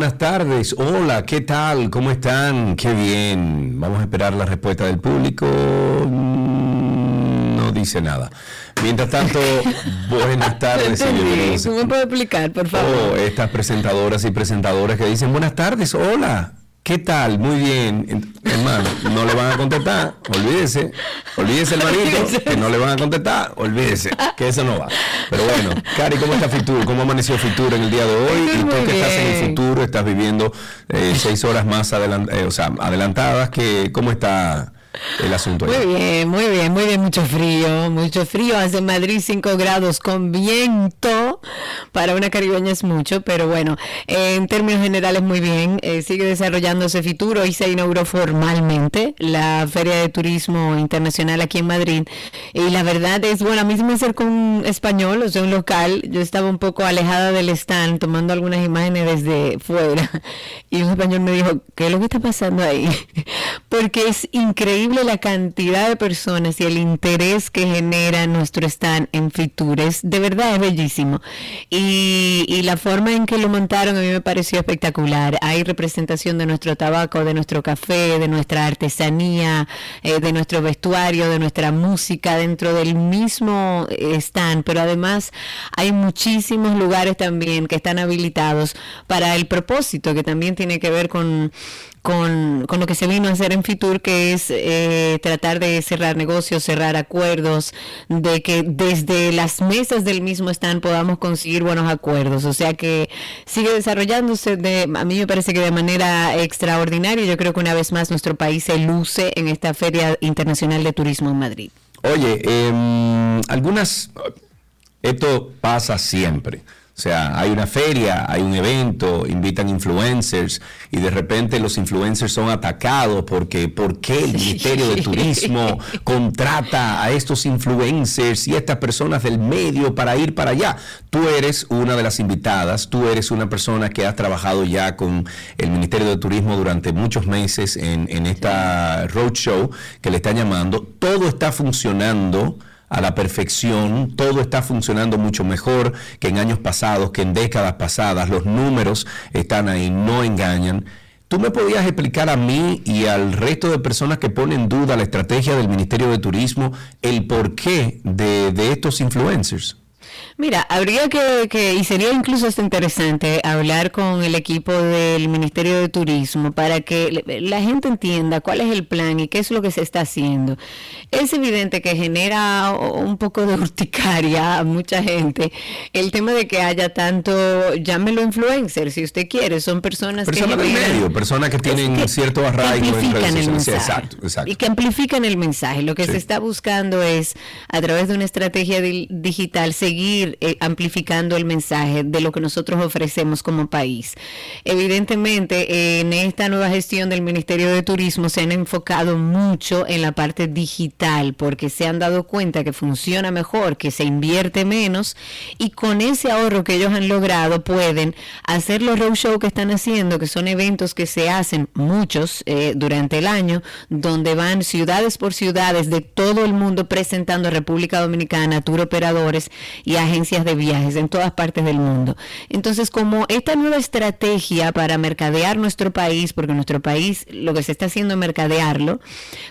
Buenas tardes. Hola, ¿qué tal? ¿Cómo están? Qué bien. Vamos a esperar la respuesta del público. Mm, no dice nada. Mientras tanto, buenas tardes. ¿Cómo puedo explicar, por favor? Oh, estas presentadoras y presentadoras que dicen buenas tardes, hola. ¿Qué tal? Muy bien. Hermano, no le van a contestar, olvídese. Olvídese, hermanito, que no le van a contestar, olvídese, que eso no va. Pero bueno, Cari, ¿cómo está Fitur? ¿Cómo amaneció Fitur en el día de hoy? y tú que estás en el futuro, estás viviendo eh, seis horas más eh, o sea, adelantadas, que, ¿cómo está? El asunto. Muy bien, muy bien, muy bien, mucho frío, mucho frío. Hace Madrid 5 grados con viento. Para una caribeña es mucho, pero bueno, en términos generales muy bien. Eh, sigue desarrollándose Fituro y se inauguró formalmente la Feria de Turismo Internacional aquí en Madrid. Y la verdad es, bueno, a mí se me acercó un español, o sea, un local. Yo estaba un poco alejada del stand, tomando algunas imágenes desde fuera. Y un español me dijo, ¿qué es lo que está pasando ahí? Porque es increíble la cantidad de personas y el interés que genera nuestro stand en Fitures. De verdad es bellísimo. Y, la forma en que lo montaron a mí me pareció espectacular. Hay representación de nuestro tabaco, de nuestro café, de nuestra artesanía, eh, de nuestro vestuario, de nuestra música dentro del mismo stand. Pero además hay muchísimos lugares también que están habilitados para el propósito que también tiene que ver con con, con, lo que se vino a hacer en Fitur, que es eh, tratar de cerrar negocios, cerrar acuerdos, de que desde las mesas del mismo stand podamos conseguir buenos acuerdos. O sea que sigue desarrollándose, de, a mí me parece que de manera extraordinaria. Yo creo que una vez más nuestro país se luce en esta Feria Internacional de Turismo en Madrid. Oye, eh, algunas, esto pasa siempre. O sea, hay una feria, hay un evento, invitan influencers y de repente los influencers son atacados porque ¿por qué el Ministerio de Turismo contrata a estos influencers y estas personas del medio para ir para allá? Tú eres una de las invitadas, tú eres una persona que has trabajado ya con el Ministerio de Turismo durante muchos meses en, en esta roadshow que le están llamando. Todo está funcionando a la perfección, todo está funcionando mucho mejor que en años pasados, que en décadas pasadas, los números están ahí, no engañan. ¿Tú me podías explicar a mí y al resto de personas que ponen en duda la estrategia del Ministerio de Turismo el porqué de estos influencers? Mira, habría que, y sería incluso interesante hablar con el equipo del Ministerio de Turismo para que la gente entienda cuál es el plan y qué es lo que se está haciendo. Es evidente que genera un poco de urticaria a mucha gente el tema de que haya tanto, llámelo influencer si usted quiere, son personas, personas que... Medio, personas que tienen cierto arraigo en Exacto, exacto. Y que amplifican el mensaje. Lo que se está buscando es, a través de una estrategia digital, seguir eh, amplificando el mensaje de lo que nosotros ofrecemos como país. Evidentemente, en esta nueva gestión del Ministerio de Turismo se han enfocado mucho en la parte digital porque se han dado cuenta que funciona mejor, que se invierte menos y con ese ahorro que ellos han logrado pueden hacer los roadshow que están haciendo, que son eventos que se hacen muchos eh, durante el año, donde van ciudades por ciudades de todo el mundo presentando a República Dominicana, tour operadores y agencias de viajes en todas partes del mundo. Entonces, como esta nueva estrategia para mercadear nuestro país, porque nuestro país lo que se está haciendo es mercadearlo,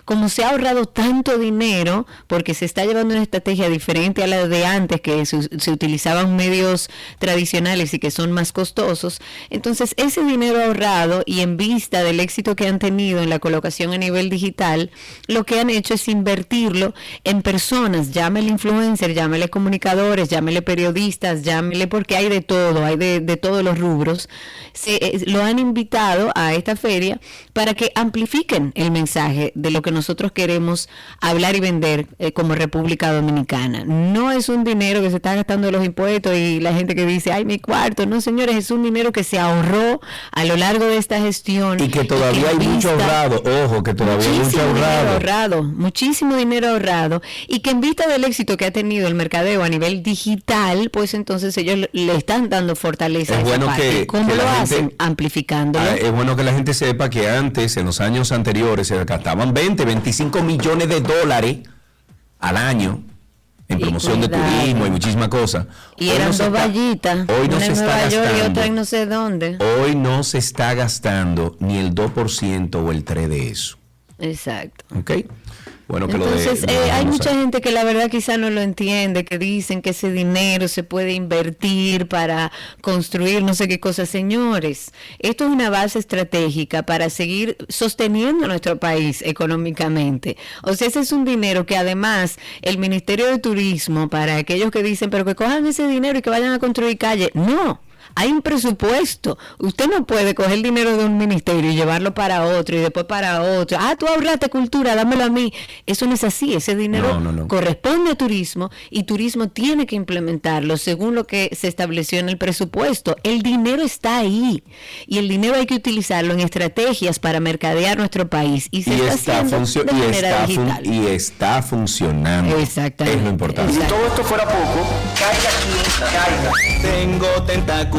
como se ha ahorrado tanto dinero, porque se está llevando una estrategia diferente a la de antes, que se, utilizaban medios tradicionales y que son más costosos, entonces ese dinero ahorrado y en vista del éxito que han tenido en la colocación a nivel digital, lo que han hecho es invertirlo en personas, llámele influencer, llámele comunicadores, llámele periodistas, llámele porque hay de todo, hay de, todos los rubros, se, eh, lo han invitado a esta feria para que amplifiquen el mensaje de lo que nosotros queremos hablar y vender eh, como República Dominicana. No es un dinero que se está gastando de los impuestos y la gente que dice, ay, mi cuarto, no señores, es un dinero que se ahorró a lo largo de esta gestión. Y que todavía hay mucho ahorrado, ojo, que todavía hay mucho ahorrado. ahorrado. Muchísimo dinero ahorrado y que en vista del éxito que ha tenido el mercadeo a nivel digital, digital, pues entonces ellos le están dando fortaleza es a bueno Que, ¿Cómo lo hacen? Amplificando. Ah, es bueno que la gente sepa que antes, en los años anteriores, se gastaban 20, 25 millones de dólares al año en promoción de turismo y muchísimas cosas. Y eran dos vallitas. Hoy no se está gastando. Y otra en no sé dónde. Hoy no se está gastando ni el 2% o el 3% de eso. Exacto. ¿Ok? Bueno, que Entonces, eh, hay mucha gente que la verdad quizá no lo entiende, que dicen que ese dinero se puede invertir para construir no sé qué cosas. Señores, esto es una base estratégica para seguir sosteniendo nuestro país económicamente. O sea, ese es un dinero que además el Ministerio de Turismo, para aquellos que dicen, pero que cojan ese dinero y que vayan a construir calle, no hay un presupuesto. Usted no puede coger el dinero de un ministerio y llevarlo para otro y después para otro. Ah, tú ahorraste cultura, dámelo a mí. Eso no es así. Ese dinero corresponde a turismo y turismo tiene que implementarlo según lo que se estableció en el presupuesto. El dinero está ahí y el dinero hay que utilizarlo en estrategias para mercadear nuestro país. Y, se está, y, está funcionando. Exactamente. Es lo importante. Si todo esto fuera poco, caiga aquí, caiga. Tengo tentáculos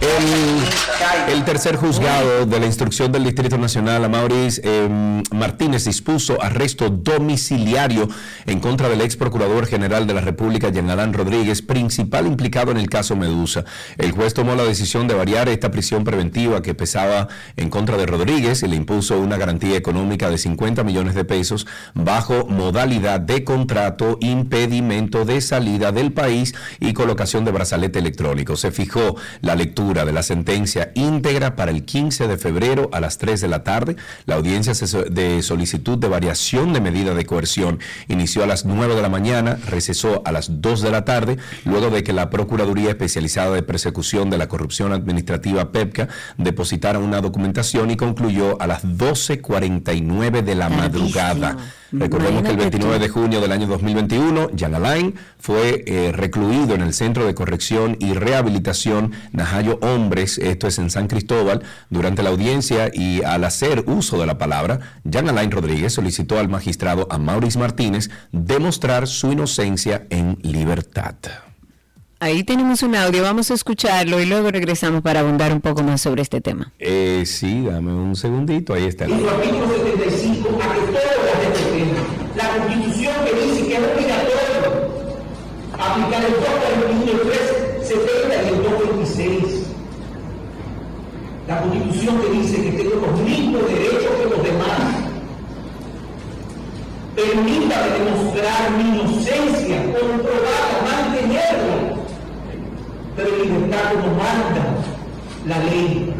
El, tercer juzgado de la instrucción del Distrito Nacional, a Maurice em, Martínez, dispuso arresto domiciliario en contra del ex procurador general de la República, Jean Rodríguez, principal implicado en el caso Medusa. El juez tomó la decisión de variar esta prisión preventiva que pesaba en contra de Rodríguez y le impuso una garantía económica de 50 millones de pesos bajo modalidad de contrato, impedimento de salida del país y colocación de brazalete electrónico. Se fijó la lectura de la sentencia íntegra para el 15 de febrero a las 3 de la tarde. La audiencia de solicitud de variación de medida de coerción inició a las 9 de la mañana, recesó a las 2 de la tarde, luego de que la Procuraduría Especializada de Persecución de la Corrupción Administrativa PEPCA depositara una documentación y concluyó a las 12.49 de la madrugada. Recordemos que el 29 de junio del año 2021, Jan Alain fue eh, recluido en el Centro de Corrección y Rehabilitación Najayo Hombres, esto es en San Cristóbal, durante la audiencia y al hacer uso de la palabra, Jan Alain Rodríguez solicitó al magistrado a Maurice Martínez demostrar su inocencia en libertad. Ahí tenemos un audio, vamos a escucharlo y luego regresamos para abundar un poco más sobre este tema. Eh, sí, dame un segundito, ahí está. El artículo que dice que tengo los mismos derechos que los demás. Permítame demostrar mi inocencia, comprobarla, mantenerla pero libertad como manda la ley.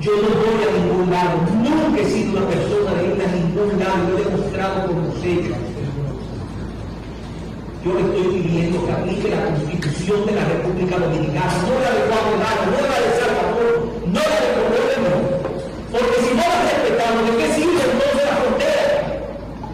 Yo no voy a ningún lado, nunca he sido una persona de ir a ningún lado, lo he demostrado con los hechos. Yo estoy pidiendo que aplique la Constitución de la República Dominicana, no la de Guatemala, no la de Salvador, no la de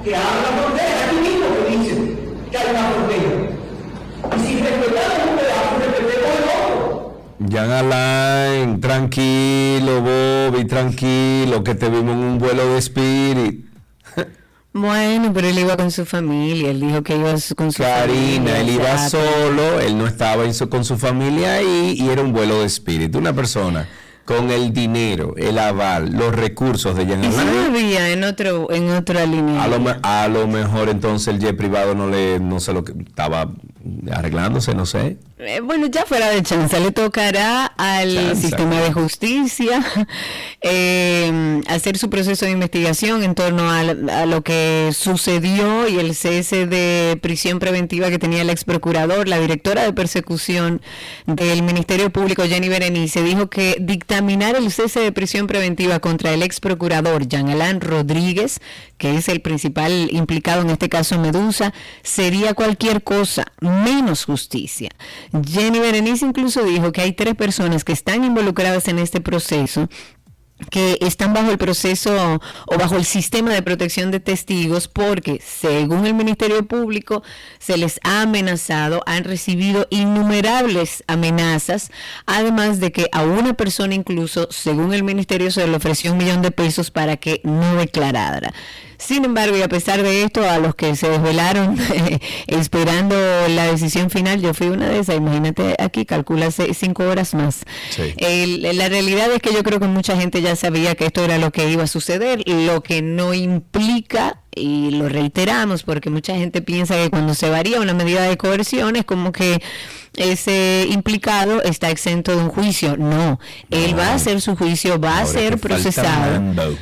Que haga la frontera, aquí mismo que dicen que hay una frontera. Y si respetamos un pedazo, respetemos el otro. Jan Alain, tranquilo, Bobby, tranquilo, que te vimos en un vuelo de espíritu. Bueno, pero él iba con su familia, él dijo que iba con su Karina, familia. él iba solo, él no estaba con su familia ahí y era un vuelo de espíritu. Una persona con el dinero, el aval, los recursos de Jan no había en otro en otra línea. A lo, a lo mejor entonces el jet privado no le no sé lo que estaba arreglándose, no sé. Eh, bueno, ya fuera de chance, le tocará al sistema de justicia eh, hacer su proceso de investigación en torno a, lo que sucedió y el cese de prisión preventiva que tenía el ex procurador. La directora de persecución del Ministerio Público, Jenny Berenice, dijo que el cese de prisión preventiva contra el ex procurador Jean Alain Rodríguez, que es el principal implicado en este caso Medusa, sería cualquier cosa menos justicia. Jenny Berenice incluso dijo que hay tres personas que están involucradas en este proceso que están bajo el proceso o bajo el sistema de protección de testigos porque, según el Ministerio Público, se les ha amenazado, han recibido innumerables amenazas, además de que a una persona incluso, según el Ministerio, se le ofreció un millón de pesos para que no declarara. Sin embargo, y a pesar de esto, a los que se desvelaron esperando la decisión final, yo fui una de esas, imagínate aquí, calcula cinco horas más. la realidad es que yo creo que mucha gente ya sabía que esto era lo que iba a suceder, lo que no implica y lo reiteramos porque mucha gente piensa que cuando se varía una medida de coerción es como que ese implicado está exento de un juicio. No, él va a hacer su juicio, va a ser procesado.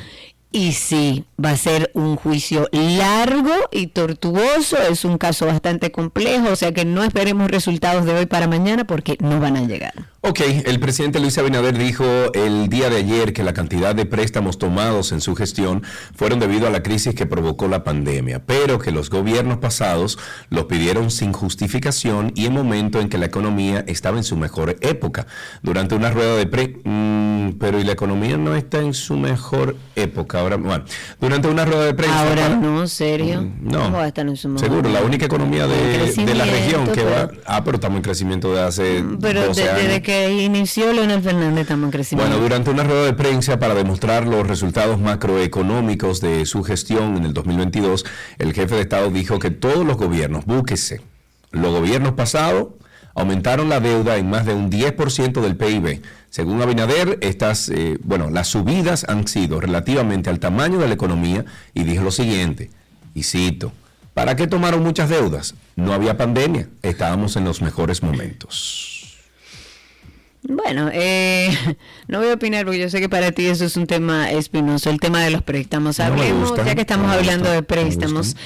Y sí, va a ser un juicio largo y tortuoso, es un caso bastante complejo, o sea que no esperemos resultados de hoy para mañana porque no van a llegar. Ok, el presidente Luis Abinader dijo el día de ayer que la cantidad de préstamos tomados en su gestión fueron debido a la crisis que provocó la pandemia, pero que los gobiernos pasados los pidieron sin justificación y en momento en que la economía estaba en su mejor época. Durante una rueda de pre... Mm, pero y la economía no está en su mejor época. Ahora, bueno, durante una rueda de prensa... Ahora no, serio. Mm, no, va a estar en su mejor seguro, la única economía de, la región que va... Ah, pero estamos en crecimiento de hace mm, pero 12 años que inició Leonel Fernández estamos creciendo. Bueno, durante una rueda de prensa para demostrar los resultados macroeconómicos de su gestión en el 2022, el jefe de Estado dijo que todos los gobiernos, búsquese, los gobiernos pasados aumentaron la deuda en más de un 10% del PIB. Según Abinader, estas, eh, bueno, las subidas han sido relativamente al tamaño de la economía y dijo lo siguiente, y cito, ¿para qué tomaron muchas deudas? No había pandemia, estábamos en los mejores momentos. Bueno, eh, no voy a opinar porque yo sé que para ti eso es un tema espinoso, el tema de los préstamos. Hablemos, ya que estamos hablando de préstamos.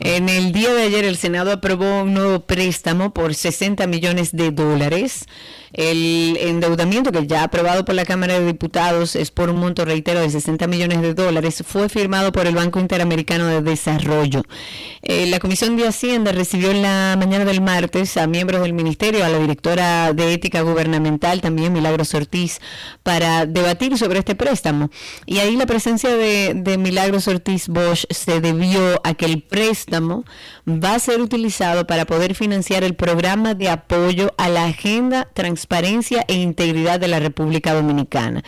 en el día de ayer el Senado aprobó un nuevo préstamo por 60 millones de dólares el endeudamiento que ya aprobado por la Cámara de Diputados es por un monto, reitero, de 60 millones de dólares. Fue firmado por el Banco Interamericano de Desarrollo. Eh, la Comisión de Hacienda recibió en la mañana del martes a miembros del Ministerio, a la directora de Ética Gubernamental, también Milagros Ortiz, para debatir sobre este préstamo. Y ahí la presencia de, de Milagros Ortiz Bosch se debió a que el préstamo va a ser utilizado para poder financiar el programa de apoyo a la agenda transparencia e integridad de la República Dominicana.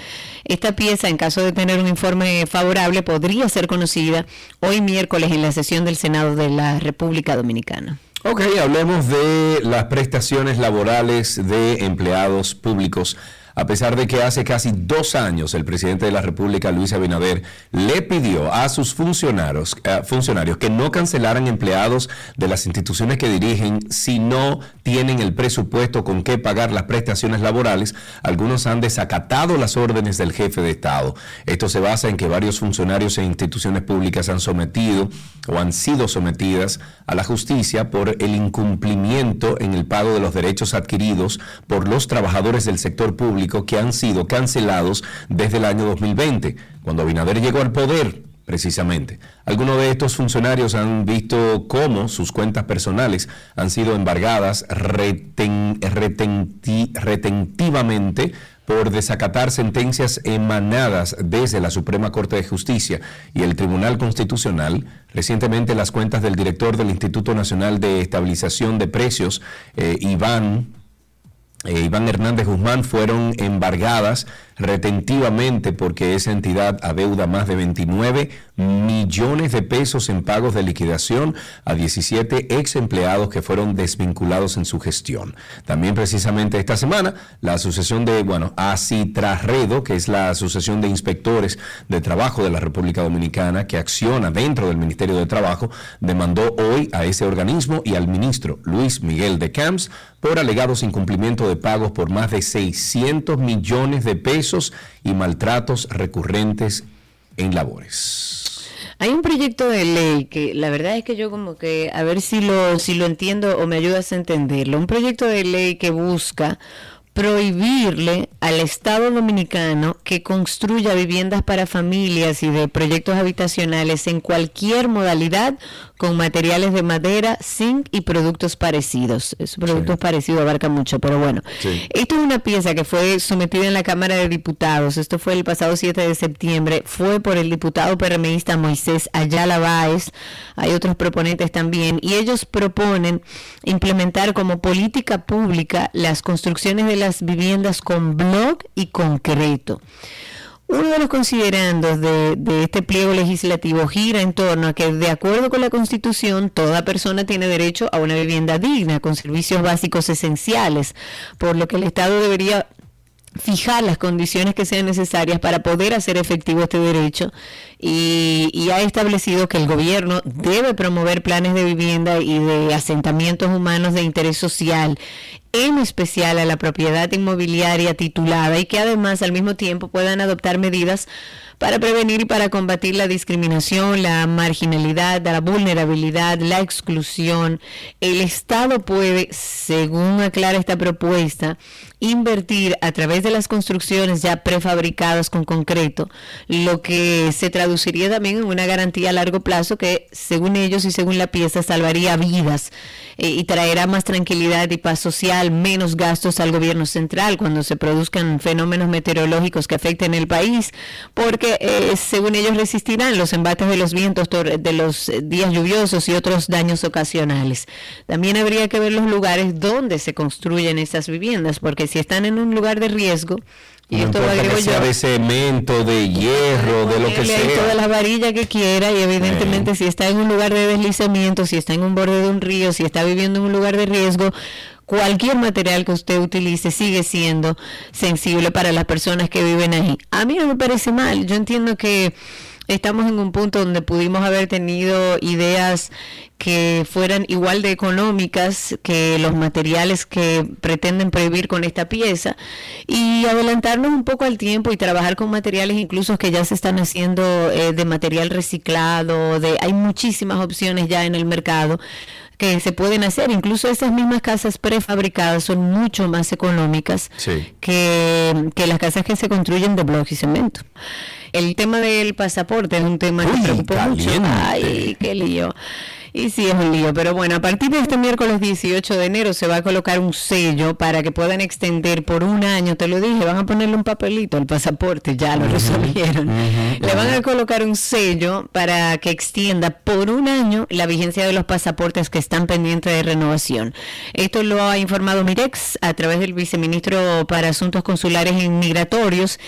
Esta pieza, en caso de tener un informe favorable, podría ser conocida hoy miércoles en la sesión del Senado de la República Dominicana. Ok, hablemos de las prestaciones laborales de empleados públicos a pesar de que hace casi dos años el presidente de la República, Luis Abinader, le pidió a sus funcionarios, eh, funcionarios que no cancelaran empleados de las instituciones que dirigen si no tienen el presupuesto con qué pagar las prestaciones laborales, algunos han desacatado las órdenes del jefe de Estado. Esto se basa en que varios funcionarios e instituciones públicas han sometido o han sido sometidas a la justicia por el incumplimiento en el pago de los derechos adquiridos por los trabajadores del sector público que han sido cancelados desde el año 2020, cuando Abinader llegó al poder precisamente. Algunos de estos funcionarios han visto cómo sus cuentas personales han sido embargadas retentivamente por desacatar sentencias emanadas desde la Suprema Corte de Justicia y el Tribunal Constitucional. Recientemente las cuentas del director del Instituto Nacional de Estabilización de Precios, eh, Iván eh, Iván Hernández Guzmán fueron embargadas retentivamente porque esa entidad adeuda más de 29 millones de pesos en pagos de liquidación a 17 ex empleados que fueron desvinculados en su gestión. También precisamente esta semana la asociación de, bueno, ACITRARREDO, que es la Asociación de Inspectores de Trabajo de la República Dominicana, que acciona dentro del Ministerio de Trabajo, demandó hoy a ese organismo y al ministro Luis Miguel de Camps por alegados incumplimiento de pagos por más de 600 millones de pesos y maltratos recurrentes en labores. Hay un proyecto de ley que la verdad es que yo como que a ver si lo si lo entiendo o me ayudas a entenderlo. Un proyecto de ley que busca prohibirle al Estado dominicano que construya viviendas para familias y de proyectos habitacionales en cualquier modalidad con materiales de madera, zinc y productos parecidos. Esos productos parecidos abarcan mucho, pero bueno. Esto es una pieza que fue sometida en la Cámara de Diputados. Esto fue el pasado 7 de septiembre. Fue por el diputado PRMista Moisés Ayala Báez. Hay otros proponentes también. Y ellos proponen implementar como política pública las construcciones de las viviendas con blog y concreto. Uno de los considerandos de, de, este pliego legislativo gira en torno a que, de acuerdo con la Constitución, toda persona tiene derecho a una vivienda digna, con servicios básicos esenciales, por lo que el Estado debería fijar las condiciones que sean necesarias para poder hacer efectivo este derecho y, ha establecido que el gobierno debe promover planes de vivienda y de asentamientos humanos de interés social, en especial a la propiedad inmobiliaria titulada y que además al mismo tiempo puedan adoptar medidas para prevenir y para combatir la discriminación, la marginalidad, la vulnerabilidad, la exclusión. El Estado puede, según aclara esta propuesta, invertir a través de las construcciones ya prefabricadas con concreto, lo que se traduciría también en una garantía a largo plazo que, según ellos y según la pieza, salvaría vidas eh, y traerá más tranquilidad y paz social, menos gastos al gobierno central cuando se produzcan fenómenos meteorológicos que afecten el país, porque eh, según ellos resistirán los embates de los vientos de los días lluviosos y otros daños ocasionales. También habría que ver los lugares donde se construyen esas viviendas, porque si están en un lugar de riesgo, y esto lo agrego que sea de cemento, de hierro, de lo que sea. toda la varilla que quiera y evidentemente si está en un lugar de deslizamiento, si está en un borde de un río, si está viviendo en un lugar de riesgo, cualquier material que usted utilice sigue siendo sensible para las personas que viven ahí. A mí no me parece mal, yo entiendo que estamos en un punto donde pudimos haber tenido ideas que fueran igual de económicas que los materiales que pretenden prohibir con esta pieza y adelantarnos un poco al tiempo y trabajar con materiales incluso que ya se están haciendo eh, de material reciclado, de hay muchísimas opciones ya en el mercado que se pueden hacer. Incluso esas mismas casas prefabricadas son mucho más económicas que, que las casas que se construyen de bloques y cemento. El tema del pasaporte es un tema que preocupa mucho. Ay, qué lío. Y sí, es un lío, pero bueno, a partir de este miércoles 18 de enero se va a colocar un sello para que puedan extender por un año, te lo dije, van a ponerle un papelito al pasaporte, ya lo resolvieron. Le van a colocar un sello para que extienda por un año la vigencia de los pasaportes que están pendientes de renovación. Esto lo ha informado Mirex a través del viceministro para Asuntos Consulares y Migratorios.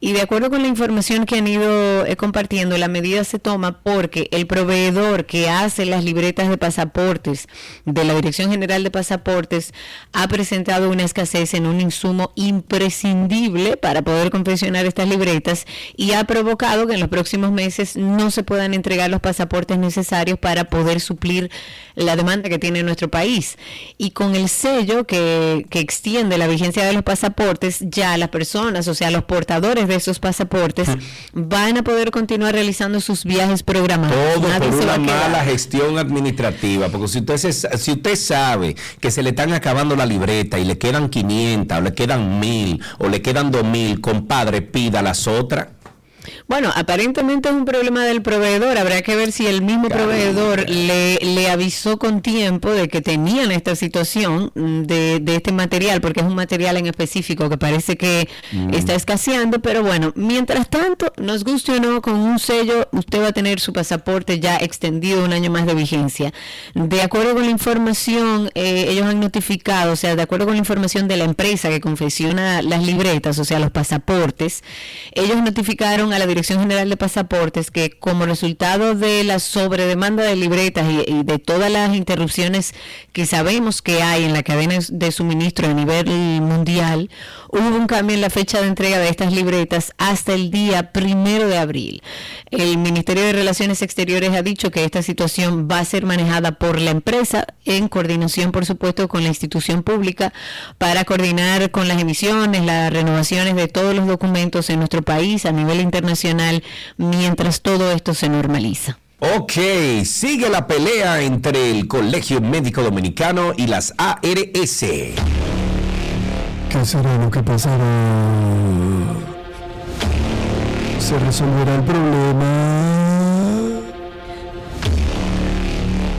Y de acuerdo con la información que han ido eh, compartiendo, la medida se toma porque el proveedor que hace las libretas de pasaportes de la Dirección General de Pasaportes ha presentado una escasez en un insumo imprescindible para poder confeccionar estas libretas y ha provocado que en los próximos meses no se puedan entregar los pasaportes necesarios para poder suplir la demanda que tiene nuestro país. Y con el sello que, que extiende la vigencia de los pasaportes, ya las personas, o sea, los portadores de esos pasaportes, van a poder continuar realizando sus viajes programados. Todo por una mala gestión administrativa, porque si usted, si usted sabe que se le están acabando la libreta y le quedan 500 o le quedan 1000 o le quedan 2000, compadre, pida las otras. Bueno, aparentemente es un problema del proveedor. Habrá que ver si el mismo proveedor le, le, avisó con tiempo de que tenían esta situación de, de, este material, porque es un material en específico que parece que mm. está escaseando. Pero bueno, mientras tanto, nos guste o no, con un sello, usted va a tener su pasaporte ya extendido un año más de vigencia. De acuerdo con la información, eh, ellos han notificado, o sea, de acuerdo con la información de la empresa que confecciona las libretas, o sea, los pasaportes, ellos notificaron a la Dirección General de Pasaportes que como resultado de la sobredemanda de libretas y, de todas las interrupciones que sabemos que hay en la cadena de suministro a nivel mundial, hubo un cambio en la fecha de entrega de estas libretas hasta el día primero de abril. El Ministerio de Relaciones Exteriores ha dicho que esta situación va a ser manejada por la empresa en coordinación, por supuesto, con la institución pública para coordinar con las emisiones, las renovaciones de todos los documentos en nuestro país a nivel internacional mientras todo esto se normaliza. Ok, sigue la pelea entre el Colegio Médico Dominicano y las ARS. ¿Qué será lo que pasará? ¿Se resolverá el problema?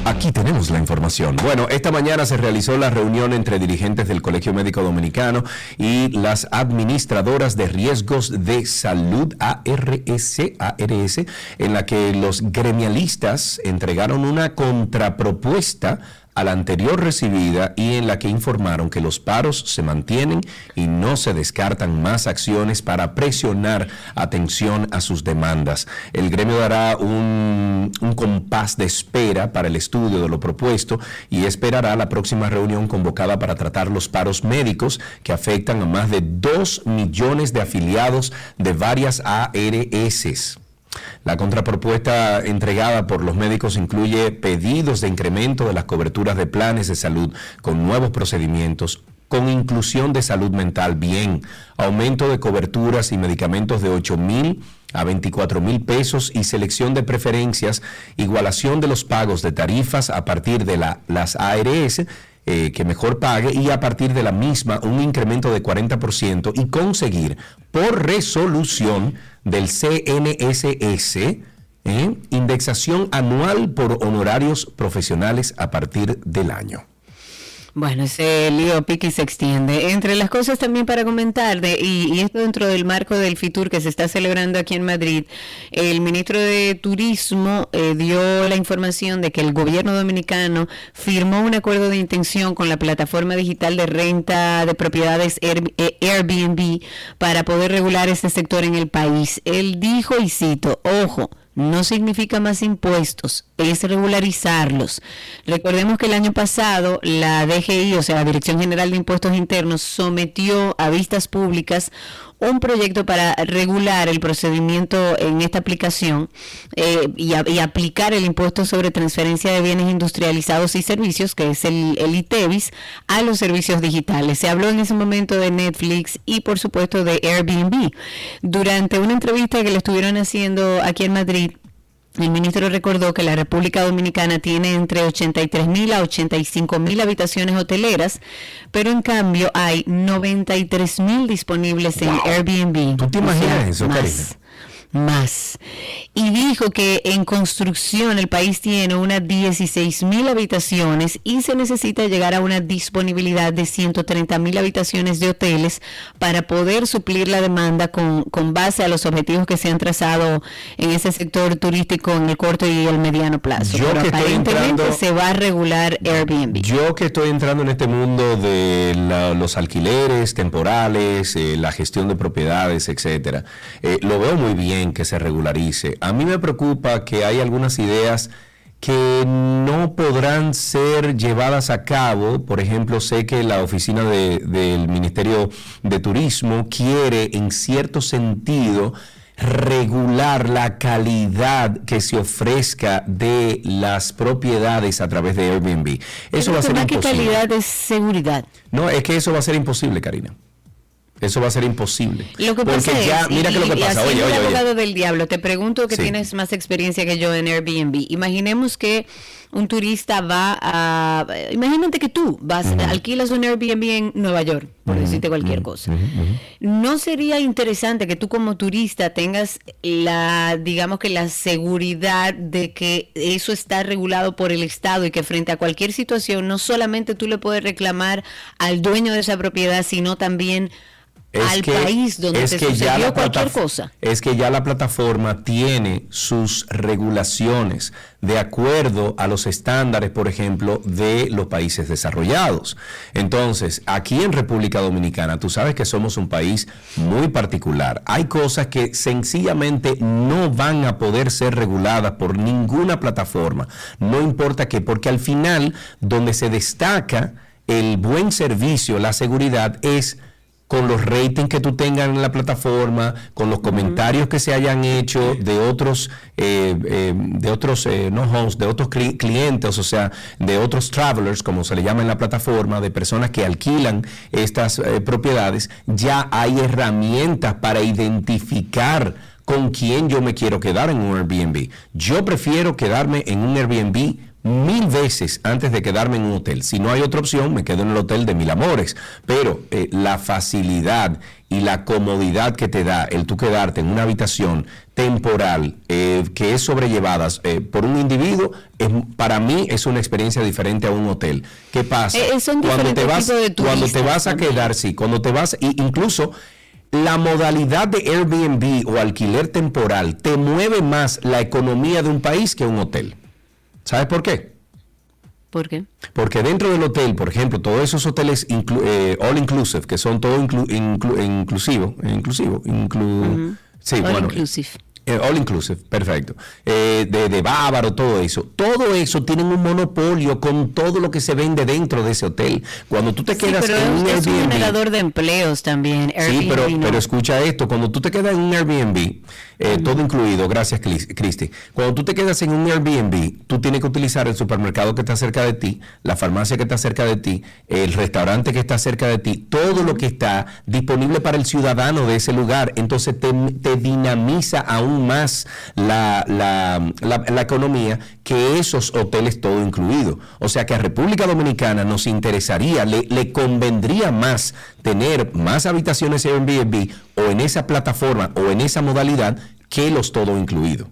Aquí tenemos la información. Bueno, esta mañana se realizó la reunión entre dirigentes del Colegio Médico Dominicano y las administradoras de riesgos de salud ARS, ARS en la que los gremialistas entregaron una contrapropuesta a la anterior recibida y en la que informaron que los paros se mantienen y no se descartan más acciones para presionar atención a sus demandas. El gremio dará un, un compás de espera para el estudio de lo propuesto y esperará la próxima reunión convocada para tratar los paros médicos que afectan a más de 2 millones de afiliados de varias ARS. La contrapropuesta entregada por los médicos incluye pedidos de incremento de las coberturas de planes de salud con nuevos procedimientos, con inclusión de salud mental, bien, aumento de coberturas y medicamentos de 8 mil a 24 mil pesos y selección de preferencias, igualación de los pagos de tarifas a partir de la, las ARS eh, que mejor pague y a partir de la misma un incremento de 40% y conseguir por resolución del CNSS ¿eh? indexación anual por honorarios profesionales a partir del año. Bueno, ese lío pique se extiende. Entre las cosas también para comentar, de, y, esto dentro del marco del FITUR que se está celebrando aquí en Madrid, el ministro de Turismo eh, dio la información de que el gobierno dominicano firmó un acuerdo de intención con la plataforma digital de renta de propiedades eh, Airbnb para poder regular este sector en el país. Él dijo, y cito, ojo, no significa más impuestos, es regularizarlos. Recordemos que el año pasado la DGI, o sea, la Dirección General de Impuestos Internos, sometió a vistas públicas un proyecto para regular el procedimiento en esta aplicación eh, y, aplicar el impuesto sobre transferencia de bienes industrializados y servicios, que es el, el ITEVIS, a los servicios digitales. Se habló en ese momento de Netflix y por supuesto de Airbnb. Durante una entrevista que le estuvieron haciendo aquí en Madrid, el ministro recordó que la República Dominicana tiene entre 83 mil a 85 mil habitaciones hoteleras, pero en cambio hay 93 mil disponibles en Airbnb. ¿Tú te imaginas eso, más. Y dijo que en construcción el país tiene unas 16 mil habitaciones y se necesita llegar a una disponibilidad de 130 mil habitaciones de hoteles para poder suplir la demanda con, con base a los objetivos que se han trazado en ese sector turístico en el corto y el mediano plazo. Yo que aparentemente se va a regular Airbnb. Yo que estoy entrando en este mundo de los alquileres temporales, eh, la gestión de propiedades, etcétera, eh, lo veo muy bien que se regularice. A mí me preocupa que hay algunas ideas que no podrán ser llevadas a cabo. Por ejemplo, sé que la oficina del Ministerio de Turismo quiere, en cierto sentido, regular la calidad que se ofrezca de las propiedades a través de Airbnb. Eso va a ser imposible. calidad es seguridad? No, es que eso va a ser imposible, Karina. Eso va a ser imposible. Lo que Porque pasa ya, mira que lo que pasa. Oye, oye, abogado del diablo, te pregunto que tienes más experiencia que yo en Airbnb. Imaginemos que un turista va a. Imagínate que tú vas, alquilas un Airbnb en Nueva York, por decirte cualquier cosa. ¿No sería interesante que tú, como turista, tengas la, digamos que la seguridad de que eso está regulado por el Estado y que frente a cualquier situación, no solamente tú le puedes reclamar al dueño de esa propiedad, sino también al país donde se sucedió cualquier cosa. Es que ya la plataforma tiene sus regulaciones de acuerdo a los estándares, por ejemplo, de los países desarrollados. Entonces, aquí en República Dominicana, tú sabes que somos un país muy particular. Hay cosas que sencillamente no van a poder ser reguladas por ninguna plataforma. No importa qué, porque al final, donde se destaca el buen servicio, la seguridad, es con los ratings que tú tengas en la plataforma, con los comentarios que se hayan hecho de otros, eh, eh, de otros, eh, no hosts, de otros clientes, o sea, de otros travelers, como se le llama en la plataforma, de personas que alquilan estas propiedades, ya hay herramientas para identificar con quién yo me quiero quedar en un Airbnb. Yo prefiero quedarme en un Airbnb mil veces antes de quedarme en un hotel. Si no hay otra opción, me quedo en el hotel de mil amores. Pero eh, la facilidad y la comodidad que te da el tú quedarte en una habitación temporal eh, que es sobrellevada eh, por un individuo, para mí es una experiencia diferente a un hotel. ¿Qué pasa? cuando te vas, cuando te vas a quedar, sí, cuando te vas, incluso la modalidad de Airbnb o alquiler temporal te mueve más la economía de un país que un hotel. ¿Sabes por qué? ¿Por qué? Porque dentro del hotel, por ejemplo, todos esos hoteles eh, all inclusive, que son todo inclu, inclusivo, inclusivo, inclu, sí, all inclusive. Eh, all inclusive, perfecto. Eh, de, de bávaro, todo eso. Todo eso tienen un monopolio con todo lo que se vende dentro de ese hotel. Cuando tú te quedas en un es un generador de empleos también. sí, pero, pero escucha esto, cuando tú te quedas en un Airbnb, eh, todo incluido, gracias Cristi. Cuando tú te quedas en un Airbnb, tú tienes que utilizar el supermercado que está cerca de ti, la farmacia que está cerca de ti, el restaurante que está cerca de ti, todo lo que está disponible para el ciudadano de ese lugar. Entonces te, te dinamiza aún más la, la, la, economía que esos hoteles todo incluido. O sea que a República Dominicana nos interesaría, le, le convendría más tener más habitaciones en Airbnb o en esa plataforma o en esa modalidad que los todo incluido.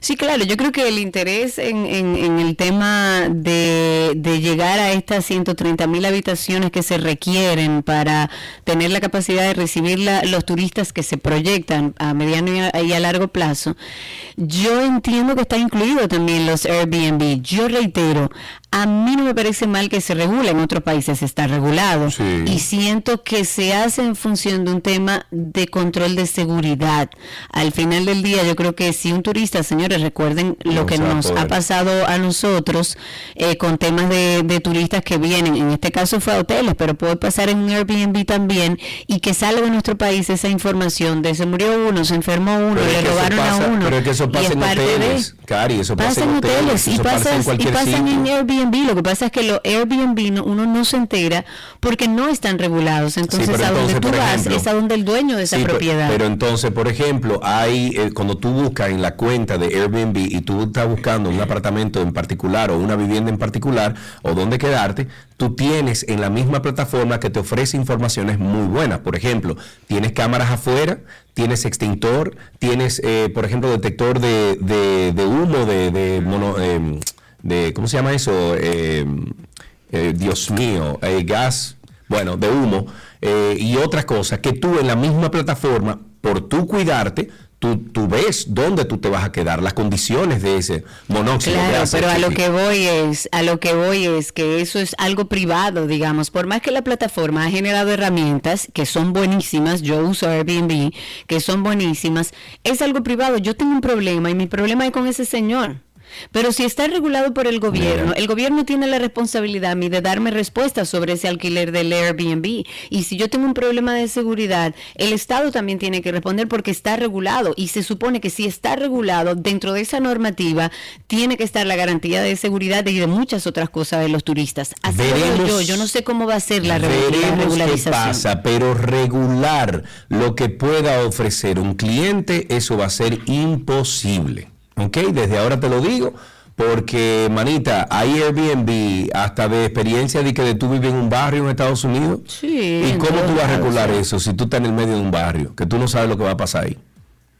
Sí, claro, yo creo que el interés en, el tema de, llegar a estas 130 mil habitaciones que se requieren para tener la capacidad de recibir los turistas que se proyectan a mediano y a, largo plazo, yo entiendo que está incluido también los Airbnb. Yo reitero, a mí no me parece mal que se regule, en otros países está regulado. Y siento que se hace en función de un tema de control de seguridad. Al final del día, yo creo que si un turista, señores, recuerden lo que nos ha pasado a nosotros eh, con temas de, turistas que vienen, en este caso fue a hoteles, pero puede pasar en un Airbnb también, y que salga de nuestro país esa información de se murió uno, se enfermó uno, le robaron a uno. Pero es que eso pasa en hoteles, Cari, eso pasa, en hoteles, y, pasa en, en Airbnb lo que pasa es que los Airbnb uno no se entera porque no están regulados. Entonces, a donde tú vas es a donde el dueño de esa propiedad. Pero, entonces, por ejemplo, hay eh, cuando tú buscas en la cuenta de Airbnb y tú estás buscando un apartamento en particular o una vivienda en particular o dónde quedarte, tú tienes en la misma plataforma que te ofrece informaciones muy buenas. Por ejemplo, tienes cámaras afuera, tienes extintor, tienes, eh, por ejemplo, detector de, humo, de, mono, em, de ¿cómo se llama eso? Eh, eh, Dios mío, eh, gas, bueno, de humo y otras cosas que tú en la misma plataforma, por tú cuidarte, Tú, tú, ves dónde tú te vas a quedar, las condiciones de ese monóxido. Claro, pero a lo que voy es, a lo que voy es que eso es algo privado, digamos. Por más que la plataforma ha generado herramientas que son buenísimas, yo uso Airbnb, que son buenísimas, es algo privado. Yo tengo un problema y mi problema es con ese señor. Pero si está regulado por el gobierno, el gobierno tiene la responsabilidad a mí de darme respuestas sobre ese alquiler del Airbnb. Y si yo tengo un problema de seguridad, el Estado también tiene que responder porque está regulado. Y se supone que si está regulado, dentro de esa normativa, tiene que estar la garantía de seguridad y de muchas otras cosas de los turistas. Así lo yo. Yo no sé cómo va a ser la, regularización. Qué pasa, pero regular lo que pueda ofrecer un cliente, eso va a ser imposible. ¿Ok? Desde ahora te lo digo. Porque, manita, hay Airbnb hasta de experiencia de que de tú vives en un barrio en Estados Unidos. Sí. ¿Y cómo tú vas a regular eso si tú estás en el medio de un barrio? Que tú no sabes lo que va a pasar ahí.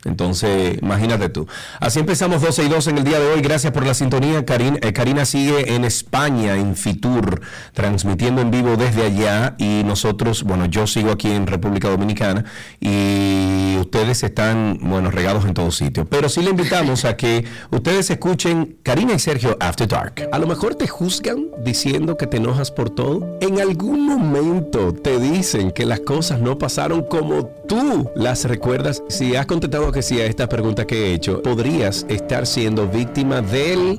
Entonces, imagínate tú. Así empezamos 12 y 2 en el día de hoy. Gracias por la sintonía. Karina, eh, Karina sigue en España, en Fitur, transmitiendo en vivo desde allá. Y nosotros, bueno, yo sigo aquí en República Dominicana y ustedes están, bueno, regados en todo sitio. Pero sí le invitamos a que ustedes escuchen Karina y Sergio After Dark. A lo mejor te juzgan diciendo que te enojas por todo. En algún momento te dicen que las cosas no pasaron como tú las recuerdas. Si has contestado que sí a esta pregunta que he hecho, podrías estar siendo víctima del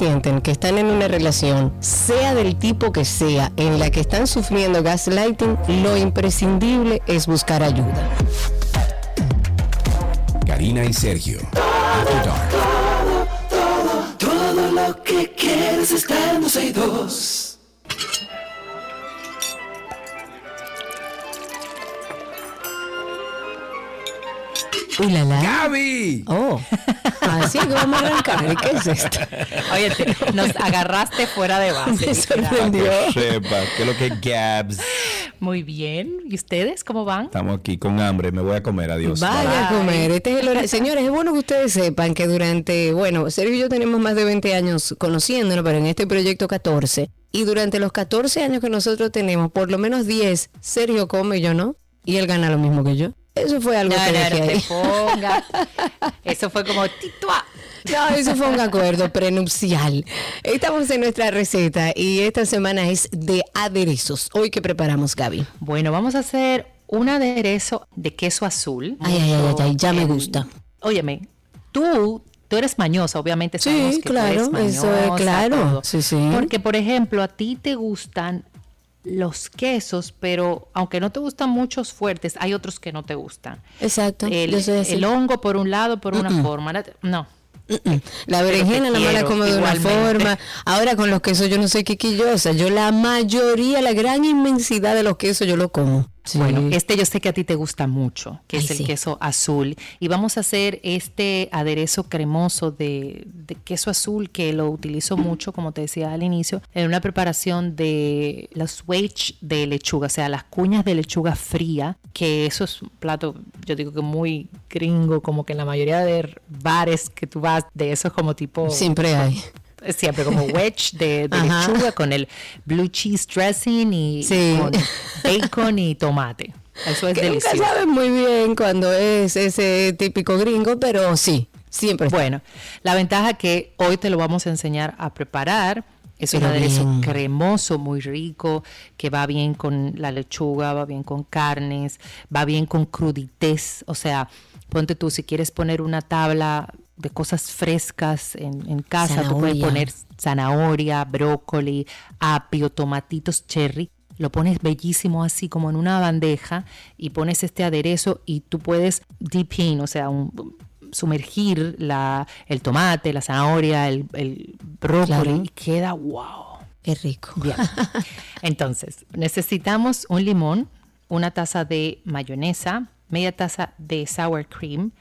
sienten que están en una relación sea del tipo que sea, en la que están sufriendo gaslighting, lo imprescindible es buscar ayuda. Karina y Sergio. Todo, todo, todo lo que quieres está en la. ¡Gaby! Oh, así que vamos a arrancar. ¿Qué es esto? Oye, te- nos agarraste fuera de base. Me sorprendió. Que sepa, ¿qué es lo que es Gabs? Muy bien. ¿Y ustedes cómo van? Estamos aquí con hambre, me voy a comer, adiós. Vaya a comer. Este es el horario. Señores, es bueno que ustedes sepan que durante, bueno, Sergio y yo tenemos más de 20 años conociéndonos, pero en este proyecto 14. Y durante los 14 años que nosotros tenemos, por lo menos 10, Sergio come y yo no. Y él gana lo mismo que yo. Eso fue algo No, que no, dejé no te. Eso fue como titua. No, eso fue un acuerdo prenupcial. Estamos en nuestra receta y esta semana es de aderezos. Hoy que preparamos, Gaby. Bueno, vamos a hacer un aderezo de queso azul. Ay, ay, ay, ay, ya me gusta. Óyeme, tú, tú eres mañosa, obviamente Sí, tú claro, eso es claro. todo. Sí, sí. Porque, por ejemplo, a ti te gustan los quesos, pero aunque no te gustan muchos fuertes, hay otros que no te gustan. Exacto. El, hongo por un lado, por una forma. No. La berenjena la mala como de una forma. Ahora con los quesos yo no soy quiquillosa. Yo la mayoría, la gran inmensidad de los quesos yo lo como. Sí. Bueno, este yo sé que a ti te gusta mucho, que Ay, es el sí. queso azul. Y vamos a hacer este aderezo cremoso de, de queso azul que lo utilizo mucho, como te decía al inicio, en una preparación de los wedge de lechuga, o sea, las cuñas de lechuga fría, que eso es un plato, yo digo que muy gringo, como que en la mayoría de bares que tú vas, de eso es como tipo... Siempre hay. Siempre como wedge de, lechuga con el blue cheese dressing y Sí. con bacon y tomate. Eso es Que nunca delicioso. sabes muy bien cuando es ese típico gringo, pero sí, siempre está. Bueno, la ventaja que hoy te lo vamos a enseñar a preparar es un aderezo bien. cremoso, muy rico, que va bien con la lechuga, va bien con carnes, va bien con cruditez. O sea, ponte tú, si quieres poner una tabla de cosas frescas en, en casa, tú puedes Zanahoria. poner zanahoria, brócoli, apio, tomatitos cherry. Lo pones bellísimo así como en una bandeja y pones este aderezo y tú puedes deep in, o sea, un- sumergir la, el tomate, la zanahoria, el, el brócoli Claro. y queda wow. Qué rico. Bien. Entonces, necesitamos un limón, una taza de mayonesa, media taza de sour cream,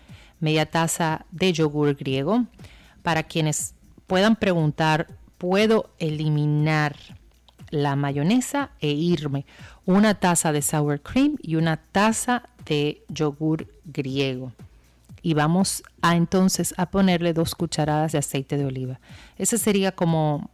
media taza de yogur griego. Para quienes puedan preguntar, ¿puedo eliminar la mayonesa e irme? Una taza de sour cream y una taza de yogur griego y vamos a entonces a ponerle dos cucharadas de aceite de oliva. Ese sería como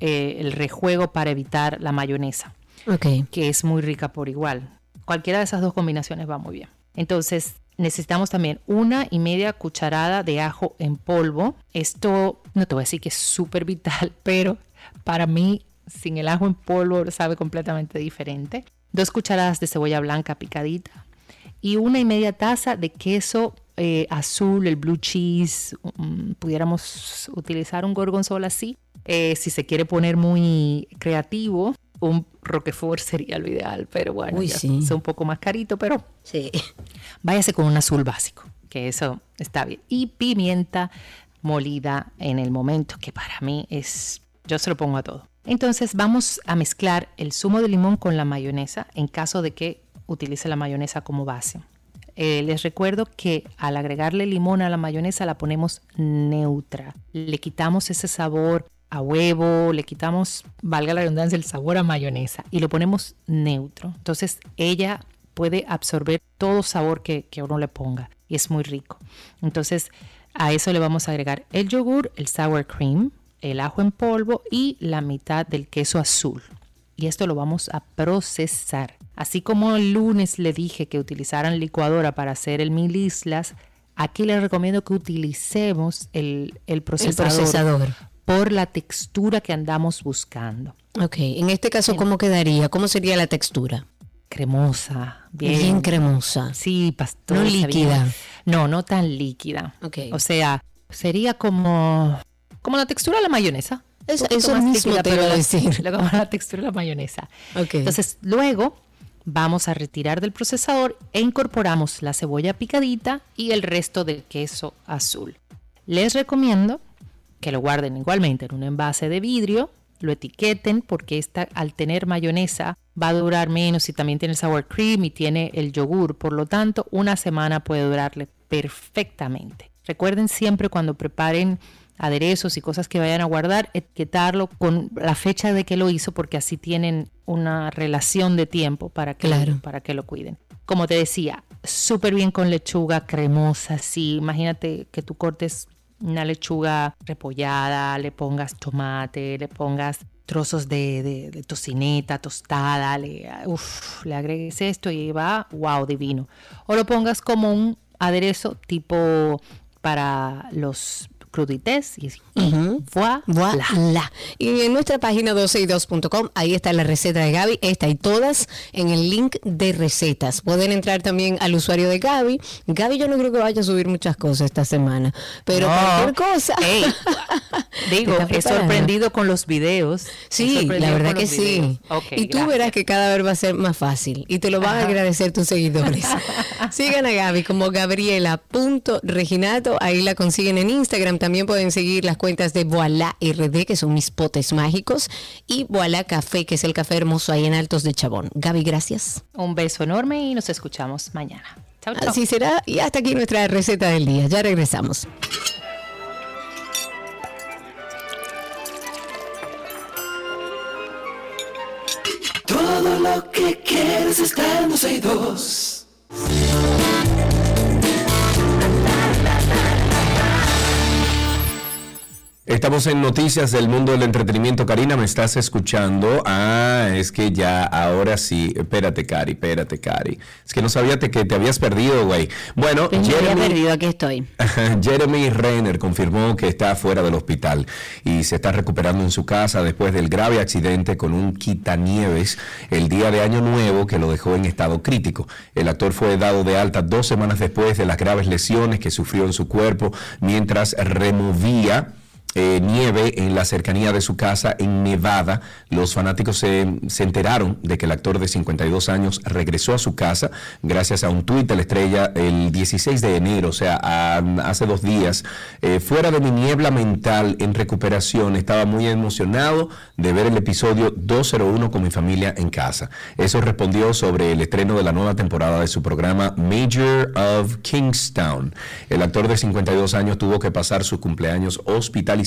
eh, el rejuego para evitar la mayonesa, Ok. que es muy rica por igual. Cualquiera de esas dos combinaciones va muy bien. Entonces necesitamos también una y media cucharada de ajo en polvo. Esto no te voy a decir que es súper vital, pero para mí sin el ajo en polvo sabe completamente diferente. Dos cucharadas de cebolla blanca picadita y una y media taza de queso eh, azul, el blue cheese. mm, pudiéramos utilizar un gorgonzola así. Eh, si se quiere poner muy creativo, un roquefort sería lo ideal, pero bueno, Uy, ya sí. es un poco más carito, pero Sí. váyase con un azul básico, que eso está bien. Y pimienta molida en el momento, que para mí es, yo se lo pongo a todo. Entonces vamos a mezclar el zumo de limón con la mayonesa en caso de que utilice la mayonesa como base. Eh, les recuerdo que al agregarle limón a la mayonesa la ponemos neutra. Le quitamos ese sabor a huevo, le quitamos, valga la redundancia, el sabor a mayonesa y lo ponemos neutro. Entonces ella puede absorber todo sabor que, que uno le ponga y es muy rico. Entonces a eso le vamos a agregar el yogur, el sour cream, el ajo en polvo y la mitad del queso azul. Y esto lo vamos a procesar. Así como el lunes le dije que utilizaran licuadora para hacer el mil islas, aquí les recomiendo que utilicemos el, el procesador, procesador. Por la textura que andamos buscando. Ok. En este caso, ¿cómo quedaría? ¿Cómo sería la textura? Cremosa, bien, Bien, cremosa. Sí, pastosa. No líquida. bien. No, no tan líquida. Ok. O sea, sería como, como la textura de la mayonesa. Poquito eso mismo te pero iba a decir. la- como la textura de la mayonesa. Ok. Entonces, luego vamos a retirar del procesador e incorporamos la cebolla picadita y el resto del queso azul. Les recomiendo que lo guarden igualmente en un envase de vidrio, lo etiqueten porque esta, al tener mayonesa va a durar menos y también tiene el sour cream y tiene el yogur. Por lo tanto, una semana puede durarle perfectamente. Recuerden siempre cuando preparen aderezos y cosas que vayan a guardar, etiquetarlo con la fecha de que lo hizo porque así tienen una relación de tiempo para que, para que lo cuiden. Como te decía, súper bien con lechuga cremosa, sí. Imagínate que tú cortes una lechuga repollada, le pongas tomate, le pongas trozos de, tocineta tostada, le, le agregues esto y va, wow, divino. O lo pongas como un aderezo tipo para los crudités y, voilà. Y en nuestra página 12y2.com, ahí está la receta de Gaby, esta y todas en el link de recetas. Pueden entrar también al usuario de Gaby. Gaby yo no creo que vaya a subir muchas cosas esta semana, pero cualquier cosa. digo, he sorprendido con los videos. Sí, la verdad que sí. y tú verás que cada vez va a ser más fácil y te lo van a agradecer tus seguidores. Sigan a Gaby como gabriela.reginato, ahí la consiguen en Instagram también pueden seguir las cuentas de Voilà RD, que son mis potes mágicos, y Voilà Café, que es el café hermoso ahí en Altos de Chabón. Gaby, gracias. Un beso enorme y nos escuchamos mañana. Chao, chao. Así será. Y hasta aquí nuestra receta del día. Ya regresamos. Todo lo que quieres está en Estamos en noticias del mundo del entretenimiento. Karina, ¿me estás escuchando? Ah, es que ya, ahora sí. Espérate, Cari, espérate, Cari. Es que no sabía que te habías perdido, güey. Bueno, Jeremy, perdido, aquí estoy. Jeremy Renner confirmó que está fuera del hospital y se está recuperando en su casa después del grave accidente con un quitanieves el día de Año Nuevo que lo dejó en estado crítico. El actor fue dado de alta dos semanas después de las graves lesiones que sufrió en su cuerpo mientras removía eh, nieve en la cercanía de su casa en Nevada. Los fanáticos se, enteraron de que el actor de 52 años regresó a su casa gracias a un tuit de la estrella el 16 de enero, o sea, hace dos días. Eh, fuera de mi niebla mental en recuperación, estaba muy emocionado de ver el episodio 201 con mi familia en casa. Eso respondió sobre el estreno de la nueva temporada de su programa Major of Kingstown. El actor de 52 años tuvo que pasar su cumpleaños hospitalizado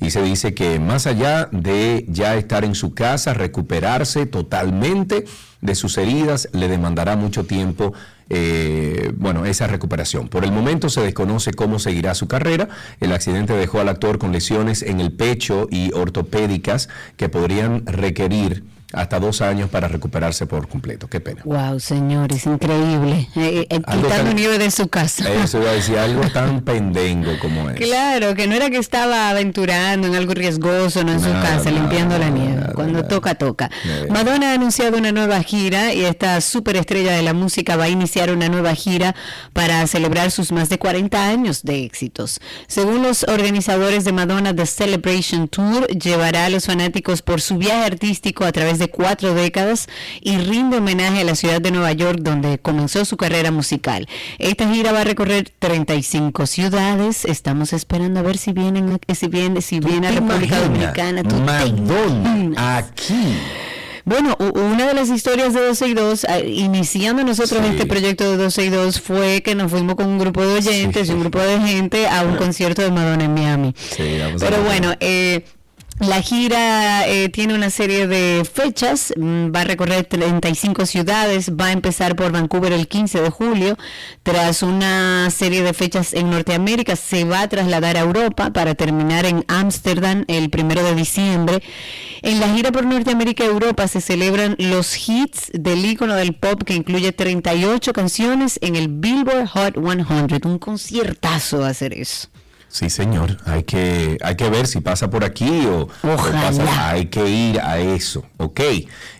y se dice que más allá de ya estar en su casa, recuperarse totalmente de sus heridas, le demandará mucho tiempo eh, bueno, esa recuperación. Por el momento se desconoce cómo seguirá su carrera. El accidente dejó al actor con lesiones en el pecho y ortopédicas que podrían requerir hasta dos años para recuperarse por completo. Qué pena. Wow, señores, increíble. Eh, eh quitando nieve de su casa. Eso iba a decir algo tan pendengo como es. Claro, que no era que estaba aventurando en algo riesgoso, no en su casa, limpiando la nieve. Cuando toca, toca. Madonna ha anunciado una nueva gira y esta superestrella de la música va a iniciar una nueva gira para celebrar sus más de 40 años de éxitos. Según los organizadores de Madonna The Celebration Tour, llevará a los fanáticos por su viaje artístico a través de cuatro décadas y rinde homenaje a la ciudad de Nueva York donde comenzó su carrera musical. Esta gira va a recorrer 35 ciudades. Estamos esperando a ver si vienen, si viene, si viene a República Dominicana. Madonna, aquí. Bueno, una de las historias de 12 y 2, ah, iniciando nosotros este proyecto de 12 y 2, fue que nos fuimos con un grupo de oyentes y un grupo de gente a un concierto de Madonna en Miami. Pero bueno, eh, la gira eh, tiene una serie de fechas, mm, va a recorrer 35 ciudades, va a empezar por Vancouver el 15 de julio, tras una serie de fechas en Norteamérica se va a trasladar a Europa para terminar en Ámsterdam el 1 de diciembre. En la gira por Norteamérica y Europa se celebran los hits del ícono del pop que incluye 38 canciones en el Billboard Hot 100, un conciertazo va a hacer eso. Sí, señor. Hay que, hay que ver si pasa por aquí o, pasa. Hay que ir a eso. Ok.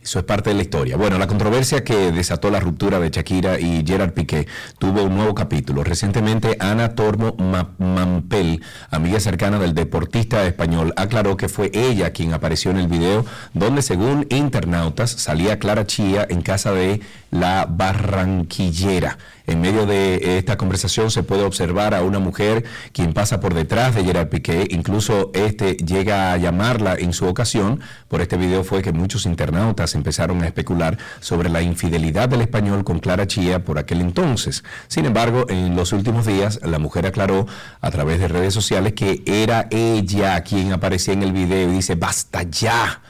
Eso es parte de la historia. Bueno, la controversia que desató la ruptura de Shakira y Gerard Piqué tuvo un nuevo capítulo. Recientemente, Ana Tormo Mampel, amiga cercana del deportista español, aclaró que fue ella quien apareció en el video donde, según internautas, salía Clara Chía en casa de la barranquillera. En medio de esta conversación se puede observar a una mujer quien pasa por detrás de Gerard Piqué, incluso este llega a llamarla en su ocasión. Por este video fue que muchos internautas empezaron a especular sobre la infidelidad del español con Clara Chía por aquel entonces. Sin embargo, en los últimos días la mujer aclaró a través de redes sociales que era ella quien aparecía en el video y dice, basta ya,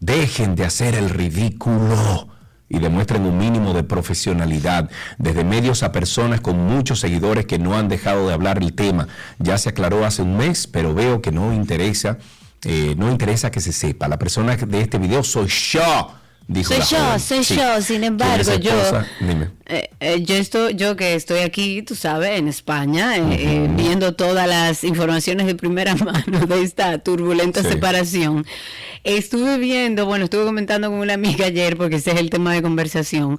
dejen de hacer el ridículo y demuestren un mínimo de profesionalidad, desde medios a personas con muchos seguidores que no han dejado de hablar el tema. Ya se aclaró hace un mes, pero veo que no interesa, eh, no interesa que se sepa. La persona de este video soy yo soy yo, soy yo. Sin embargo, yo, eh, eh, yo estoy, yo que estoy aquí, tú sabes, en España, eh, viendo todas las informaciones de primera mano de esta turbulenta separación. Estuve viendo, bueno, estuve comentando con una amiga ayer, porque ese es el tema de conversación,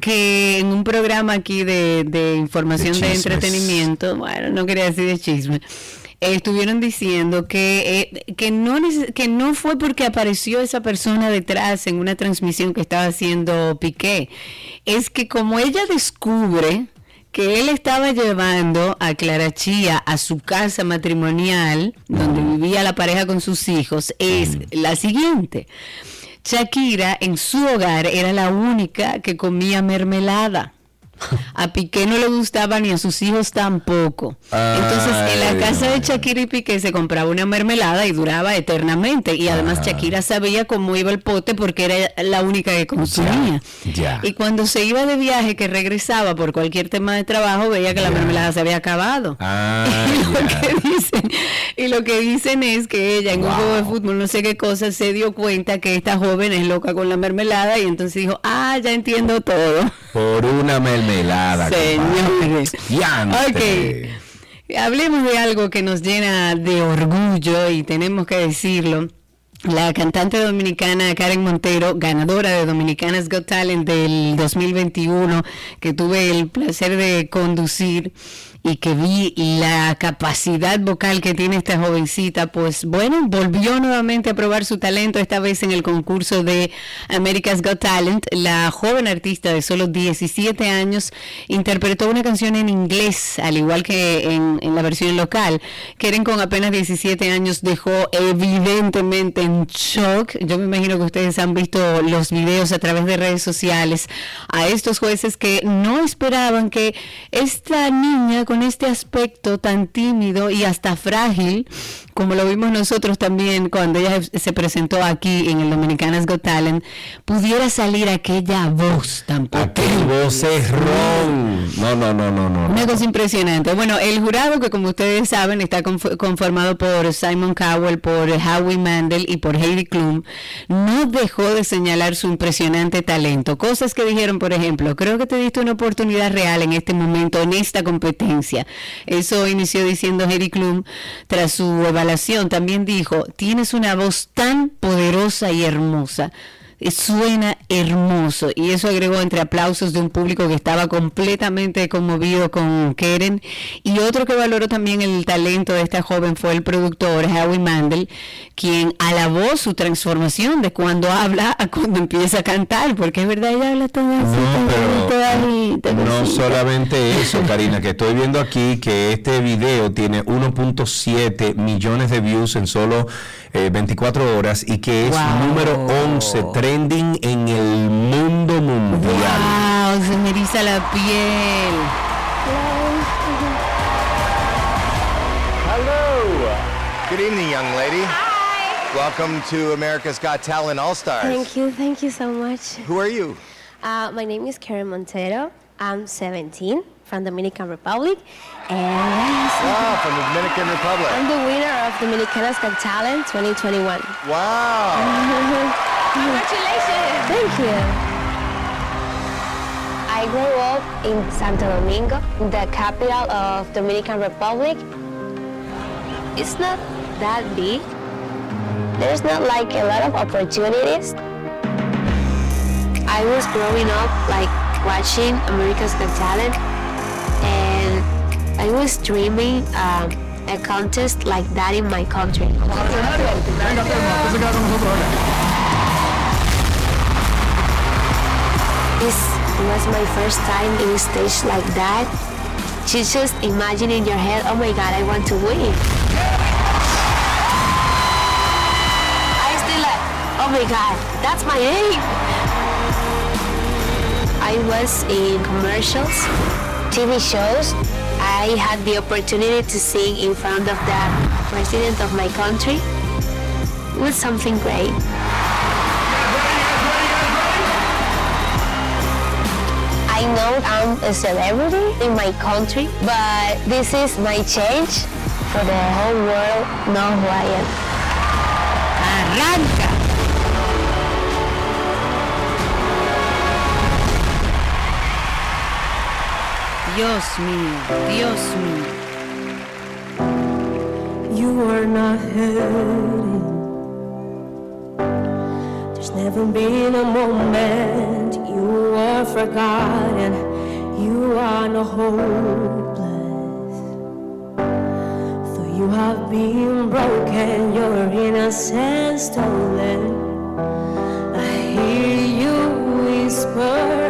que en un programa aquí de, de información de entretenimiento, bueno, no quería decir de chisme estuvieron diciendo que, eh, que, no, que no fue porque apareció esa persona detrás en una transmisión que estaba haciendo Piqué, es que como ella descubre que él estaba llevando a Clara Chía a su casa matrimonial, donde vivía la pareja con sus hijos, es la siguiente. Shakira en su hogar era la única que comía mermelada. A Piqué no le gustaba ni a sus hijos tampoco. Entonces, en la casa de Shakira y Piqué se compraba una mermelada y duraba eternamente. Y además Shakira sabía cómo iba el pote porque era la única que consumía. Y cuando se iba de viaje, que regresaba por cualquier tema de trabajo, veía que la mermelada se había acabado. y, lo que dicen, y lo que dicen es que ella en un juego de fútbol, no sé qué cosa, se dio cuenta que esta joven es loca con la mermelada y entonces dijo, ah, ya entiendo todo. Por una mermelada Señores. Ok. Hablemos de algo que nos llena de orgullo y tenemos que decirlo. La cantante dominicana Karen Montero, ganadora de Dominicanas Got Talent del 2021, que tuve el placer de conducir y que vi la capacidad vocal que tiene esta jovencita, pues bueno, volvió nuevamente a probar su talento, esta vez en el concurso de America's Got Talent. La joven artista de solo 17 años interpretó una canción en inglés, al igual que en, la versión local. Keren con apenas 17 años dejó evidentemente en shock. Yo me imagino que ustedes han visto los videos a través de redes sociales a estos jueces que no esperaban que esta niña con este aspecto tan tímido y hasta frágil, como lo vimos nosotros también cuando ella se presentó aquí en el Dominicanas Got Talent, pudiera salir aquella voz tan. Aquel voz es ron. No, no, no, no, no. Una cosa impresionante. Bueno, el jurado que como ustedes saben está conformado por Simon Cowell, por Howie Mandel y por Heidi Klum, no dejó de señalar su impresionante talento. Cosas que dijeron, por ejemplo, creo que te diste una oportunidad real en este momento, en esta competencia eso inició diciendo Harry Klum tras su evaluación. También dijo, tienes una voz tan poderosa y hermosa suena hermoso. Y eso agregó entre aplausos de un público que estaba completamente conmovido con Keren. Y otro que valoró también el talento de esta joven fue el productor Howie Mandel quien alabó su transformación de cuando habla a cuando empieza a cantar porque es verdad ella habla todo así no, no solamente eso Karina que estoy viendo aquí que este video tiene 1.7 millones de views en solo 24 eh, horas y que es número 11 trending en el mundo mundial. ¡Wow! Se me eriza la piel. Hello. Good evening, young lady. Hi. Welcome to America's Got Talent All Stars. Thank you. Thank you so much. Who are you? Uh, my name is Karen Montero. I'm 17 from Dominican Republic. And wow, from the Dominican Republic. I'm the winner of Dominicanas Got Talent 2021. Wow. Congratulations. Thank you. I grew up in Santo Domingo, the capital of Dominican Republic. It's not that big. There's not like a lot of opportunities. I was growing up like watching America's Got Talent and I was dreaming um, a contest like that in my country. This was my first time in a stage like that, you just imagine in your head, oh my God, I want to win. I still like, oh my God, that's my aim. I was in commercials, TV shows. I had the opportunity to sing in front of the president of my country. It was something great. I know I'm a celebrity in my country, but this is my change for the whole world know who I am. Arranca. Dios mío, Dios mío. You are not hurting. There's never been a moment forgotten. You are no hopeless. Though you have been broken, your innocence stolen. I hear you whisper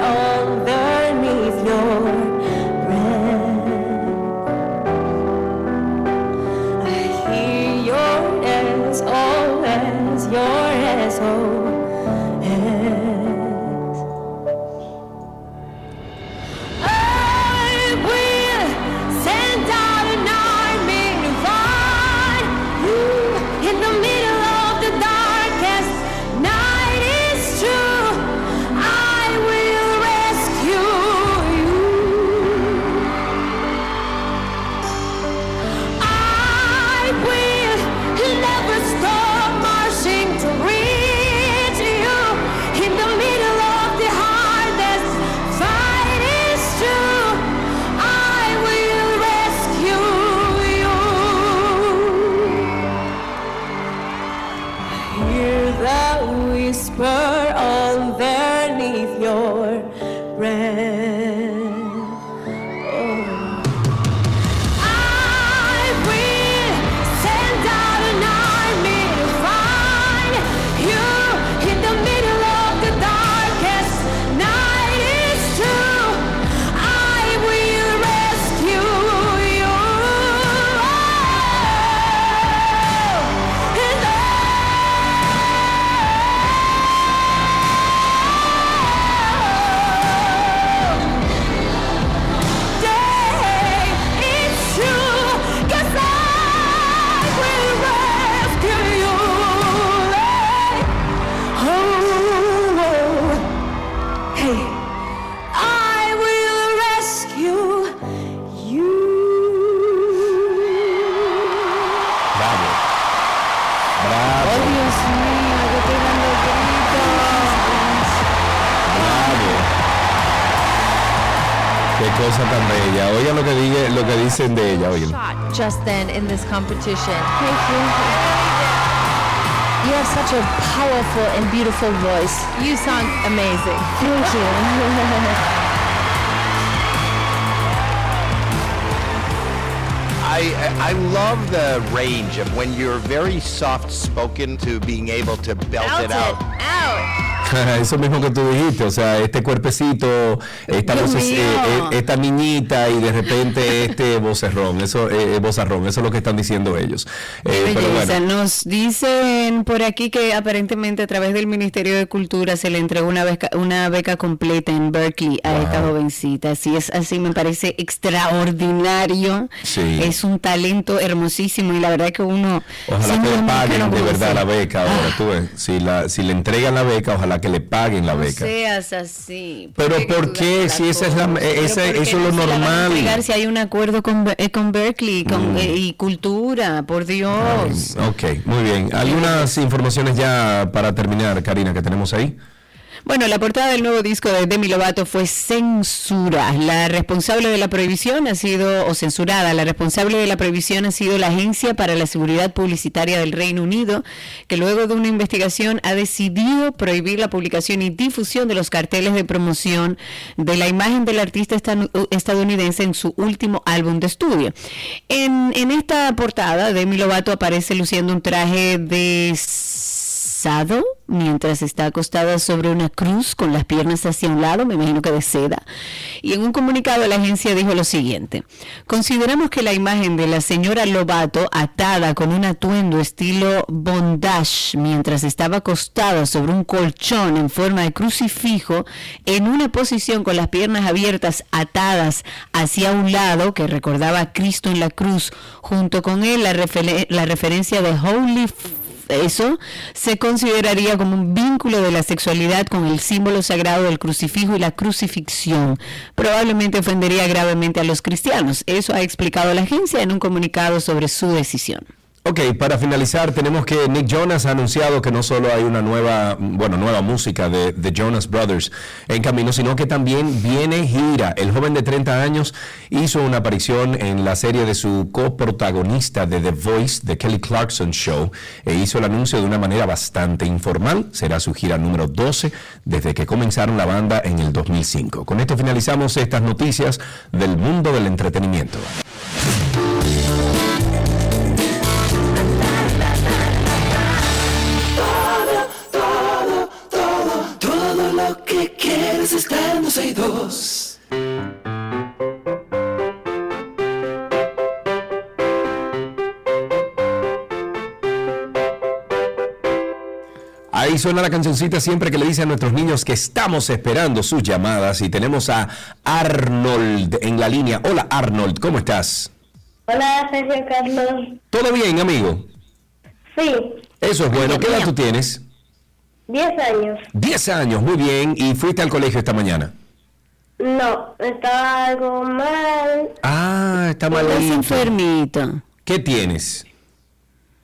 que dicen de ella, oigan. just then in this competition. Thank you. You have such a powerful and beautiful voice. You sound amazing. Thank you. I I love the range of when you're very soft spoken to being able to belt it out. Eso mismo que tú dijiste, o sea, este cuerpecito, esta, voces- eh, eh, esta niñita y de repente este vocerrón, eso, eh, eh, vozarrón, eso es lo que están diciendo ellos. Eh, pero bueno, Nos dicen por aquí que aparentemente a través del Ministerio de Cultura se le entregó una beca, una beca completa en Berkeley a esta jovencita. Si es así, me parece extraordinario. Sí. Es un talento hermosísimo y la verdad que uno... ojalá que le paguen de verdad la beca ahora, tú ves, si, la, si le entregan la beca, ojalá que le paguen la No beca. seas así. Pero ¿por qué? Si esa es la- Pero ¿por eso es lo no normal. Si hay un acuerdo con, eh, con Berkeley con, Mm. eh, y cultura, por Dios. Ok, muy bien. ¿Algunas informaciones ya para terminar, Karina, que tenemos ahí? Bueno, la portada del nuevo disco de Demi Lovato fue censura. La responsable de la prohibición ha sido, o censurada, la responsable de la prohibición ha sido la Agencia para la Seguridad Publicitaria del Reino Unido, que luego de una investigación ha decidido prohibir la publicación y difusión de los carteles de promoción de la imagen del artista estadounidense en su último álbum de estudio. En, en esta portada, Demi Lovato aparece luciendo un traje de mientras está acostada sobre una cruz con las piernas hacia un lado, me imagino que de seda. Y en un comunicado la agencia dijo lo siguiente, consideramos que la imagen de la señora Lobato atada con un atuendo estilo bondage mientras estaba acostada sobre un colchón en forma de crucifijo en una posición con las piernas abiertas atadas hacia un lado que recordaba a Cristo en la cruz, junto con él la, la referencia de Holy eso se consideraría como un vínculo de la sexualidad con el símbolo sagrado del crucifijo y la crucifixión. Probablemente ofendería gravemente a los cristianos. Eso ha explicado la agencia en un comunicado sobre su decisión. Ok, para finalizar, tenemos que Nick Jonas ha anunciado que no solo hay una nueva, bueno, nueva música de The Jonas Brothers en camino, sino que también viene gira. El joven de 30 años hizo una aparición en la serie de su coprotagonista de The Voice, The Kelly Clarkson Show, e hizo el anuncio de una manera bastante informal. Será su gira número 12 desde que comenzaron la banda en el 2005. Con esto finalizamos estas noticias del mundo del entretenimiento. Que quieres está en 12 y 2. Ahí suena la cancioncita siempre que le dice a nuestros niños que estamos esperando sus llamadas y tenemos a Arnold en la línea. Hola Arnold, ¿cómo estás? Hola, Sergio Carlos. ¿Todo bien, amigo? Sí, Eso es bueno. ¿Qué edad tú tienes? 10 años. 10 años, muy bien. ¿Y fuiste al colegio esta mañana? No, estaba algo mal. Ah, está Estás malito. enfermito. ¿Qué tienes?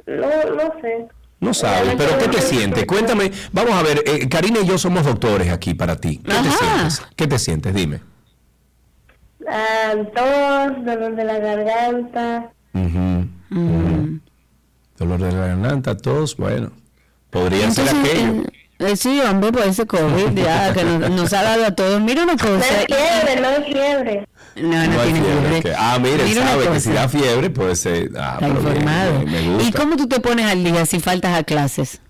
No, no sé. No sabes, pero ¿qué te sientes? Cuéntame. Vamos a ver, eh, Karina y yo somos doctores aquí para ti. ¿Qué te sientes? ¿Qué te sientes? Dime. Ah, tos, dolor de la garganta. Ujú. Dolor de la garganta, tos, bueno. Podría ser aquello. eh, eh, sí, hombre, pues ese COVID ya que nos, nos ha dado a todos. Mira una No cosa. es fiebre, no es fiebre. No, no, No tiene fiebre. Ah, mire, Mira sabe que si da fiebre, pues eh, ah, Está pero bien, informado. me, me gusta. ¿Y cómo tú te pones al día si faltas a clases?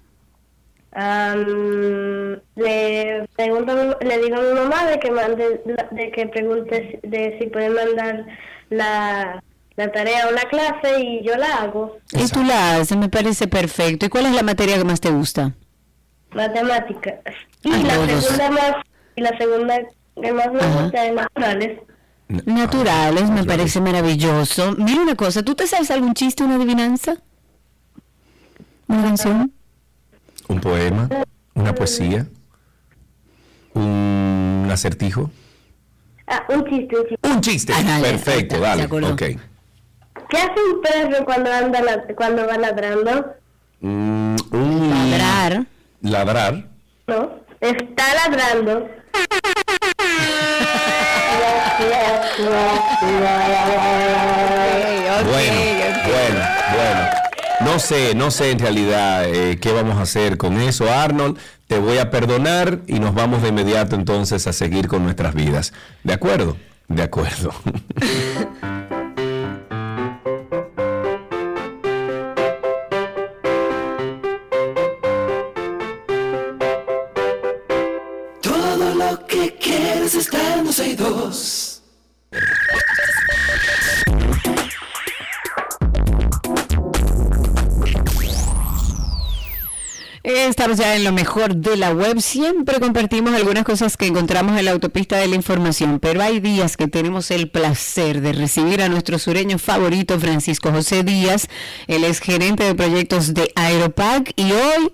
Am, le pregunto, le digo a mi mamá de que mande, la- de que pregunte de si puede mandar la, la tarea una clase y yo la hago. Y tú la haces, me parece perfecto. ¿Y cuál es la materia que más te gusta? Matemáticas. Y Ay, la todos. segunda más, y la segunda que más me Ajá. gusta es naturales. Naturales, me parece maravilloso. Mira una cosa, ¿tú te sabes algún chiste, una adivinanza? ¿Una canción? Un poema, una poesía, un acertijo. Ah, un chiste, un chiste. Un chiste. Ah, dale, Perfecto, está, dale. Ok. ¿Qué hace un perro cuando anda la- cuando va ladrando? Mm, un Ladrar. Ladrar. No, está ladrando. Bueno, bueno, bueno. No sé, no sé en realidad eh, qué vamos a hacer con eso, Arnold. Te voy a perdonar y nos vamos de inmediato entonces a seguir con nuestras vidas. ¿De acuerdo? De acuerdo. 12 y 2. Estamos ya en lo mejor de la web. Siempre compartimos algunas cosas que encontramos en la autopista de la información, pero hay días que tenemos el placer de recibir a nuestro sureño favorito, Francisco José Díaz. Él es gerente de proyectos de Aeropac y hoy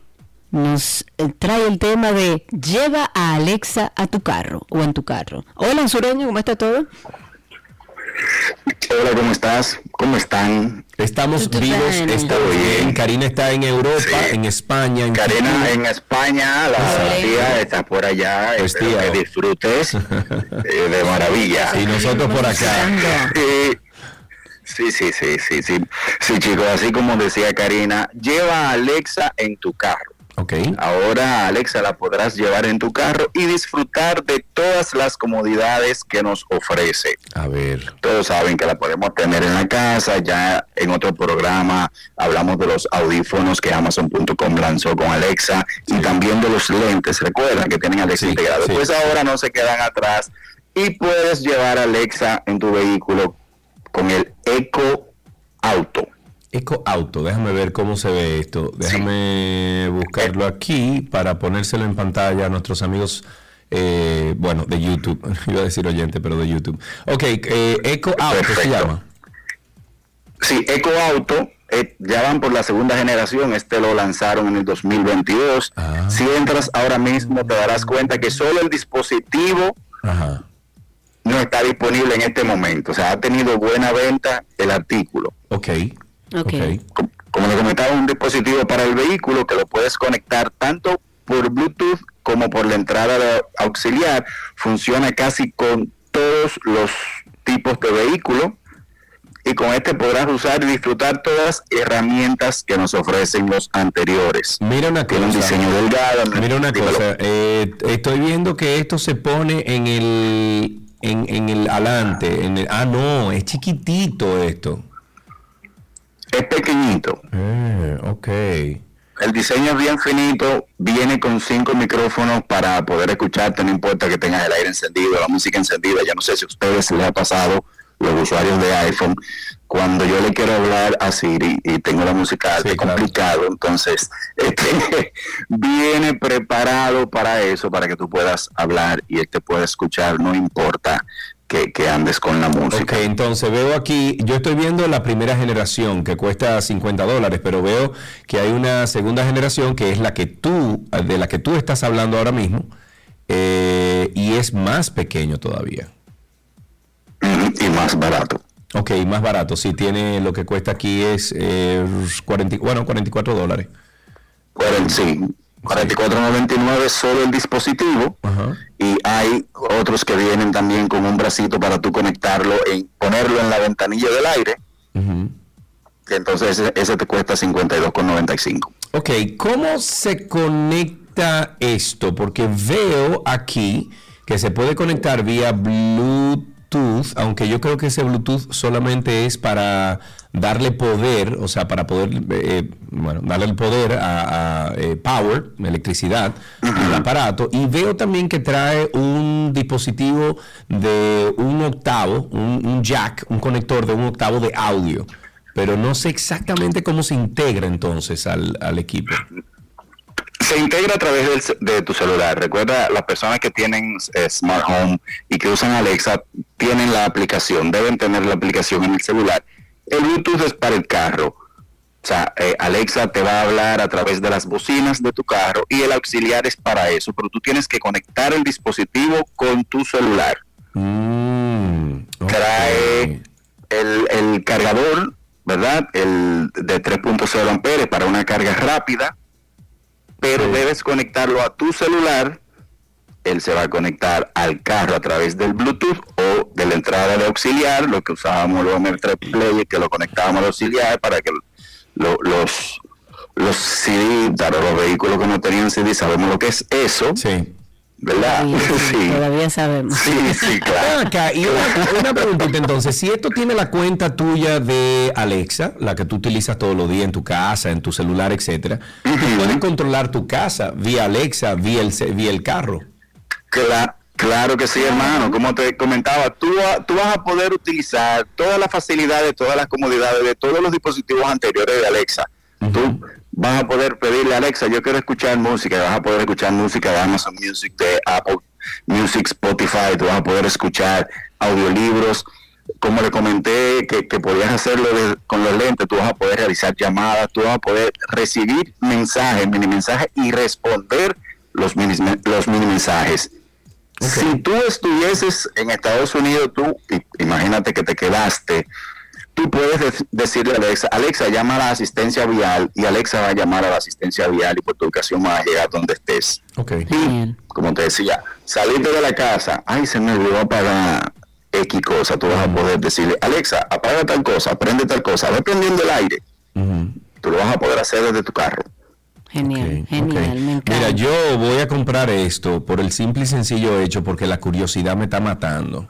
nos eh, trae el tema de lleva a Alexa a tu carro o en tu carro. Hola, sureño, ¿cómo está todo? Hola, ¿cómo estás? ¿Cómo están? Estamos vivos, está bien. Karina está en Europa, en España, en Karina Chile. en España, la tía está por allá, Pues, espero tía. que disfrutes eh, de maravilla. Y nosotros por acá. Sí, sí, sí, sí, sí, sí, chicos, así como decía Karina, lleva a Alexa en tu carro. Ahora Alexa la podrás llevar en tu carro y disfrutar de todas las comodidades que nos ofrece. A ver. Todos saben que la podemos tener en la casa. Ya en otro programa hablamos de los audífonos que Amazon.com lanzó con Alexa y también de los lentes. Recuerdan que tienen Alexa integrado. Pues ahora no se quedan atrás y puedes llevar Alexa en tu vehículo con el Eco Auto. Eco Auto, déjame ver cómo se ve esto. Déjame buscarlo aquí para ponérselo en pantalla a nuestros amigos, eh, bueno, de YouTube. Iba a decir oyente, pero de YouTube. Ok, eh, Eco Auto se llama. Sí, Eco Auto, eh, ya van por la segunda generación, este lo lanzaron en el 2022. Ah. Si entras ahora mismo te darás cuenta que solo el dispositivo no está disponible en este momento. O sea, ha tenido buena venta el artículo. Ok. Como le comentaba, un dispositivo para el vehículo que lo puedes conectar tanto por Bluetooth como por la entrada de auxiliar. Funciona casi con todos los tipos de vehículo y con este podrás usar y disfrutar todas las herramientas que nos ofrecen los anteriores. Mira una Tiene un cosa. diseño delgado. Mira una dímelo. cosa, eh, estoy viendo que esto se pone en el en, en el alante, en el, ah no, es chiquitito esto. Es pequeñito. Eh, ok. El diseño es bien finito, viene con cinco micrófonos para poder escucharte, no importa que tengas el aire encendido, la música encendida. Ya no sé si a ustedes les ha pasado, los usuarios de iPhone, cuando yo le quiero hablar a Siri y tengo la música alta, es complicado, entonces este, viene preparado para eso, para que tú puedas hablar y él te pueda escuchar, no importa que, que andes con la música. Ok, entonces veo aquí, yo estoy viendo la primera generación que cuesta 50 dólares, pero veo que hay una segunda generación que es la que tú, de la que tú estás hablando ahora mismo, eh, y es más pequeño todavía. Y más barato. Ok, más barato, sí, tiene lo que cuesta aquí es eh, 40, bueno, 44 dólares. Cuaren- sí, 44.99 solo el dispositivo y hay otros que vienen también con un bracito para tú conectarlo y ponerlo en la ventanilla del aire. Entonces ese, ese te cuesta 52.95 Ok, ¿cómo se conecta esto? Porque veo aquí que se puede conectar vía Bluetooth, aunque yo creo que ese Bluetooth solamente es para darle poder, o sea, para poder, eh, bueno, darle el poder a, a, eh, power, electricidad al aparato. Y veo también que trae un dispositivo de un octavo, un, un jack, un conector de un octavo de audio. Pero no sé exactamente cómo se integra entonces al, al equipo. Se integra a través del de tu celular. Recuerda, las personas que tienen eh, Smart Home y que usan Alexa tienen la aplicación, deben tener la aplicación en el celular. El Bluetooth es para el carro. O sea, eh, Alexa te va a hablar a través de las bocinas de tu carro y el auxiliar es para eso, pero tú tienes que conectar el dispositivo con tu celular. Trae el, el cargador, ¿verdad? El de 3.0 amperes para una carga rápida, pero debes conectarlo a tu celular. Él se va a conectar al carro a través del Bluetooth o de la entrada de auxiliar, lo que usábamos los MP3 Player, que lo conectábamos al auxiliar para que lo- los los CD, claro, los vehículos que no tenían CD, sabemos lo que es eso. Sí. ¿Verdad? Sí. Todavía sabemos. Sí, sí, claro. Acá, y una, una preguntita entonces, si esto tiene la cuenta tuya de Alexa, la que tú utilizas todos los días en tu casa, en tu celular, etcétera, tú puedes controlar tu casa vía Alexa, vía el, vía el carro. Cla- claro que sí, hermano. Como te comentaba, tú, tú vas a poder utilizar todas las facilidades, todas las comodidades de todos los dispositivos anteriores de Alexa. Tú vas a poder pedirle a Alexa, yo quiero escuchar música, vas a poder escuchar música de Amazon Music, de Apple Music, Spotify, tú vas a poder escuchar audiolibros. Como le comenté que, que podías hacerlo de- con los lentes, tú vas a poder realizar llamadas, tú vas a poder recibir mensajes, mini mensajes y responder los mini, los mini mensajes. Si tú estuvieses en Estados Unidos, tú, imagínate que te quedaste, tú puedes de- decirle a Alexa, Alexa llama a la asistencia vial y Alexa va a llamar a la asistencia vial y por tu ocasión va a llegar donde estés. Y, como te decía, salirte de la casa, ay, se me olvidó apagar X cosa, tú vas a poder decirle, Alexa, apaga tal cosa, prende tal cosa, ve prendiendo el aire. Tú lo vas a poder hacer desde tu carro. Genial, genial, me encanta. Mira, yo voy a comprar esto por el simple y sencillo hecho porque la curiosidad me está matando.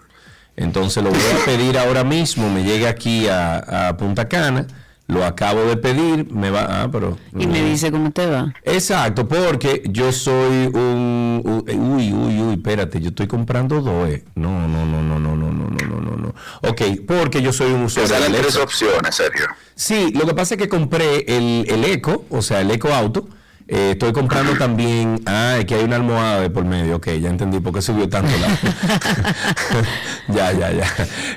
Entonces lo voy a pedir ahora mismo, me llega aquí a, a Punta Cana, lo acabo de pedir, me va, ah, pero... y me dice cómo te va. Exacto, porque yo soy un... u- Uy, uy, uy, espérate, yo estoy comprando dos. eh. No, no, no, no, no, no, no, no, no, no, no. Ok, porque yo soy un usuario salen tres opciones, Sergio. Sí, lo que pasa es que compré el, el Eco, o sea, el Eco Auto. Eh, estoy comprando también. Ah, es que hay una almohada de por medio. Ok, ya entendí por qué subió tanto la. ya, ya, ya.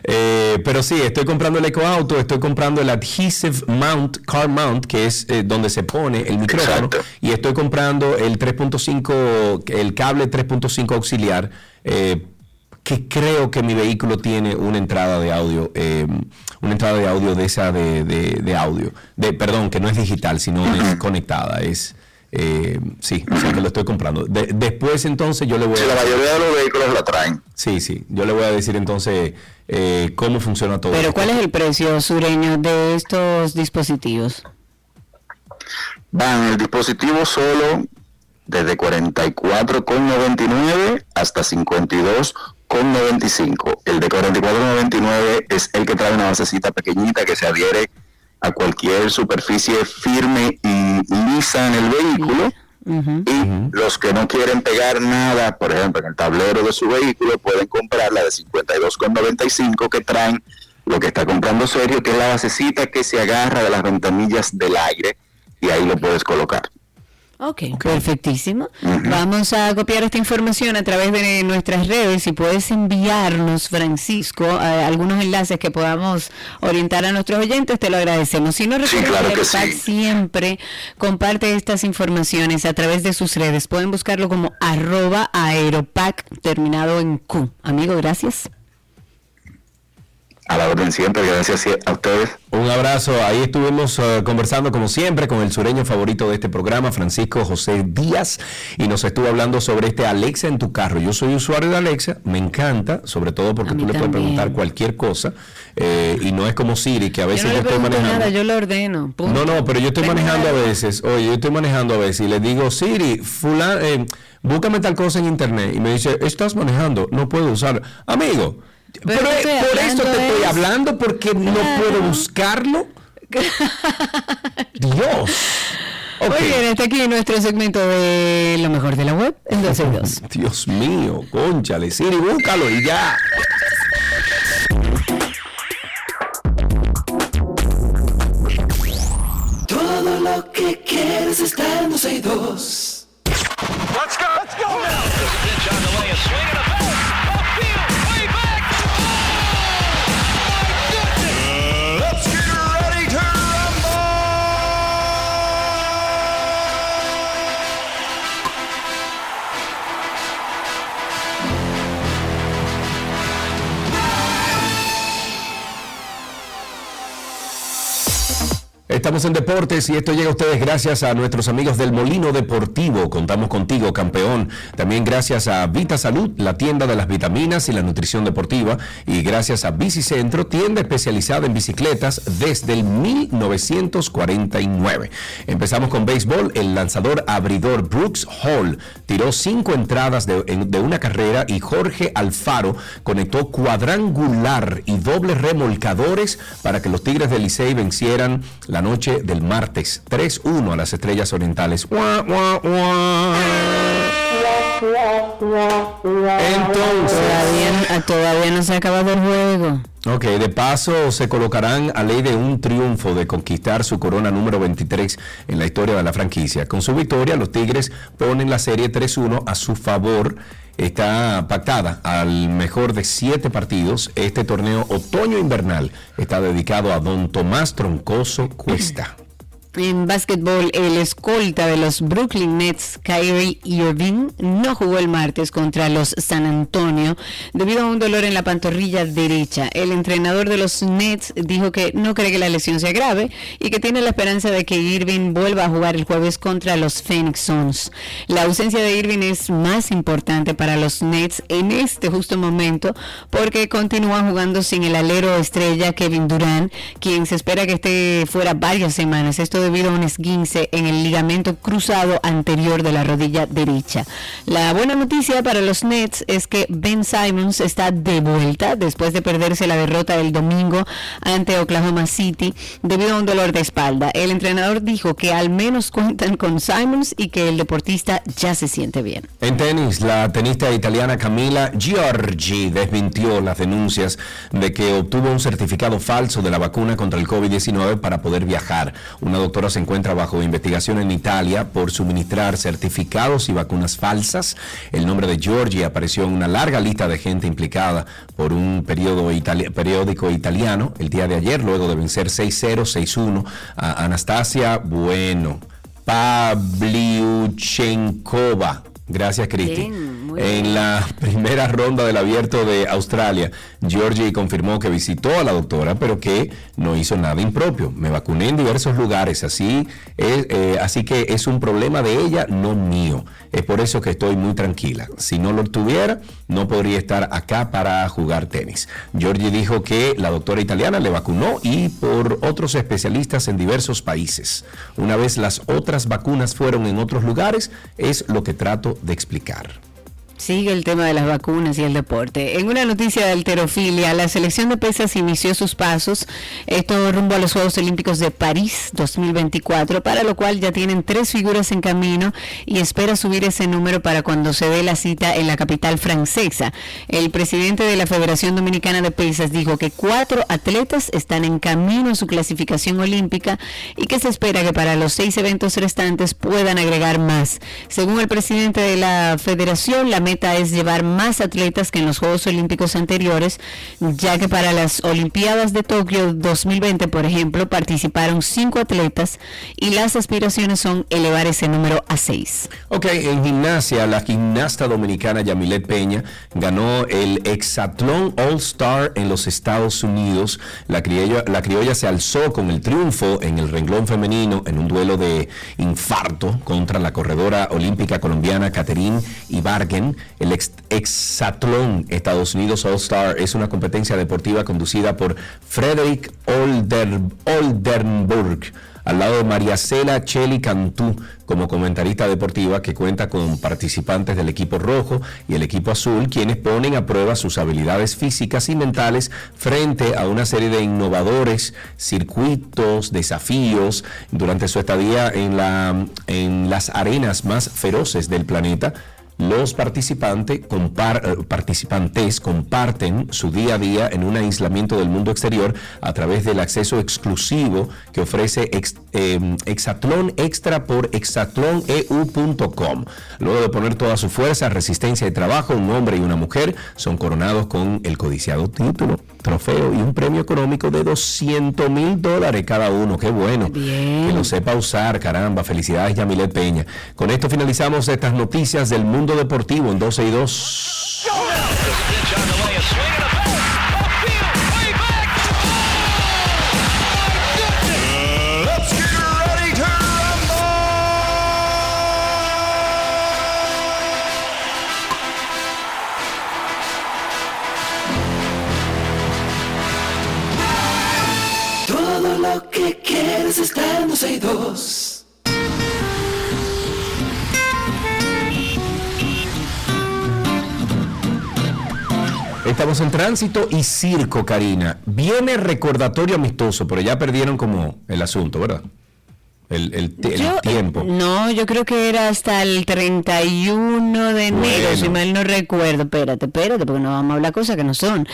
Eh, pero sí, estoy comprando el Eco Auto, estoy comprando el Adhesive Mount, Car Mount, que es eh, donde se pone el micrófono. Y estoy comprando el 3.5, el cable 3.5 auxiliar. eh, que creo que mi vehículo tiene una entrada de audio, eh, una entrada de audio de esa de, de- de audio, de perdón, que no es digital, sino es conectada, es eh, sí, o sea que lo estoy comprando. De- después entonces yo le voy Sí, a la mayoría de los vehículos la traen. Sí, sí, yo le voy a decir entonces eh, cómo funciona todo. Pero esto. ¿cuál es el precio sureño de estos dispositivos? Van el dispositivo solo desde 44,99 hasta 52,95. El de 44,99 es el que trae una basecita pequeñita que se adhiere a cualquier superficie firme y lisa en el vehículo. Y los que no quieren pegar nada, por ejemplo, en el tablero de su vehículo, pueden comprar la de 52,95 que traen lo que está comprando Sergio, que es la basecita que se agarra de las ventanillas del aire y ahí lo puedes colocar. Ok, perfectísimo. Vamos a copiar esta información a través de nuestras redes. Si puedes enviarnos, Francisco, eh, algunos enlaces que podamos orientar a nuestros oyentes, te lo agradecemos. Si no recuerda claro que sí. siempre comparte estas informaciones a través de sus redes. Pueden buscarlo como arroba aeropack terminado en Q. Amigo, gracias. A la orden siempre, gracias a ustedes. Un abrazo. Ahí estuvimos eh, conversando como siempre con el sureño favorito de este programa, Francisco José Díaz, y nos estuvo hablando sobre este Alexa en tu carro. Yo soy usuario de Alexa, me encanta, sobre todo porque tú le puedes preguntar cualquier cosa y no es como Siri que a Yo veces no yo, le estoy manejando. nada, yo lo ordeno. punto. No, no, pero yo estoy Tengo manejando a veces. Oye, yo estoy manejando a veces y le digo, Siri, fulano, eh, búscame tal cosa en internet. Y me dice, estás manejando, no puedo usarlo. Amigo, Pero pero, estoy por esto te hablando estoy es- hablando porque no Claro. puedo buscarlo. Dios. Ok. Muy bien, está aquí nuestro segmento de lo mejor de la web en 12 y 2. Dios mío, conchale, Siri, búscalo y ya. Todo lo que quieres está en 12 y 2. Let's go. Let's go. Pitch Estamos en Deportes y esto llega a ustedes gracias a nuestros amigos del Molino Deportivo. Contamos contigo, campeón. También gracias a Vita Salud, la tienda de las vitaminas y la nutrición deportiva. Y gracias a Bicicentro, tienda especializada en bicicletas desde el 1949. Empezamos con béisbol. El lanzador abridor Brooks Hall tiró cinco entradas de, una carrera y Jorge Alfaro conectó cuadrangular y doble remolcadores para que los Tigres del Licey vencieran la noche del martes 3-1 a las Estrellas Orientales. Entonces, Todavía, todavía no se ha acabado el juego. Ok, de paso se colocarán a ley de un triunfo de conquistar su corona número 23 en la historia de la franquicia. Con su victoria, los Tigres ponen la serie 3-1 a su favor. Está pactada al mejor de siete partidos. Este torneo otoño-invernal está dedicado a don Tomás Troncoso Cuesta. En básquetbol, el escolta de los Brooklyn Nets, Kyrie Irving, no jugó el martes contra los San Antonio debido a un dolor en la pantorrilla derecha. El entrenador de los Nets dijo que no cree que la lesión sea grave y que tiene la esperanza de que Irving vuelva a jugar el jueves contra los Phoenix Suns. La ausencia de Irving es más importante para los Nets en este justo momento porque continúan jugando sin el alero estrella Kevin Durant, quien se espera que esté fuera varias semanas. Esto debido a un esguince en el ligamento cruzado anterior de la rodilla derecha. La buena noticia para los Nets es que Ben Simons está de vuelta después de perderse la derrota del domingo ante Oklahoma City debido a un dolor de espalda. El entrenador dijo que al menos cuentan con Simons y que el deportista ya se siente bien. En tenis, la tenista italiana Camila Giorgi desmintió las denuncias de que obtuvo un certificado falso de la vacuna contra el COVID-19 para poder viajar. Una doctora se encuentra bajo investigación en Italia por suministrar certificados y vacunas falsas. El nombre de Giorgi apareció en una larga lista de gente implicada por un periodo periódico italiano el día de ayer, luego de vencer 6-0, 6-1 a Anastasia Bueno. Pavliuchenkova. Gracias, Cristi. En la primera ronda del abierto de Australia, Georgie confirmó que visitó a la doctora, pero que no hizo nada impropio. Me vacuné en diversos lugares, así, es, eh, así que es un problema de ella, no mío. Es por eso que estoy muy tranquila. Si no lo tuviera, no podría estar acá para jugar tenis. Georgie dijo que la doctora italiana le vacunó y por otros especialistas en diversos países. Una vez las otras vacunas fueron en otros lugares, es lo que trato de explicar. Sigue el tema de las vacunas y el deporte. En una noticia de alterofilia, la selección de pesas inició sus pasos, esto rumbo a los Juegos Olímpicos de París 2024, para lo cual ya tienen tres figuras en camino y espera subir ese número para cuando se dé la cita en la capital francesa. El presidente de la Federación Dominicana de Pesas dijo que cuatro atletas están en camino a su clasificación olímpica y que se espera que para los seis eventos restantes puedan agregar más. Según el presidente de la federación, la meta es llevar más atletas que en los Juegos Olímpicos anteriores, ya que para las Olimpiadas de Tokio 2020, por ejemplo, participaron cinco atletas y las aspiraciones son elevar ese número a seis. Ok, en gimnasia, la gimnasta dominicana Yamilet Peña ganó el Hexatlón All Star en los Estados Unidos. La criolla, la criolla se alzó con el triunfo en el renglón femenino en un duelo de infarto contra la corredora olímpica colombiana Catherine Ibargen. El ex- Hexatlón Estados Unidos All Star es una competencia deportiva conducida por Frederick Older, Oldenburg al lado de María Cela Cheli Cantú como comentarista deportiva que cuenta con participantes del equipo rojo y el equipo azul quienes ponen a prueba sus habilidades físicas y mentales frente a una serie de innovadores circuitos, desafíos durante su estadía en, la, en las arenas más feroces del planeta. Los participantes, compar- eh, participantes comparten su día a día en un aislamiento del mundo exterior a través del acceso exclusivo que ofrece ex- eh, Exatlón Extra por exatloneu.com. Luego de poner toda su fuerza, resistencia y trabajo, un hombre y una mujer son coronados con el codiciado título, trofeo y un premio económico de 200 mil dólares cada uno. Qué bueno. Que lo sepa usar, caramba. Felicidades, Yamilet Peña. Con esto finalizamos estas noticias del mundo deportivo en 12 y 2. Let's get ready to Todo lo que quieres está en 12 y 2. Estamos en tránsito y circo, Karina. Viene recordatorio amistoso, pero ya perdieron como el asunto, ¿verdad? El, el ti- el Yo- tiempo. No, yo creo que era hasta el 31 de enero, Bueno. si mal no recuerdo. Espérate, espérate, porque no vamos a hablar cosas que no son.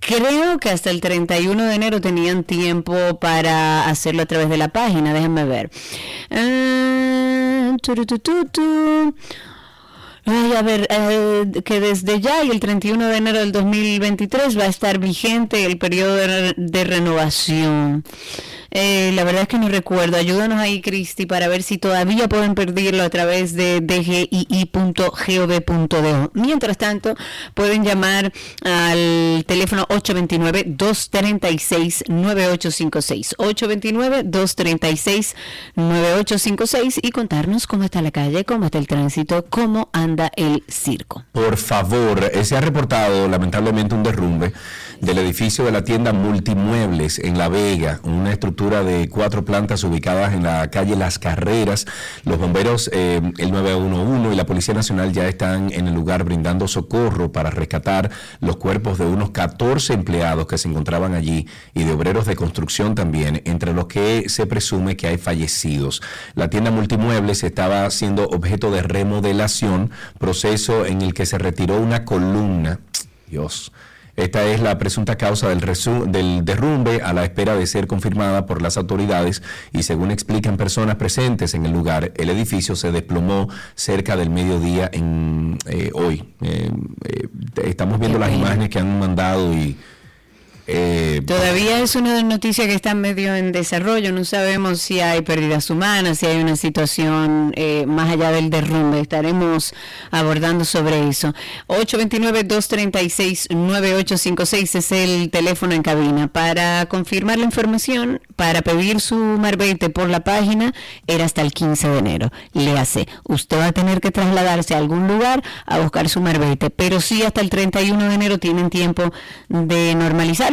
Creo que hasta el 31 de enero tenían tiempo para hacerlo a través de la página, déjenme ver. Turutututu. Ay, a ver, eh, que desde ya y el 31 de enero del 2023 va a estar vigente el periodo de, de renovación. Eh, la verdad es que no recuerdo. Ayúdanos ahí, Cristi, para ver si todavía pueden pedirlo a través de dgii.gov.do. Mientras tanto, pueden llamar al teléfono 829-236-9856. 829-236-9856 y contarnos cómo está la calle, cómo está el tránsito, cómo anda el circo. Por favor, eh, se ha reportado lamentablemente un derrumbe del edificio de la tienda Multimuebles en La Vega, una estructura de cuatro plantas ubicadas en la calle Las Carreras. Los bomberos, eh, el 911 y la Policía Nacional ya están en el lugar brindando socorro para rescatar los cuerpos de unos 14 empleados que se encontraban allí y de obreros de construcción también, entre los que se presume que hay fallecidos. La tienda multimuebles estaba siendo objeto de remodelación, proceso en el que se retiró una columna. Dios. Esta es la presunta causa del, del derrumbe a la espera de ser confirmada por las autoridades y según explican personas presentes en el lugar, el edificio se desplomó cerca del mediodía en eh, hoy. Eh, eh, estamos viendo las imágenes que han mandado y... eh, Todavía es una noticia que está medio en desarrollo, no sabemos si hay pérdidas humanas, si hay una situación eh, más allá del derrumbe, estaremos abordando sobre eso. 829-236-9856 es el teléfono en cabina. Para confirmar la información, para pedir su marbete por la página, era hasta el 15 de enero. Le hace, usted va a tener que trasladarse a algún lugar a buscar su marbete, pero sí hasta el 31 de enero tienen tiempo de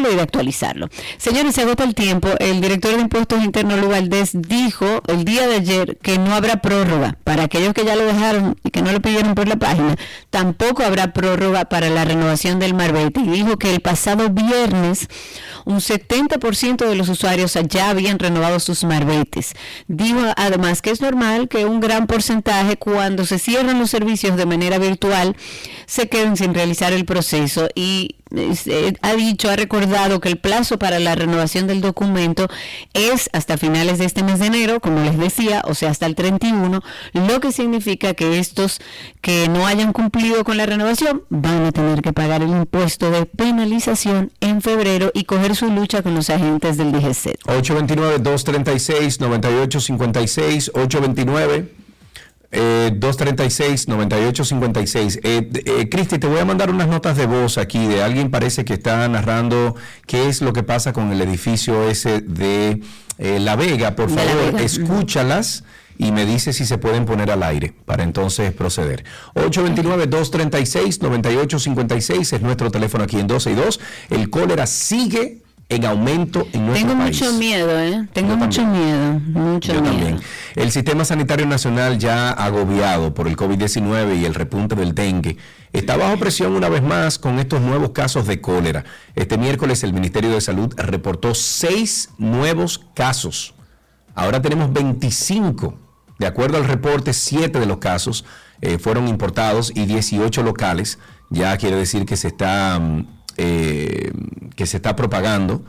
y de actualizarlo. Señores, se agota el tiempo. El director de Impuestos Internos, Lu Valdés, dijo el día de ayer que no habrá prórroga para aquellos que ya lo dejaron y que no lo pidieron por la página. Tampoco habrá prórroga para la renovación del marbete. Y dijo que el pasado viernes un 70% de los usuarios ya habían renovado sus marbetes. Dijo además que es normal que un gran porcentaje cuando se cierran los servicios de manera virtual se queden sin realizar el proceso y ha dicho, ha recordado que el plazo para la renovación del documento es hasta finales de este mes de enero, como les decía, o sea, hasta el 31, lo que significa que estos que no hayan cumplido con la renovación van a tener que pagar el impuesto de penalización en febrero y coger su lucha con los agentes del DGC. 829-236-9856, 829. Eh, 236-9856. Eh, eh, Cristi, te voy a mandar unas notas de voz aquí de alguien parece que está narrando qué es lo que pasa con el edificio ese de eh, La Vega. Por favor, Vega. escúchalas y me dice si se pueden poner al aire para entonces proceder. 829-236-9856 es nuestro teléfono aquí en 12 y 2. El cólera sigue en aumento en nuestro Tengo país. mucho miedo, ¿eh? Tengo mucho miedo, mucho Yo miedo. también. El Sistema Sanitario Nacional, ya agobiado por el COVID-19 y el repunte del dengue, está bajo presión una vez más con estos nuevos casos de cólera. Este miércoles el Ministerio de Salud reportó seis nuevos casos. Ahora tenemos 25. De acuerdo al reporte, siete de los casos eh, fueron importados y 18 locales. Ya quiere decir que se está, mm, eh, que se está propagando.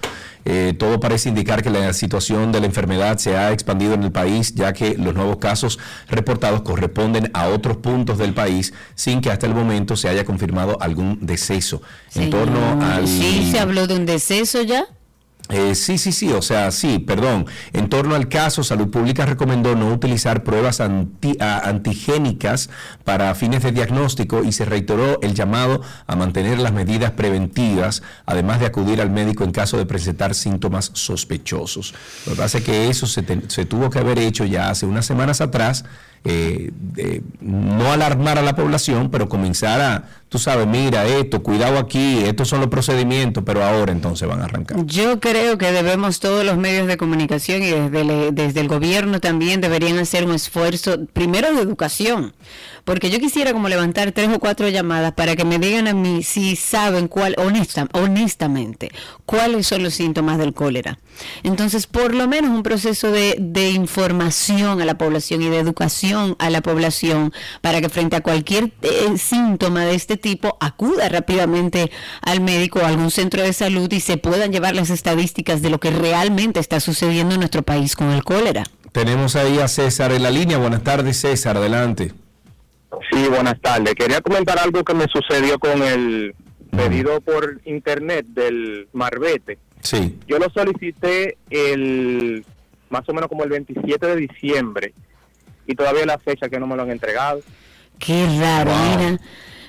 Eh, todo parece indicar que la situación de la enfermedad se ha expandido en el país, ya que los nuevos casos reportados corresponden a otros puntos del país sin que hasta el momento se haya confirmado algún deceso. En torno al... Sí, se habló de un deceso ya. Eh, sí, sí, sí, o sea, sí, perdón. En torno al caso, Salud Pública recomendó no utilizar pruebas anti- a- antigénicas para fines de diagnóstico y se reiteró el llamado a mantener las medidas preventivas, además de acudir al médico en caso de presentar síntomas sospechosos. Lo que pasa es que eso se, tuvo que haber hecho ya hace unas semanas atrás. eh, no alarmar a la población, pero comenzar a, tú sabes, mira esto, cuidado aquí, estos son los procedimientos, pero ahora entonces van a arrancar. Yo creo que debemos todos los medios de comunicación y desde el, gobierno también deberían hacer un esfuerzo, primero de educación, porque yo quisiera como levantar tres o cuatro llamadas para que me digan a mí si saben cuál, honesta, honestamente, cuáles son los síntomas del cólera. Entonces, por lo menos un proceso de, de información a la población y de educación a la población para que frente a cualquier eh, síntoma de este tipo acuda rápidamente al médico o a algún centro de salud y se puedan llevar las estadísticas de lo que realmente está sucediendo en nuestro país con el cólera. Tenemos ahí a César en la línea. Buenas tardes, César, adelante. Sí, buenas tardes. Quería comentar algo que me sucedió con el pedido por internet del Marbete. Sí. Yo lo solicité el más o menos como el 27 de diciembre y todavía la fecha que no me lo han entregado. Qué raro, mira.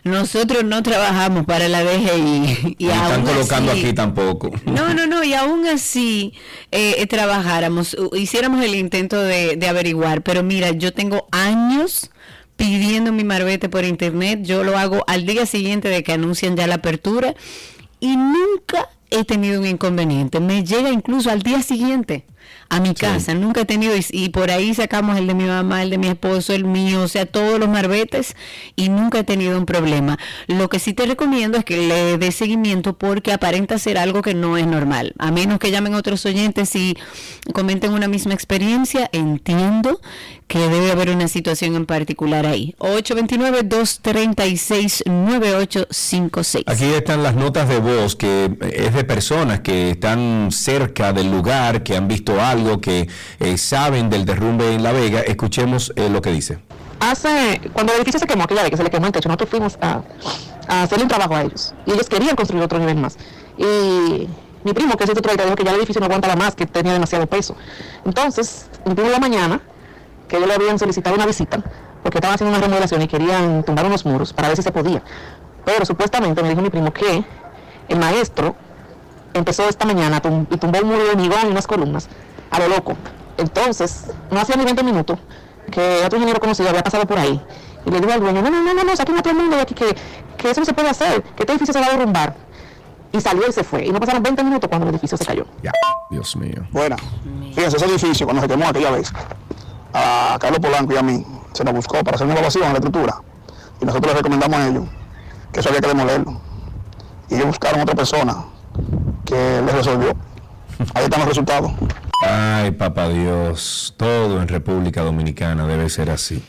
Nosotros no trabajamos para la DGI y están colocando así- aquí tampoco. No, no, no, y aún así eh, trabajáramos, hiciéramos el intento de, de averiguar, pero mira, yo tengo años pidiendo mi marbete por internet, yo lo hago al día siguiente de que anuncian ya la apertura y nunca he tenido un inconveniente, me llega incluso al día siguiente. A mi casa. Nunca he tenido, y, y por ahí sacamos el de mi mamá, el de mi esposo, el mío, o sea, todos los marbetes y nunca he tenido un problema. Lo que sí te recomiendo es que le des seguimiento porque aparenta ser algo que no es normal. A menos que llamen otros oyentes y comenten una misma experiencia, entiendo que debe haber una situación en particular ahí. 829-236-9856. Aquí están las notas de voz que es de personas que están cerca del lugar, que han visto algo, que eh, saben del derrumbe en La Vega. Escuchemos eh, lo que dice. Hace, cuando el edificio se quemó, aquella vez que se le quemó el techo, nosotros fuimos a, a hacerle un trabajo a ellos. Y ellos querían construir otro nivel más. Y mi primo, que es de otro dijo que ya el edificio no aguantaba más, que tenía demasiado peso. Entonces, mi primo en la mañana, que ellos le habían solicitado una visita, porque estaban haciendo una remodelación y querían tumbar unos muros para ver si se podía. Pero supuestamente me dijo mi primo que el maestro empezó esta mañana a tum- y tumbó un muro de hormigón y unas columnas a lo loco. Entonces, no hacía ni 20 minutos que otro ingeniero conocido había pasado por ahí y le dijo al dueño, no, no, no, no, no saquen a todo el mundo de aquí, que, que eso no se puede hacer, que este edificio se va a derrumbar. Y salió y se fue. Y no pasaron 20 minutos cuando el edificio se cayó. Dios mío. Bueno, fíjense, ese edificio cuando se quemó aquella vez, a Carlos Polanco y a mí, se nos buscó para hacer una evaluación en la estructura. Y nosotros le recomendamos a ellos que eso había que demolerlo. Y ellos buscaron otra persona que les resolvió. Ahí están los resultados. Ay, papá Dios, todo en República Dominicana debe ser así.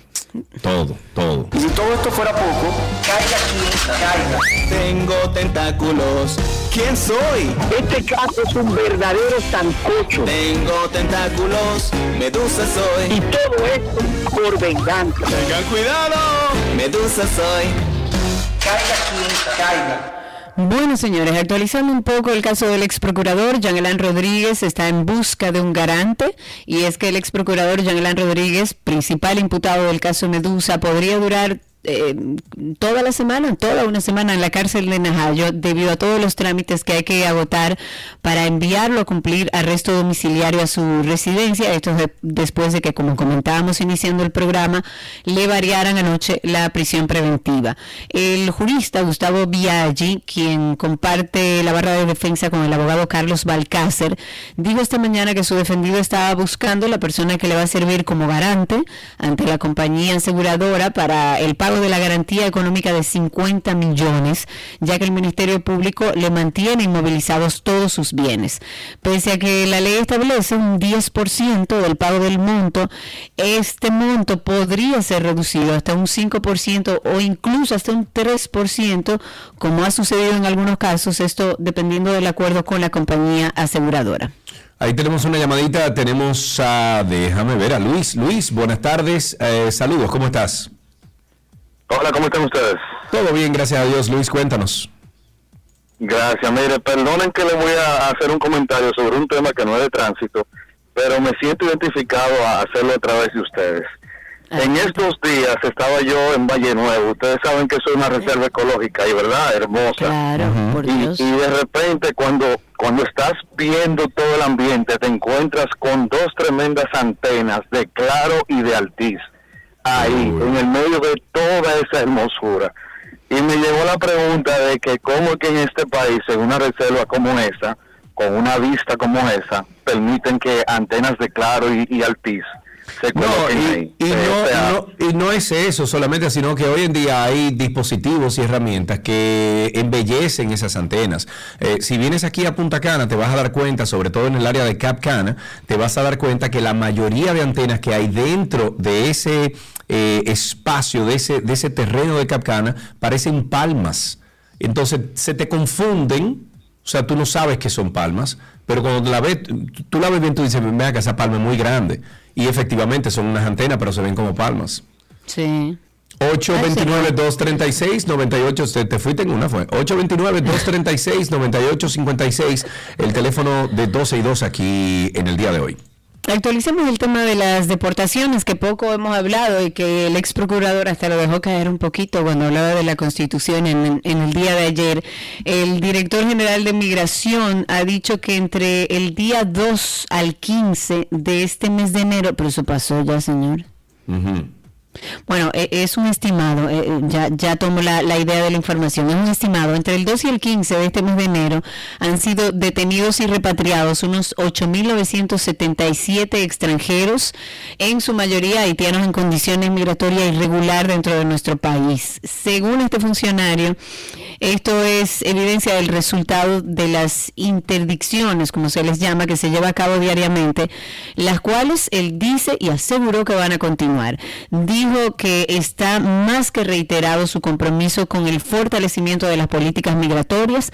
Todo, todo. Y si todo esto fuera poco, caiga quien caiga. Tengo tentáculos. ¿Quién soy? Este caso es un verdadero sancocho. Tengo tentáculos. Medusa soy. Y todo esto por venganza. Tengan cuidado. Medusa soy. Caiga quien caiga. Bueno, señores, actualizando un poco el caso del ex procurador, Jean Elan Rodríguez está en busca de un garante y es que el ex procurador Jean Elan Rodríguez, principal imputado del caso Medusa, podría durar eh, toda la semana, toda una semana en la cárcel de Najayo debido a todos los trámites que hay que agotar para enviarlo a cumplir arresto domiciliario a su residencia. Esto de- después de que, como comentábamos iniciando el programa, le variaran anoche la prisión preventiva. El jurista Gustavo Biaggi, quien comparte la barra de defensa con el abogado Carlos Balcácer, dijo esta mañana que su defendido estaba buscando la persona que le va a servir como garante ante la compañía aseguradora para el pago de la garantía económica de 50 millones, ya que el Ministerio Público le mantiene inmovilizados todos sus bienes. Pese a que la ley establece un 10% del pago del monto, este monto podría ser reducido hasta un 5% o incluso hasta un 3%, como ha sucedido en algunos casos, esto dependiendo del acuerdo con la compañía aseguradora. Ahí tenemos una llamadita, tenemos a, déjame ver, a Luis. Luis, buenas tardes, eh, saludos, ¿cómo estás? Hola, ¿cómo están ustedes? Todo bien, gracias a Dios, Luis, cuéntanos. Gracias. Mire, perdonen que le voy a hacer un comentario sobre un tema que no es de tránsito, pero me siento identificado a hacerlo a través de ustedes. En estos días estaba yo en Valle Nuevo. Ustedes saben que es una reserva ecológica y verdad, hermosa. Claro, por y, Dios. y de repente cuando cuando estás viendo todo el ambiente te encuentras con dos tremendas antenas de claro y de altiz ahí en el medio de esa hermosura. Y me llegó la pregunta de que cómo que en este país en una reserva como esa con una vista como esa permiten que antenas de claro y, y se ahí Y no, o sea, no- y no es eso solamente, sino que hoy en día hay dispositivos y herramientas que embellecen esas antenas. Eh, si vienes aquí a Punta Cana, te vas a dar cuenta, sobre todo en el área de Cap Cana, te vas a dar cuenta que la mayoría de antenas que hay dentro de ese eh, espacio, de ese, de ese terreno de Cap Cana, parecen palmas. Entonces se te confunden, o sea, tú no sabes que son palmas, pero cuando la ves, tú- la ves bien, tú dices, vea que esa palma es muy grande. Y efectivamente son unas antenas, pero se ven como palmas. Sí. 829-236-98, te, te fuiste en una, fue. 829-236-9856, el teléfono de 12 y 2 aquí en el día de hoy. Actualicemos el tema de las deportaciones, que poco hemos hablado y que el ex procurador hasta lo dejó caer un poquito cuando hablaba de la constitución en, el día de ayer. El director general de Migración ha dicho que entre el día 2 al 15 de este mes de enero, pero eso pasó ya, señor. Bueno, eh, es un estimado, eh, eh, ya, ya tomo la, la idea de la información, es un estimado, entre el 2 y el 15 de este mes de enero han sido detenidos y repatriados unos 8.977 extranjeros, en su mayoría haitianos en condiciones migratorias irregular dentro de nuestro país. Según este funcionario, esto es evidencia del resultado de las interdicciones, como se les llama, que se lleva a cabo diariamente, las cuales él dice y aseguró que van a continuar. Dijo que está más que reiterado su compromiso con el fortalecimiento de las políticas migratorias,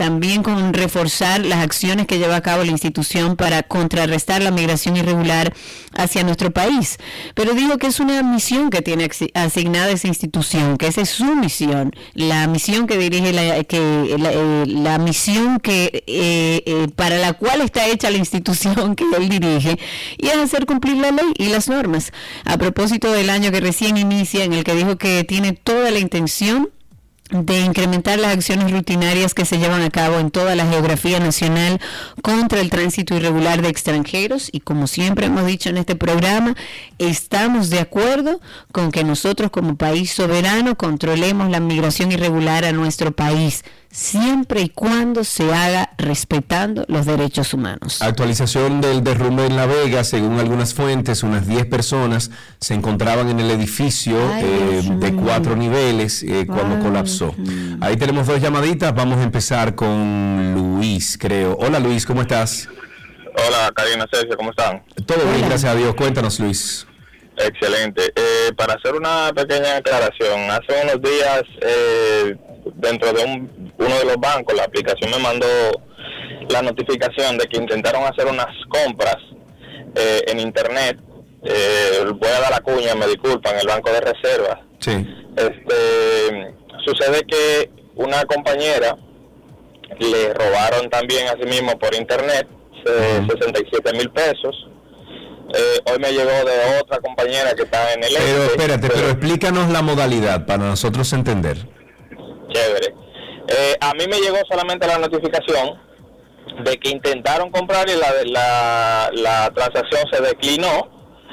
también con reforzar las acciones que lleva a cabo la institución para contrarrestar la migración irregular hacia nuestro país. Pero dijo que es una misión que tiene asignada esa institución, que esa es su misión, la misión que dirige la, que, la, eh, la misión que eh, eh, para la cual está hecha la institución que él dirige y es hacer cumplir la ley y las normas. A propósito del año que recién inicia, en el que dijo que tiene toda la intención de incrementar las acciones rutinarias que se llevan a cabo en toda la geografía nacional contra el tránsito irregular de extranjeros. Y como siempre hemos dicho en este programa, estamos de acuerdo con que nosotros como país soberano controlemos la migración irregular a nuestro país, siempre y cuando se haga respetando los derechos humanos. Actualización del derrumbe en La Vega, según algunas fuentes, unas 10 personas se encontraban en el edificio Ay, eh, de cuatro niveles eh, cuando Ay, colapsó. Ahí tenemos dos llamaditas, vamos a empezar con Luis, creo. Hola Luis, ¿cómo estás? Hola, Karina, Sergio, ¿cómo están? Todo bien, gracias a Dios. Cuéntanos Luis. Excelente. Eh, para hacer una pequeña aclaración, hace unos días, eh, dentro de un- uno de los bancos, la aplicación me mandó la notificación de que intentaron hacer unas compras eh, en Internet. Eh, voy a dar la cuña, me disculpan, el banco de reservas. Sí. Este, sucede que una compañera le robaron también a sí mismo por internet eh, 67 mil pesos. Eh, hoy me llegó de otra compañera que está en el Pero este, espérate, pero explícanos la modalidad para nosotros entender. Chévere. Eh, a mí me llegó solamente la notificación de que intentaron comprar y la, la, la transacción se declinó.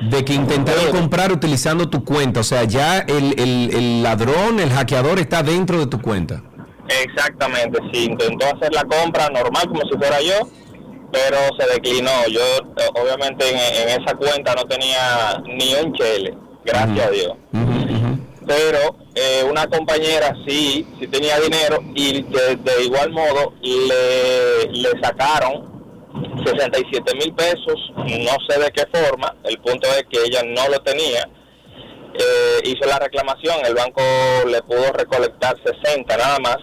De que intentaron comprar utilizando tu cuenta, o sea, ya el, el- el ladrón, el hackeador está dentro de tu cuenta. Exactamente, sí, intentó hacer la compra normal como si fuera yo, pero se declinó. Yo obviamente en, en esa cuenta no tenía ni un chele, gracias a Dios. Pero eh, una compañera sí, sí tenía dinero y de, de igual modo le, le sacaron 67 mil pesos, no sé de qué forma, el punto es que ella no lo tenía. Eh, hizo la reclamación, el banco le pudo recolectar 60 nada más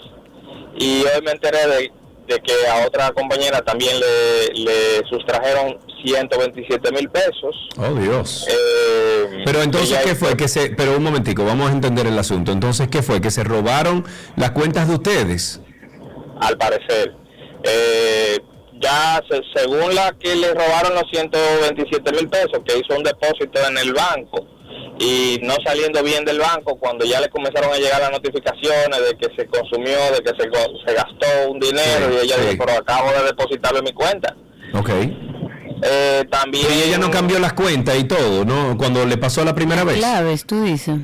y hoy me enteré de, de que a otra compañera también le, le sustrajeron 127 mil pesos. Oh, Dios. Eh, Pero entonces, ¿qué fue? Que se, pero un momentico, vamos a entender el asunto. Entonces, ¿qué fue? ¿Que se robaron las cuentas de ustedes? al parecer. Eh, ya se- según la que le robaron los 127 mil pesos, que hizo un depósito en el banco y no saliendo bien del banco, cuando ya le comenzaron a llegar las notificaciones de que se consumió, de que se, se gastó un dinero Sí, y ella sí. dijo, pero acabo de depositarlo en mi cuenta. Ok. Eh, también... Y ella no cambió las cuentas y todo, ¿no? Cuando le pasó la primera vez. Claves, tú dices.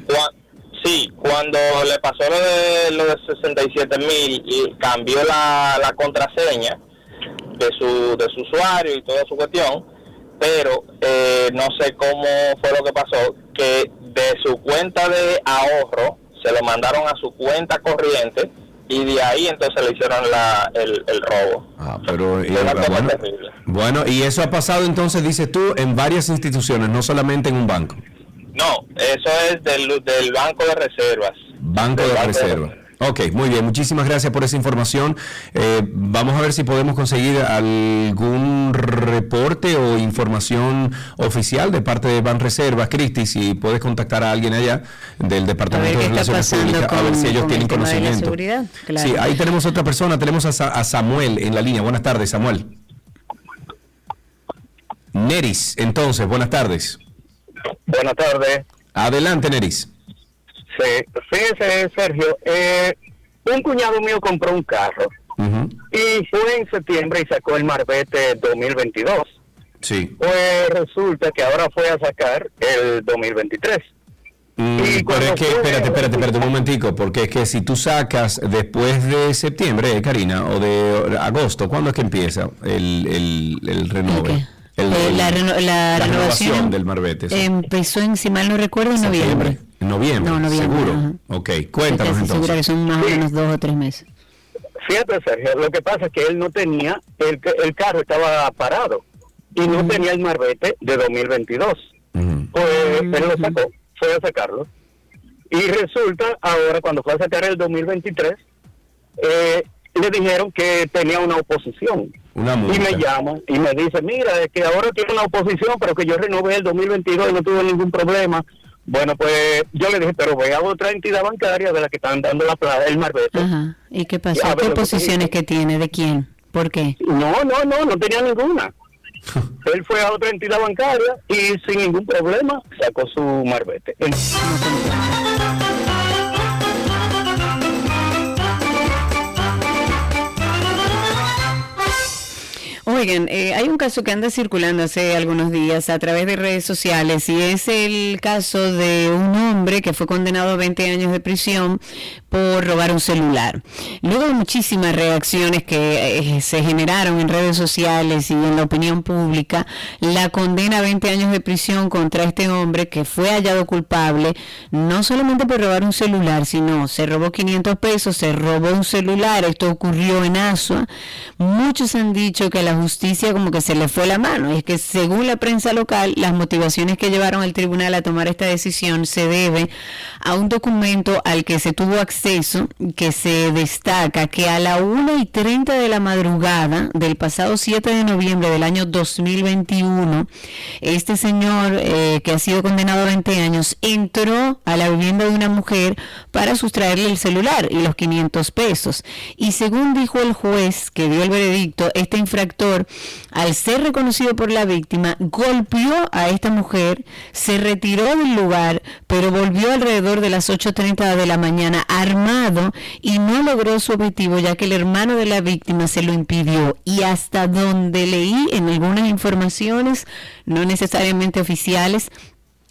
Sí, cuando le pasó lo de, lo de 67 mil y cambió la, la contraseña de su, de su usuario y toda su cuestión, pero eh, no sé cómo fue lo que pasó, que de su cuenta de ahorro se lo mandaron a su cuenta corriente y de ahí entonces le hicieron la, el, el robo. Ah, pero y- bueno, terrible. bueno, y eso ha pasado entonces, dices tú, en varias instituciones, no solamente en un banco. No, eso es del, del Banco de Reservas. Banco de Banco de Reserva. Ok, muy bien, muchísimas gracias por esa información. Eh, vamos a ver si podemos conseguir algún reporte o información oficial de parte de Ban Reservas, Cristi, si puedes contactar a alguien allá del Departamento de Relaciones Públicas, a ver con- si ellos con tienen el conocimiento. claro. Sí, ahí tenemos otra persona, tenemos a, Sa- a Samuel en la línea. Buenas tardes, Samuel. Neris, entonces, buenas tardes. Buenas tardes. Adelante, Neris. Sí, fíjese, Sergio, eh, un cuñado mío compró un carro y fue en septiembre y sacó el Marbete 2022. Sí. Pues resulta que ahora fue a sacar el 2023. Mm, pero es que, espérate, espérate, espérate un momentico, porque es que si tú sacas después de septiembre, eh, Karina, o de agosto, ¿cuándo es que empieza el, el, el renove? El- Eh, la, reno- la la renovación del marbete. sí. empezó en, si mal no recuerdo, en noviembre. En noviembre, No, noviembre, seguro. ajá. Ok, cuéntanos segura que entonces. son más o menos dos o tres meses. Fíjate, Sergio, lo que pasa es que él no tenía, el, el carro estaba parado y no tenía el marbete de 2022. Pues él lo sacó, fue a sacarlo. Y resulta, ahora cuando fue a sacar el 2023, eh, le dijeron que tenía una oposición. Una Y me llama y me dice, mira, es que ahora tiene una oposición, pero que yo renové el 2022 y no tuve ningún problema. Bueno, pues yo le dije, pero ve a otra entidad bancaria de la que están dando la plata, el marbete. Ajá. ¿Y qué pasó? ¿Qué que posiciones que tiene? ¿De quién? ¿Por qué? No, no, no, no tenía ninguna. Él fue a otra entidad bancaria y sin ningún problema sacó su marbete. Oigan, eh, hay un caso que anda circulando hace algunos días a través de redes sociales y es el caso de un hombre que fue condenado a 20 años de prisión por robar un celular. Luego de muchísimas reacciones que eh, se generaron en redes sociales y en la opinión pública, la condena a 20 años de prisión contra este hombre que fue hallado culpable no solamente por robar un celular, sino se robó 500 pesos, se robó un celular, esto ocurrió en Asua. Muchos han dicho que la justicia como que se le fue la mano. Y es que según la prensa local, las motivaciones que llevaron al tribunal a tomar esta decisión se debe a un documento al que se tuvo acceso que se destaca que a la 1 y 30 de la madrugada del pasado 7 de noviembre del año 2021, este señor eh, que ha sido condenado a 20 años entró a la vivienda de una mujer para sustraerle el celular y los 500 pesos. Y según dijo el juez que dio el veredicto, este infractor, al ser reconocido por la víctima, golpeó a esta mujer, se retiró del lugar, pero volvió alrededor de las 8.30 de la mañana armado y no logró su objetivo ya que el hermano de la víctima se lo impidió. Y hasta donde leí en algunas informaciones, no necesariamente oficiales,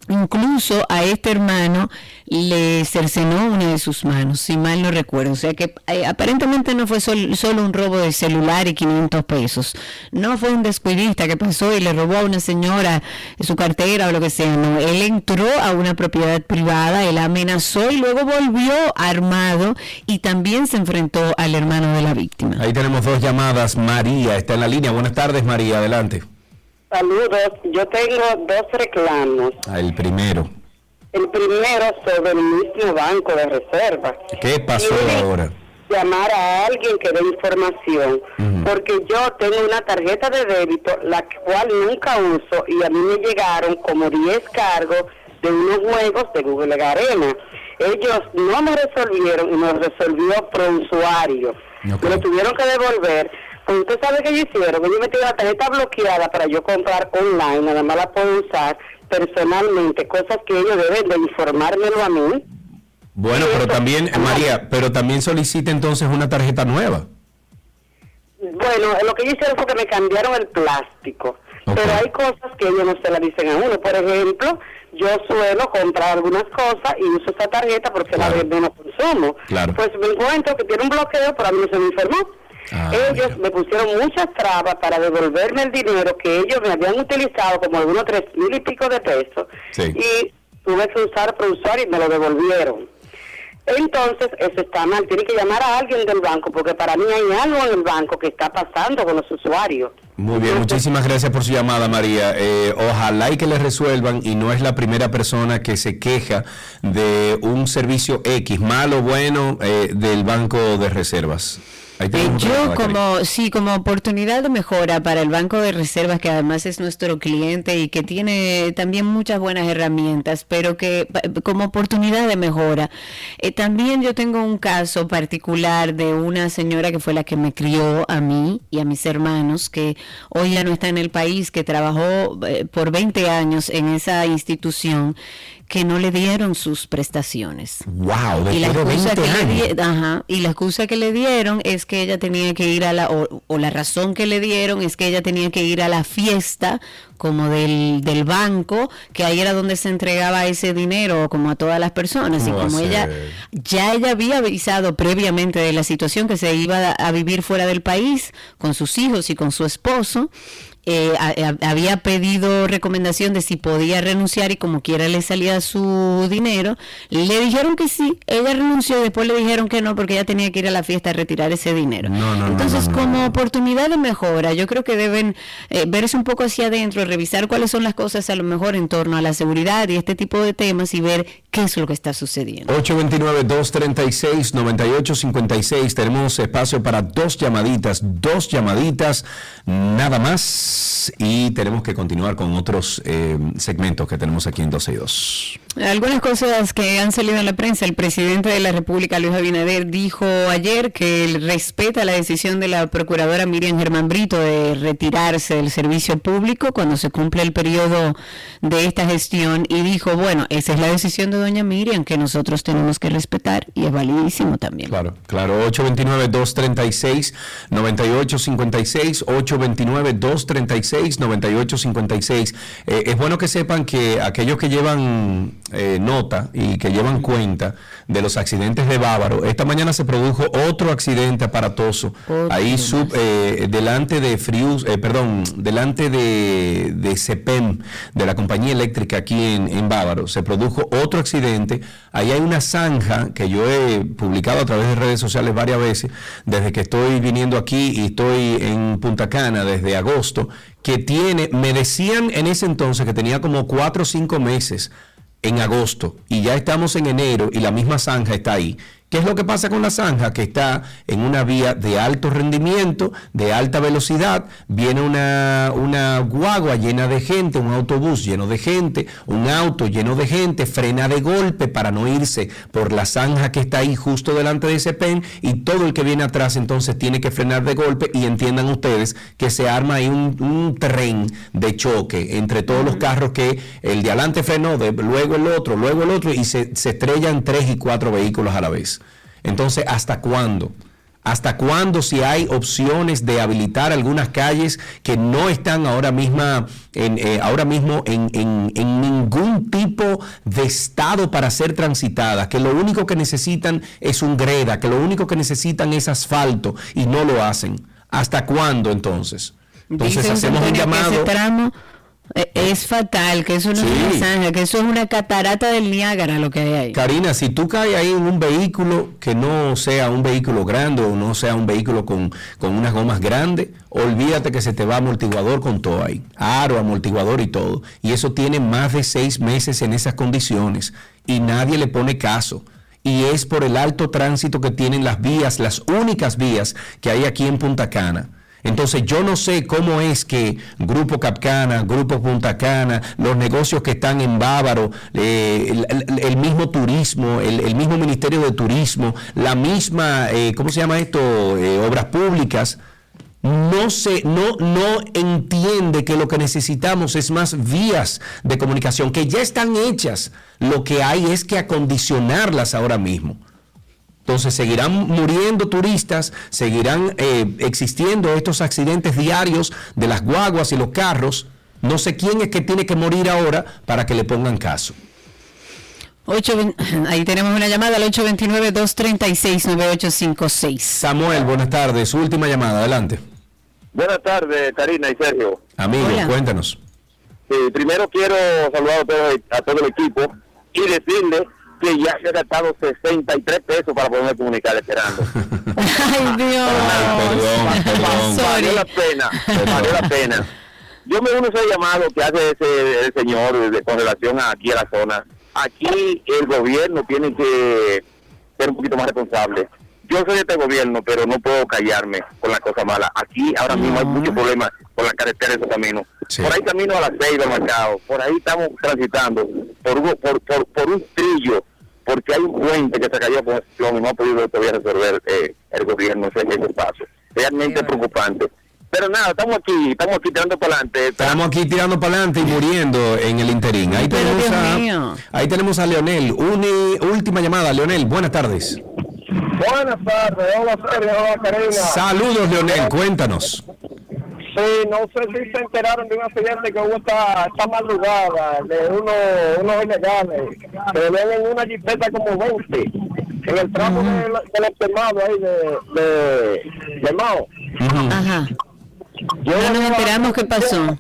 Incluso a este hermano le cercenó una de sus manos, si mal no recuerdo. O sea que eh, aparentemente no fue sol- solo un robo de celular y 500 pesos. No fue un descuidista que pasó y le robó a una señora su cartera o lo que sea. No, él entró a una propiedad privada, él amenazó y luego volvió armado y también se enfrentó al hermano de la víctima. Ahí tenemos dos llamadas. María está en la línea. Buenas tardes, María. Adelante. Saludos, yo tengo dos reclamos. Ah, el primero. El primero sobre el mismo banco de reserva. ¿Qué pasó ahora? Llamar a alguien que dé información, porque yo tengo una tarjeta de débito, la cual nunca uso, y a mí me llegaron como 10 cargos de unos juegos de Google Arena. Ellos no me resolvieron y me lo resolvió pro usuario. Me lo tuvieron que devolver. Pues usted sabe que ellos hicieron, ellos metieron la tarjeta bloqueada para yo comprar online, nada más la puedo usar personalmente, cosas que ellos deben de informármelo a mí. Bueno, pero también, eh, María, pero también solicita entonces una tarjeta nueva. Bueno, lo que ellos hicieron fue que me cambiaron el plástico, pero hay cosas que ellos no se la dicen a uno. Por ejemplo, yo suelo comprar algunas cosas y uso esta tarjeta porque la de menos consumo. Claro. Pues me encuentro que tiene un bloqueo, pero a mí no se me informó. Ellos me pusieron muchas trabas para devolverme el dinero que ellos me habían utilizado como algunos tres mil y pico de pesos y tuve que usar por usuario y me lo devolvieron. Entonces, eso está mal. Tiene que llamar a alguien del banco porque para mí hay algo en el banco que está pasando con los usuarios. Muy bien, muchísimas gracias por su llamada, María. Eh, ojalá y que le resuelvan y no es la primera persona que se queja de un servicio X, malo o bueno, eh, del banco de reservas. Otra Yo como sí, como oportunidad de mejora para el Banco de Reservas, que además es nuestro cliente y que tiene también muchas buenas herramientas, pero que como oportunidad de mejora. Eh, también yo tengo un caso particular de una señora que fue la que me crió a mí y a mis hermanos, que hoy ya no está en el país, que trabajó eh, por 20 años en esa institución que no le dieron sus prestaciones. Wow, Y la, excusa 20 que le di- ajá, y la excusa que le dieron es que ella tenía que ir a la, o, o la razón que le dieron es que ella tenía que ir a la fiesta como del, del banco, que ahí era donde se entregaba ese dinero como a todas las personas. Y ¿Cómo va a como ella, ya ella había avisado previamente de la situación que se iba a, a vivir fuera del país con sus hijos y con su esposo. Eh, a- a- había pedido recomendación de si podía renunciar y como quiera le salía su dinero. Le dijeron que sí, ella renunció y después le dijeron que no porque ella tenía que ir a la fiesta a retirar ese dinero. No, no, no, Entonces, no, como oportunidad de mejora, yo creo que deben eh, verse un poco hacia adentro, revisar cuáles son las cosas a lo mejor en torno a la seguridad y este tipo de temas y ver qué es lo que está sucediendo. 829-236-9856. Tenemos espacio para dos llamaditas, dos llamaditas, nada más. Y tenemos que continuar con otros eh, segmentos que tenemos aquí en 12 y 2. Algunas cosas que han salido en la prensa. El presidente de la República, Luis Abinader, dijo ayer que él respeta la decisión de la procuradora Miriam Germán Brito de retirarse del servicio público cuando se cumple el periodo de esta gestión y dijo, bueno, esa es la decisión de doña Miriam que nosotros tenemos que respetar y es validísimo también. Claro, claro. 829-236-9856. 829-236-9856. Eh, es bueno que sepan que aquellos que llevan eh, nota y que llevan cuenta de los accidentes de Bávaro, esta mañana se produjo otro accidente aparatoso. ahí sub, eh, delante de Frius, eh, perdón, delante de, de CEPEM, de la compañía eléctrica aquí en, en Bávaro, se produjo otro accidente. Ahí hay una zanja que yo he publicado a través de redes sociales varias veces, desde que estoy viniendo aquí y estoy en Punta Cana desde agosto, que tiene, me decían en ese entonces que tenía como cuatro o cinco meses en agosto y ya estamos en enero y la misma zanja está ahí. ¿Qué es lo que pasa con la zanja? Que está en una vía de alto rendimiento, de alta velocidad, viene una, una guagua llena de gente, un autobús lleno de gente, un auto lleno de gente, frena de golpe para no irse por la zanja que está ahí justo delante de ese pen y todo el que viene atrás entonces tiene que frenar de golpe y entiendan ustedes que se arma ahí un, un tren de choque entre todos los carros que el de adelante frenó, de- luego el otro, luego el otro y se, se estrellan tres y cuatro vehículos a la vez. Entonces, ¿hasta cuándo? ¿Hasta cuándo si hay opciones de habilitar algunas calles que no están ahora, misma en, eh, ahora mismo en, en- en ningún tipo de estado para ser transitadas? Que lo único que necesitan es un greda, que lo único que necesitan es asfalto y no lo hacen. ¿Hasta cuándo entonces? Entonces Dicen, hacemos un llamado. Eh, es fatal, que eso no es una zanja, que eso es una catarata del Niágara lo que hay ahí. Karina, si tú caes ahí en un vehículo que no sea un vehículo grande o no sea un vehículo con, con unas gomas grandes, olvídate que se te va amortiguador con todo ahí, aro, amortiguador y todo. Y eso tiene más de seis meses en esas condiciones y nadie le pone caso. Y es por el alto tránsito que tienen las vías, las únicas vías que hay aquí en Punta Cana. Entonces yo no sé cómo es que Grupo Capcana, Grupo Punta Cana, los negocios que están en Bávaro, eh, el, mismo turismo, el, el mismo Ministerio de Turismo, la misma, eh, ¿cómo se llama esto? Eh, obras públicas, no se, no, no entiende que lo que necesitamos es más vías de comunicación que ya están hechas. Lo que hay es que acondicionarlas ahora mismo. Entonces seguirán muriendo turistas, seguirán eh, existiendo estos accidentes diarios de las guaguas y los carros. No sé quién es que tiene que morir ahora para que le pongan caso. Ocho vein- ahí tenemos una llamada al 829-236-9856. Samuel, buenas tardes. Su última llamada, adelante. Buenas tardes, Karina y Sergio. Amigo, Hola. cuéntanos. Sí, primero quiero saludar a todo, a todo el equipo y decirle que ya se ha gastado 63 pesos para poderme comunicar esperando. Ay, Dios. Valió la pena, valió la pena. Yo me uno a ese llamado que hace ese el señor de- con relación a aquí a la zona. Aquí el gobierno tiene que ser un poquito más responsable. Yo soy de este gobierno, pero no puedo callarme con las cosas malas. Aquí ahora mismo hay muchos problemas con la carretera de esos caminos. Por ahí camino a las seis del mercado, por ahí estamos transitando por, un- por, por, por un trillo, porque hay un puente que se cayó explosión y no ha podido todavía resolver eh, el gobierno ese, ese paso. Realmente preocupante. Pero nada, estamos aquí, estamos aquí tirando para adelante. Estamos aquí tirando para adelante y muriendo en el interín. Ahí Pero, tenemos, Dios a, mío. ahí tenemos a Leonel. Última llamada, Leonel. Buenas tardes. Buenas tardes, hola Sergio, hola Karina. Saludos, Leonel. Cuéntanos. Sí, no sé si se enteraron de un accidente que hubo esta, esta madrugada de unos, unos ilegales que ven en una jipeta como 20 en el tramo del, del extremado ahí de, de, de Mao. Ajá. No nos enteramos qué pasó.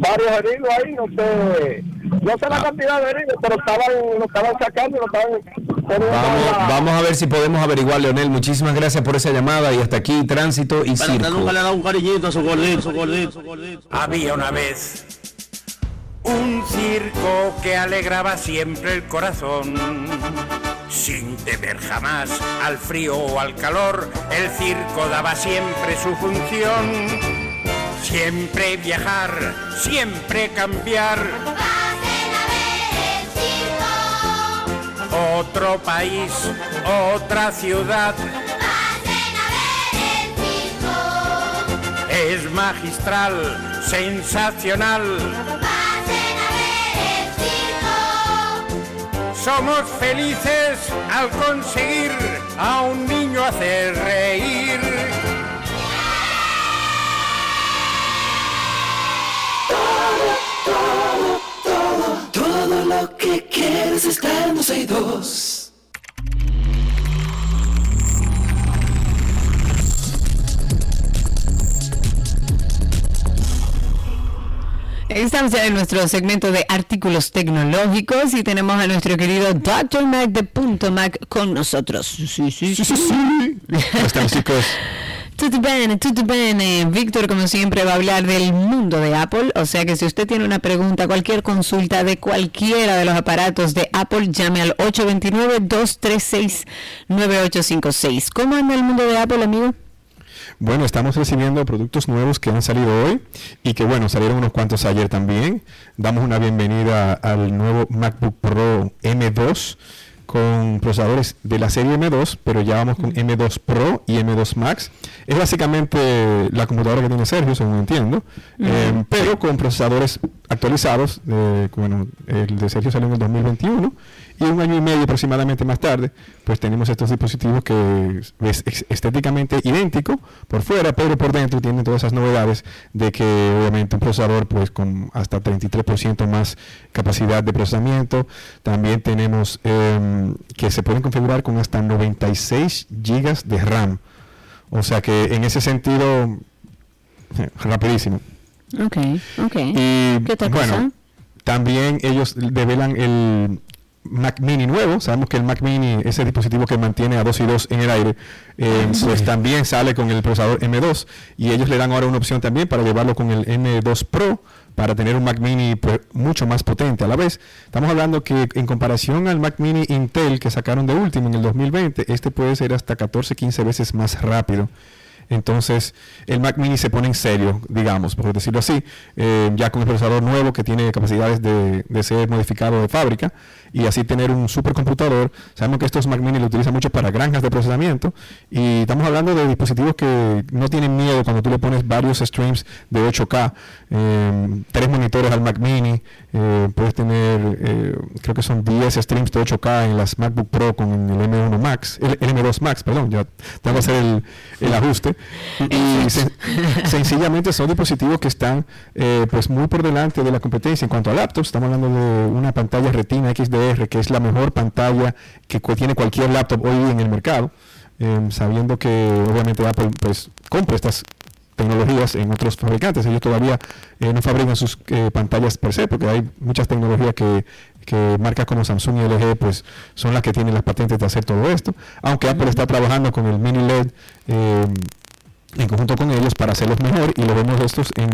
Varios heridos ahí, no sé, no sé la cantidad de heridos, pero estaban, lo estaban sacando, lo estaban Vamos, a- vamos a ver si podemos averiguar, Leonel. Muchísimas gracias por esa llamada y hasta aquí tránsito y Pero circo. nunca le ha dado un cariñito a su gordito, su gordito, su gordito. Había una vez un circo que alegraba siempre el corazón. Sin temer jamás al frío o al calor, el circo daba siempre su función. Siempre viajar, siempre cambiar. Otro país, otra ciudad. Es magistral, sensacional. Somos felices al conseguir a un niño hacer reír. Todo lo que quieres está en 12 y 2. Estamos ya en nuestro segmento de artículos tecnológicos y tenemos a nuestro querido Dr. Mac de Punto Mac con nosotros. Sí, sí, sí. sí, ¿Cómo estamos, chicos? Tutto bene, bene. Víctor, como siempre, va a hablar del mundo de Apple. O sea que si usted tiene una pregunta, cualquier consulta de cualquiera de los aparatos de Apple, llame al 829-236-9856. ¿Cómo anda el mundo de Apple, amigo? Bueno, estamos recibiendo productos nuevos que han salido hoy y que bueno, salieron unos cuantos ayer también. Damos una bienvenida al nuevo MacBook Pro M2 con procesadores de la serie M2, pero ya vamos con M2 Pro y M2 Max. Es básicamente la computadora que tiene Sergio, según entiendo, eh, pero con procesadores actualizados. eh, bueno, el de Sergio salió en el 2021 y un año y medio aproximadamente más tarde, pues tenemos estos dispositivos que es estéticamente idéntico por fuera, pero por dentro tienen todas esas novedades de que obviamente un procesador pues con hasta 33% más capacidad de procesamiento. También tenemos que se pueden configurar con hasta 96 gigas de RAM. O sea que en ese sentido, rapidísimo. Ok, ok. Y ¿Qué otra bueno, cosa? también ellos develan el Mac Mini nuevo. Sabemos que el Mac Mini, ese dispositivo que mantiene a 2 y 2 en el aire, eh, pues también sale con el procesador M2 y ellos le dan ahora una opción también para llevarlo con el M2 Pro para tener un Mac Mini pues, mucho más potente a la vez. Estamos hablando que en comparación al Mac Mini Intel que sacaron de último en el 2020, este puede ser hasta 14, 15 veces más rápido. Entonces, el Mac Mini se pone en serio, digamos, por decirlo así, eh, ya con el procesador nuevo que tiene capacidades de, ser modificado de fábrica y así tener un supercomputador. Sabemos que estos Mac Mini lo utilizan mucho para granjas de procesamiento y estamos hablando de dispositivos que no tienen miedo cuando tú le pones varios streams de 8K, eh, tres monitores al Mac Mini, eh, puedes tener, eh, creo que son 10 streams de 8K en las MacBook Pro con el M1 Max, el, el M2 Max, perdón, ya tengo que hacer el ajuste. Y sen- sencillamente son dispositivos que están eh, pues muy por delante de la competencia en cuanto a laptops. Estamos hablando de una pantalla Retina XDR, que es la mejor pantalla que tiene cualquier laptop hoy en el mercado, eh, sabiendo que obviamente Apple pues compra estas tecnologías en otros fabricantes. Ellos todavía eh, no fabrican sus eh, pantallas per se, porque hay muchas tecnologías que, que marcas como Samsung y LG pues son las que tienen las patentes de hacer todo esto. Aunque Apple está trabajando con el mini LED eh, en conjunto con ellos para hacerlos mejor y lo vemos estos en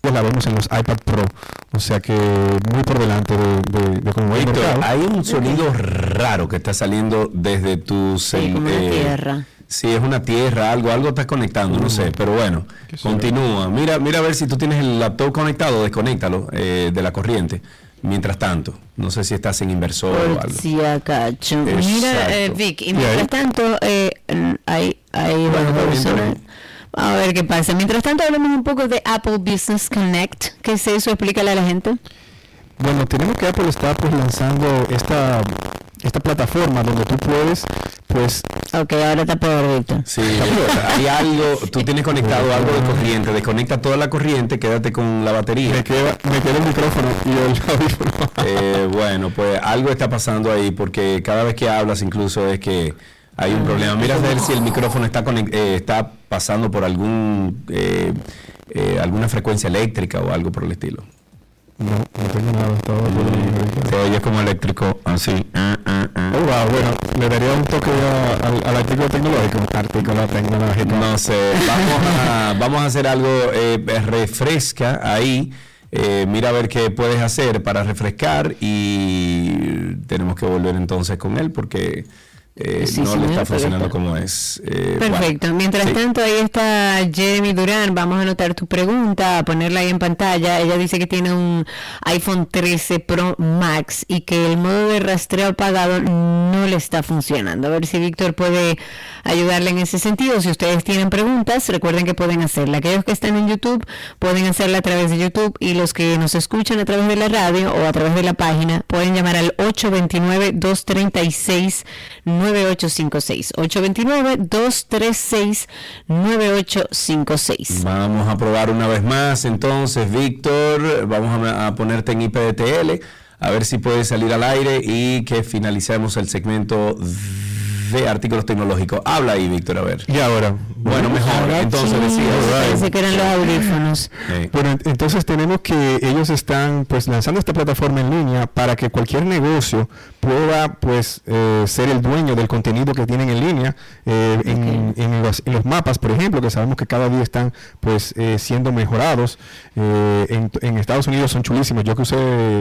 pues la vemos en los iPad Pro, o sea que muy por delante de, de, de Víctor, mercado. hay un sonido raro que está saliendo desde tu cel- como una eh, tierra. Sí, es una tierra, algo, algo estás conectando, no sé, pero bueno, continúa. Mira, mira a ver si tú tienes el laptop conectado, desconéctalo eh, de la corriente. Mientras tanto, no sé si estás en inversor o algo. Si acaso. Mira, eh. Vic, y mientras tanto, eh, hay, hay bueno, personas- A ver qué pasa. Mientras tanto, hablemos un poco de Apple Business Connect. ¿Qué es eso? Explícale a la gente. Bueno, tenemos que Apple está pues lanzando esta esta plataforma donde tú puedes pues ok ahora está peor Víctor Sí, hay algo, tú tienes conectado algo de corriente, desconecta toda la corriente, quédate con la batería. me queda, me queda el micrófono y el audífono. Eh, bueno, pues algo está pasando ahí porque cada vez que hablas incluso es que hay un problema. Mira a ver si el micrófono está eh, está pasando por algún eh, eh, alguna frecuencia eléctrica o algo por el estilo. No, no tengo nada, estaba por Se oye como eléctrico, así. ah, ah, ah. Oh, wow, bueno, le daría un toque al, al artículo tecnológico. Artículo tecnológico. No sé, vamos a, vamos a hacer algo, eh, refresca ahí, eh, mira a ver qué puedes hacer para refrescar y tenemos que volver entonces con él porque eh, Sí, no señor, le está funcionando está- como es. Eh, Perfecto. bueno, Mientras sí. tanto, ahí está Jeremy Durán. Vamos a anotar tu pregunta, a ponerla ahí en pantalla. Ella dice que tiene un iPhone 13 Pro Max y que el modo de rastreo apagado no le está funcionando. A ver si Víctor puede ayudarle en ese sentido. Si ustedes tienen preguntas, recuerden que pueden hacerla. Aquellos que están en YouTube pueden hacerla a través de YouTube y los que nos escuchan a través de la radio o a través de la página pueden llamar al 829-236-9856. 829-236-9856. Vamos a probar una vez más entonces, Víctor, vamos a, a ponerte en IPDTL, a ver si puedes salir al aire y que finalicemos el segmento de artículos tecnológicos. Habla ahí, Víctor, a ver. Y ahora. Bueno, mejor. Entonces que eran los audífonos. Bueno, ent- entonces tenemos que ellos están pues lanzando esta plataforma en línea para que cualquier negocio pueda pues eh, ser el dueño del contenido que tienen en línea eh, en, en los, en los mapas, por ejemplo, que sabemos que cada día están pues eh, siendo mejorados. Eh, en, en Estados Unidos son chulísimos. Yo que usé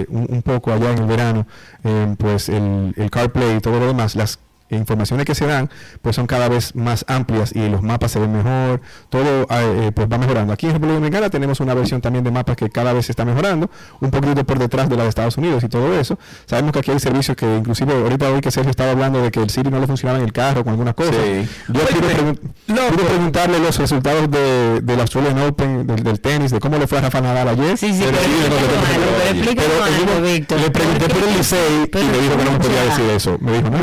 un, un poco allá en el verano, eh, pues el, el CarPlay y todo lo demás, las informaciones que se dan pues son cada vez más amplias y los mapas se ven mejor todo eh, eh, pues va mejorando. Aquí en República Dominicana tenemos una versión también de mapas que cada vez se está mejorando un poquito por detrás de la de Estados Unidos y todo eso. Sabemos que aquí hay servicios que inclusive ahorita hoy que Sergio estaba hablando de que el Siri no le funcionaba en el carro con algunas cosas Sí. yo quiero, pregun- quiero preguntarle los resultados de, del Australian Open del, del tenis de cómo le fue a Rafa Nadal ayer. Sí, sí, Pero pero le pregunté por el Licey y me dijo que no me podía decir eso. Me dijo no,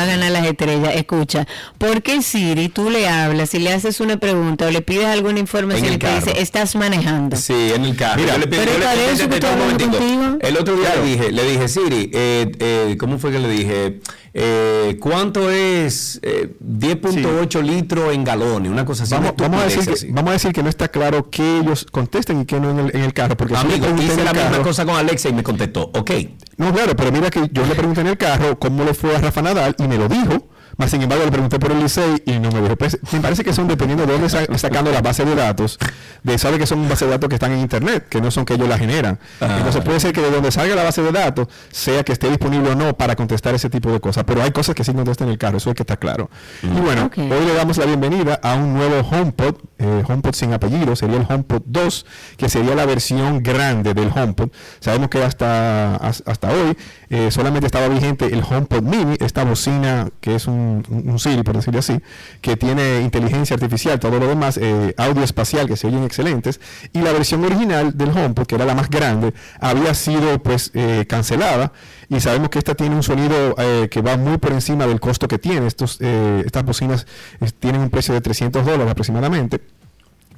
va a ganar las estrellas. Escucha, ¿por qué Siri tú le hablas y le haces una pregunta o le pides alguna información y te dice, estás manejando? Sí, en el carro. Mira, Yo le pedí- pero yo le- eso que un. El otro día le dije, le dije, Siri, eh, eh, ¿cómo fue que le dije? Eh, ¿Cuánto es eh, 10.8 litros en galones? Una cosa así. Vamos, a decir que, así. vamos a decir que no está claro que ellos contesten y que no en el, en el carro. Porque si Amigo, pregunté hice la misma cosa con Alexa y me contestó, ok. No, claro, pero mira que yo le pregunté en el carro cómo le fue a Rafa Nadal y me lo dijo. Más sin embargo, le pregunté por el Licey y no me dijo. Pues, me parece que son dependiendo de dónde sa- sacando la base de datos. De sabe que son bases de datos que están en internet, que no son que ellos la generan. Ah. Entonces puede ser que de donde salga la base de datos sea que esté disponible o no para contestar ese tipo de cosas. Pero hay cosas que sí contestan en el carro, eso es que está claro. Y bueno, Ok. hoy le damos la bienvenida a un nuevo HomePod, eh, HomePod sin apellido, sería el HomePod 2, que sería la versión grande del HomePod. Sabemos que hasta, has- hasta hoy eh, solamente estaba vigente el HomePod Mini, esta bocina que es un, un, Siri, por decirlo así, que tiene inteligencia artificial, todo lo demás, eh, audio espacial, que se oyen excelentes, y la versión original del HomePod, que era la más grande, había sido pues eh, cancelada, y sabemos que esta tiene un sonido eh, que va muy por encima del costo que tiene. Estos, eh, estas bocinas tienen un precio de 300 dólares aproximadamente.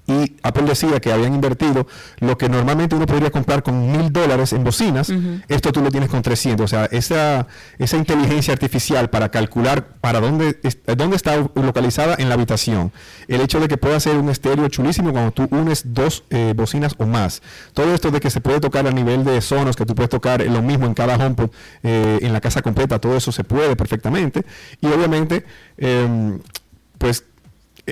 Y Apple decía que habían invertido lo que normalmente uno podría comprar con mil dólares en bocinas, esto tú lo tienes con 300. O sea, esa, esa inteligencia artificial para calcular para dónde, dónde está localizada en la habitación. El hecho de que pueda ser un estéreo chulísimo cuando tú unes dos eh, bocinas o más. Todo esto de que se puede tocar a nivel de sonos, que tú puedes tocar lo mismo en cada HomePod, eh, en la casa completa, todo eso se puede perfectamente. Y obviamente, em, pues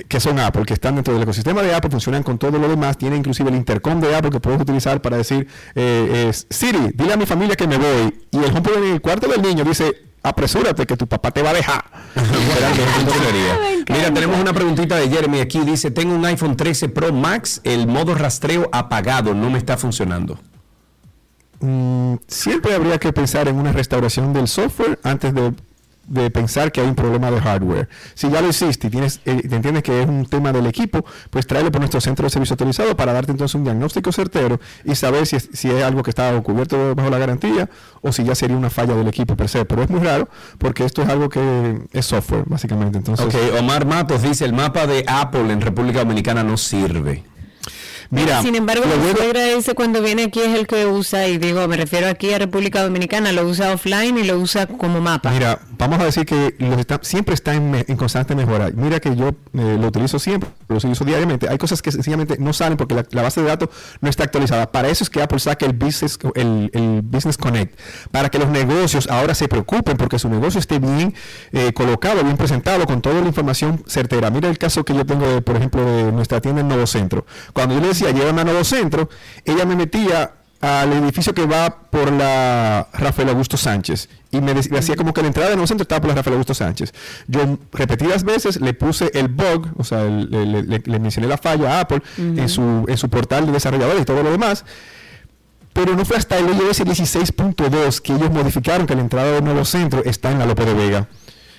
que son Apple, que están dentro del ecosistema de Apple, funcionan con todo lo demás, tiene inclusive el intercom de Apple que puedes utilizar para decir, eh, eh, Siri, dile a mi familia que me voy. Y el HomePod en el cuarto del niño dice, apresúrate que tu papá te va a dejar. Mira, tenemos una preguntita de Jeremy aquí. Dice, tengo un iPhone 13 Pro Max, el modo rastreo apagado, no me está funcionando. Mm, siempre habría que pensar en una restauración del software antes de de pensar que hay un problema de hardware. Si ya lo hiciste y tienes, eh, te entiendes que es un tema del equipo, pues tráelo por nuestro centro de servicio autorizado para darte entonces un diagnóstico certero y saber si es, si es algo que está cubierto bajo la garantía o si ya sería una falla del equipo per se. Pero es muy raro porque esto es algo que es software, básicamente. Entonces, Ok, Omar Matos dice, el mapa de Apple en República Dominicana no sirve. Mira, Sin embargo, lo el bueno- suegra ese cuando viene aquí es el que usa, y digo, me refiero aquí a República Dominicana, lo usa offline y lo usa como mapa. Mira, vamos a decir que los está- siempre está en, me- en constante mejora. Mira que yo eh, lo utilizo siempre, lo utilizo diariamente. Hay cosas que sencillamente no salen porque la, la base de datos no está actualizada. Para eso es que Apple saca el Business, el, el Business Connect, para que los negocios ahora se preocupen porque su negocio esté bien eh, colocado, bien presentado, con toda la información certera. Mira el caso que yo tengo, de, por ejemplo, de nuestra tienda en Nuevo Centro. Cuando yo le decía, llévame a Nuevo Centro, ella me metía al edificio que va por la Rafael Augusto Sánchez y me dec- hacía como que la entrada de nuevo centro estaba por la Rafael Augusto Sánchez. Yo repetidas veces le puse el bug, o sea, el- le, le- le- le mencioné la falla a Apple en, su, en su portal de desarrolladores y todo lo demás. Pero no fue hasta el iOS 16.2 que ellos modificaron que la entrada del nuevo centro está en la Lope de Vega.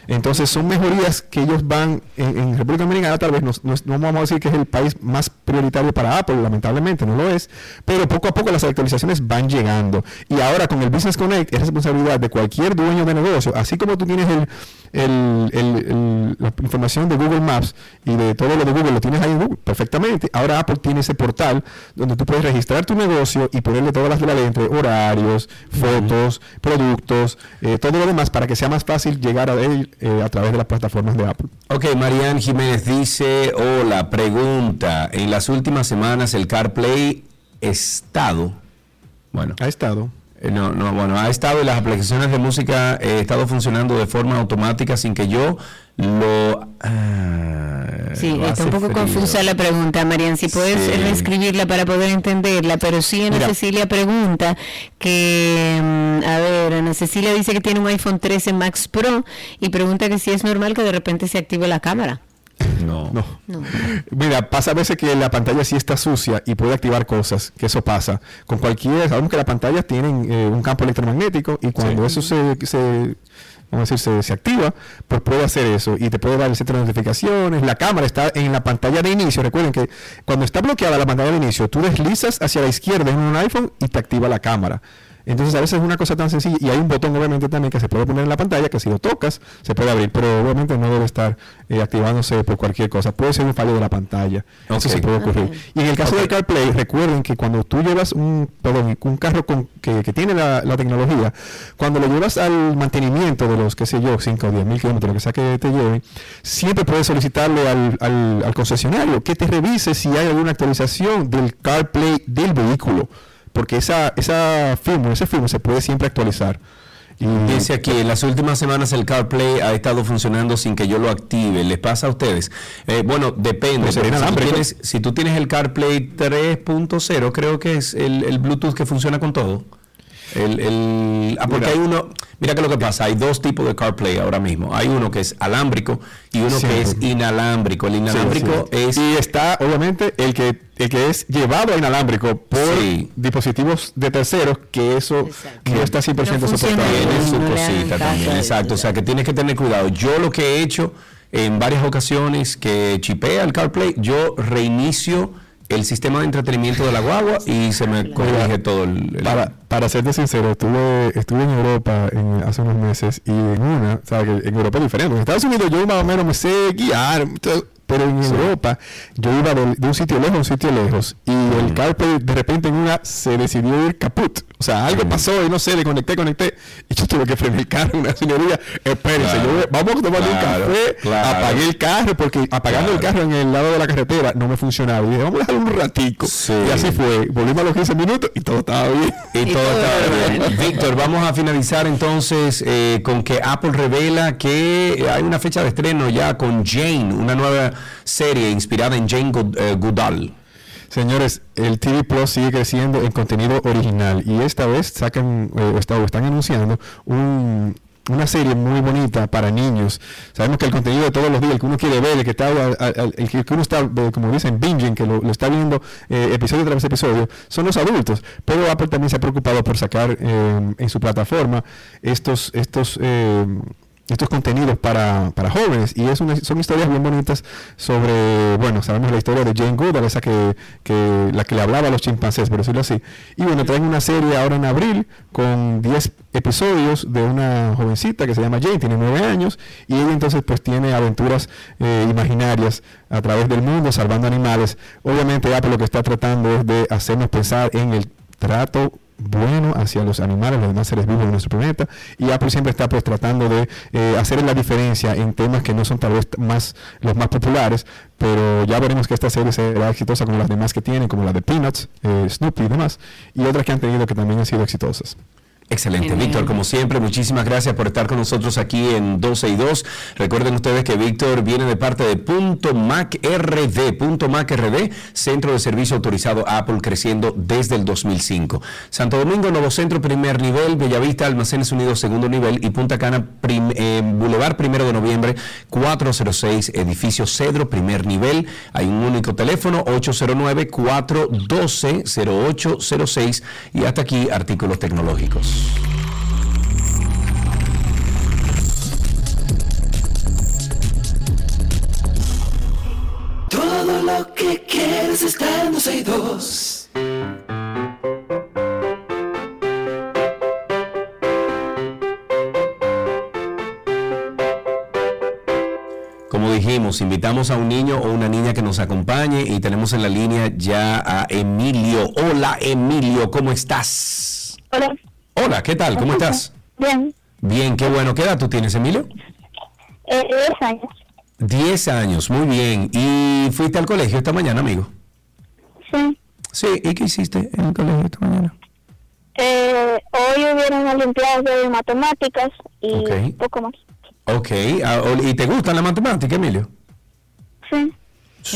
Entonces son mejorías que ellos van en, en República Dominicana, tal vez no, no vamos a decir que es el país más prioritario para Apple, lamentablemente no lo es, pero poco a poco las actualizaciones van llegando. Y ahora con el Business Connect es responsabilidad de cualquier dueño de negocio, así como tú tienes el, el- el- el- la información de Google Maps y de todo lo de Google, lo tienes ahí en Google perfectamente. Ahora Apple tiene ese portal donde tú puedes registrar tu negocio y ponerle todas las de la ley entre horarios, fotos, productos, eh, todo lo demás para que sea más fácil llegar a él eh, a través de las plataformas de Apple. Ok, Marian Jiménez dice, hola, pregunta, en las últimas semanas el CarPlay estado, bueno, ha estado, eh, no, no, bueno, ha estado y las aplicaciones de música eh, estado funcionando de forma automática sin que yo lo... ah, Sí, lo está un poco frío. confusa la pregunta, Marian. Si puedes Sí. reescribirla para poder entenderla, pero sí, Ana Mira. Cecilia pregunta que, mm, a ver, Ana Cecilia dice que tiene un iPhone 13 Max Pro y pregunta que si es normal que de repente se active la cámara. No. No. Mira, pasa a veces que la pantalla sí está sucia y puede activar cosas, que eso pasa. Con cualquier, sabemos que las pantallas tienen eh, un campo electromagnético y cuando eso se, se vamos a decir, se, activa, pues puede hacer eso y te puede dar el centro de notificaciones. La cámara está en la pantalla de inicio. Recuerden que cuando está bloqueada la pantalla de inicio, tú deslizas hacia la izquierda en un iPhone y te activa la cámara. Entonces a veces es una cosa tan sencilla y hay un botón obviamente también que se puede poner en la pantalla que si lo tocas se puede abrir, pero obviamente no debe estar eh, activándose por cualquier cosa. Puede ser un fallo de la pantalla. Eso Ok. se puede ocurrir. Y en el caso del CarPlay, recuerden que cuando tú llevas un, perdón, un carro con, que, que tiene la, la tecnología, cuando lo llevas al mantenimiento de los, qué sé yo, 5 o 10 mil kilómetros, lo que sea que te lleve, siempre puedes solicitarle al, al, al concesionario que te revise si hay alguna actualización del CarPlay del vehículo. Porque esa, esa firmware, ese firmware se puede siempre actualizar. Y Dice aquí, en las últimas semanas el CarPlay ha estado funcionando sin que yo lo active. ¿Les pasa a ustedes? Eh, bueno, depende. Pues si, tú tienes, si tú tienes el CarPlay 3.0, creo que es el, el Bluetooth que funciona con todo. El, el- ah, porque Mira. hay uno, mira que lo que pasa, hay dos tipos de CarPlay ahora mismo. Hay uno que es alámbrico y uno que es inalámbrico. El Sí, inalámbrico es... Y está, obviamente, el que, el que es llevado a inalámbrico por dispositivos de terceros, que eso no está 100% soportado. Tiene su no cosita también, exacto. O sea que tienes que tener cuidado. Yo lo que he hecho en varias ocasiones que chipea el CarPlay, yo reinicio el sistema de entretenimiento de la guagua y se me corrige todo el... el- Para, para serte sincero, estuve, estuve en Europa en- hace unos meses y en una, o sea, que en Europa es diferente. En Estados Unidos yo más o menos me sé guiar, pero en Europa yo iba de, de un sitio lejos a un sitio lejos y el CarPlay de repente en una se decidió ir caput. O sea, algo pasó y no sé, le conecté, conecté y yo tuve que frenar el carro. Una señoría, espérense, Claro. yo vamos a tomar un Claro, café, claro. apagué el carro porque apagando el carro en el lado de la carretera no me funcionaba. Y dije, vamos a dejarlo un ratico. Y así fue. Volvimos a los 15 minutos y todo estaba bien. Y todo está bien. Víctor, vamos a finalizar entonces eh, con que Apple revela que hay una fecha de estreno ya con Jane, una nueva serie inspirada en Jane eh, Goodall. Señores, el TV Plus sigue creciendo en contenido original y esta vez sacan eh, está- o están anunciando un- una serie muy bonita para niños. Sabemos que el contenido de todos los días, el que uno quiere ver, el que está, que uno está, eh, como dicen, binging, que lo, está viendo episodio tras episodio, son los adultos. Pero Apple también se ha preocupado por sacar eh, en su plataforma estos, estos estos contenidos para, para jóvenes y es una- son historias bien bonitas sobre, bueno, sabemos la historia de Jane Goodall, esa que, que la que le hablaba a los chimpancés, por decirlo así. Y bueno, traen una serie ahora en abril con 10 episodios de una jovencita que se llama Jane, tiene 9 años y ella entonces pues tiene aventuras eh, imaginarias a través del mundo salvando animales. Obviamente Apple lo que está tratando es de hacernos pensar en el trato bueno hacia los animales, los demás seres vivos de nuestro planeta y Apple siempre está pues tratando de eh, hacer la diferencia en temas que no son tal vez más los más populares, pero ya veremos que esta serie será exitosa como las demás que tienen, como la de Peanuts, eh, Snoopy y demás, y otras que han tenido que también han sido exitosas. Excelente. Víctor, como siempre, muchísimas gracias por estar con nosotros aquí en 12 y 2. Recuerden ustedes que Víctor viene de parte de Punto Mac RD, Punto Mac RD, centro de servicio autorizado Apple, creciendo desde el 2005. Santo Domingo, Nuevo Centro, primer nivel, Bellavista, Almacenes Unidos, segundo nivel, y Punta Cana, prim- eh, Boulevard, primero de noviembre, 406, edificio Cedro, primer nivel. Hay un único teléfono, 809-412-0806, y hasta aquí artículos tecnológicos. Todo lo que quieres está en 12 y 2. Como dijimos, invitamos a un niño o una niña que nos acompañe y tenemos en la línea ya a Emilio. Hola Emilio, ¿cómo estás? Hola. Hola, ¿qué tal? ¿Cómo estás? Bien. Bien, qué bueno. ¿Qué edad tú tienes, Emilio? Eh, 10 años. 10 años, muy bien. ¿Y fuiste al colegio esta mañana, amigo? Sí. Sí, ¿y qué hiciste en el colegio esta mañana? Eh, hoy hubieron olimpiadas de matemáticas y Ok. poco más. Ok, ah, ¿y te gustan las matemáticas, Emilio? Sí.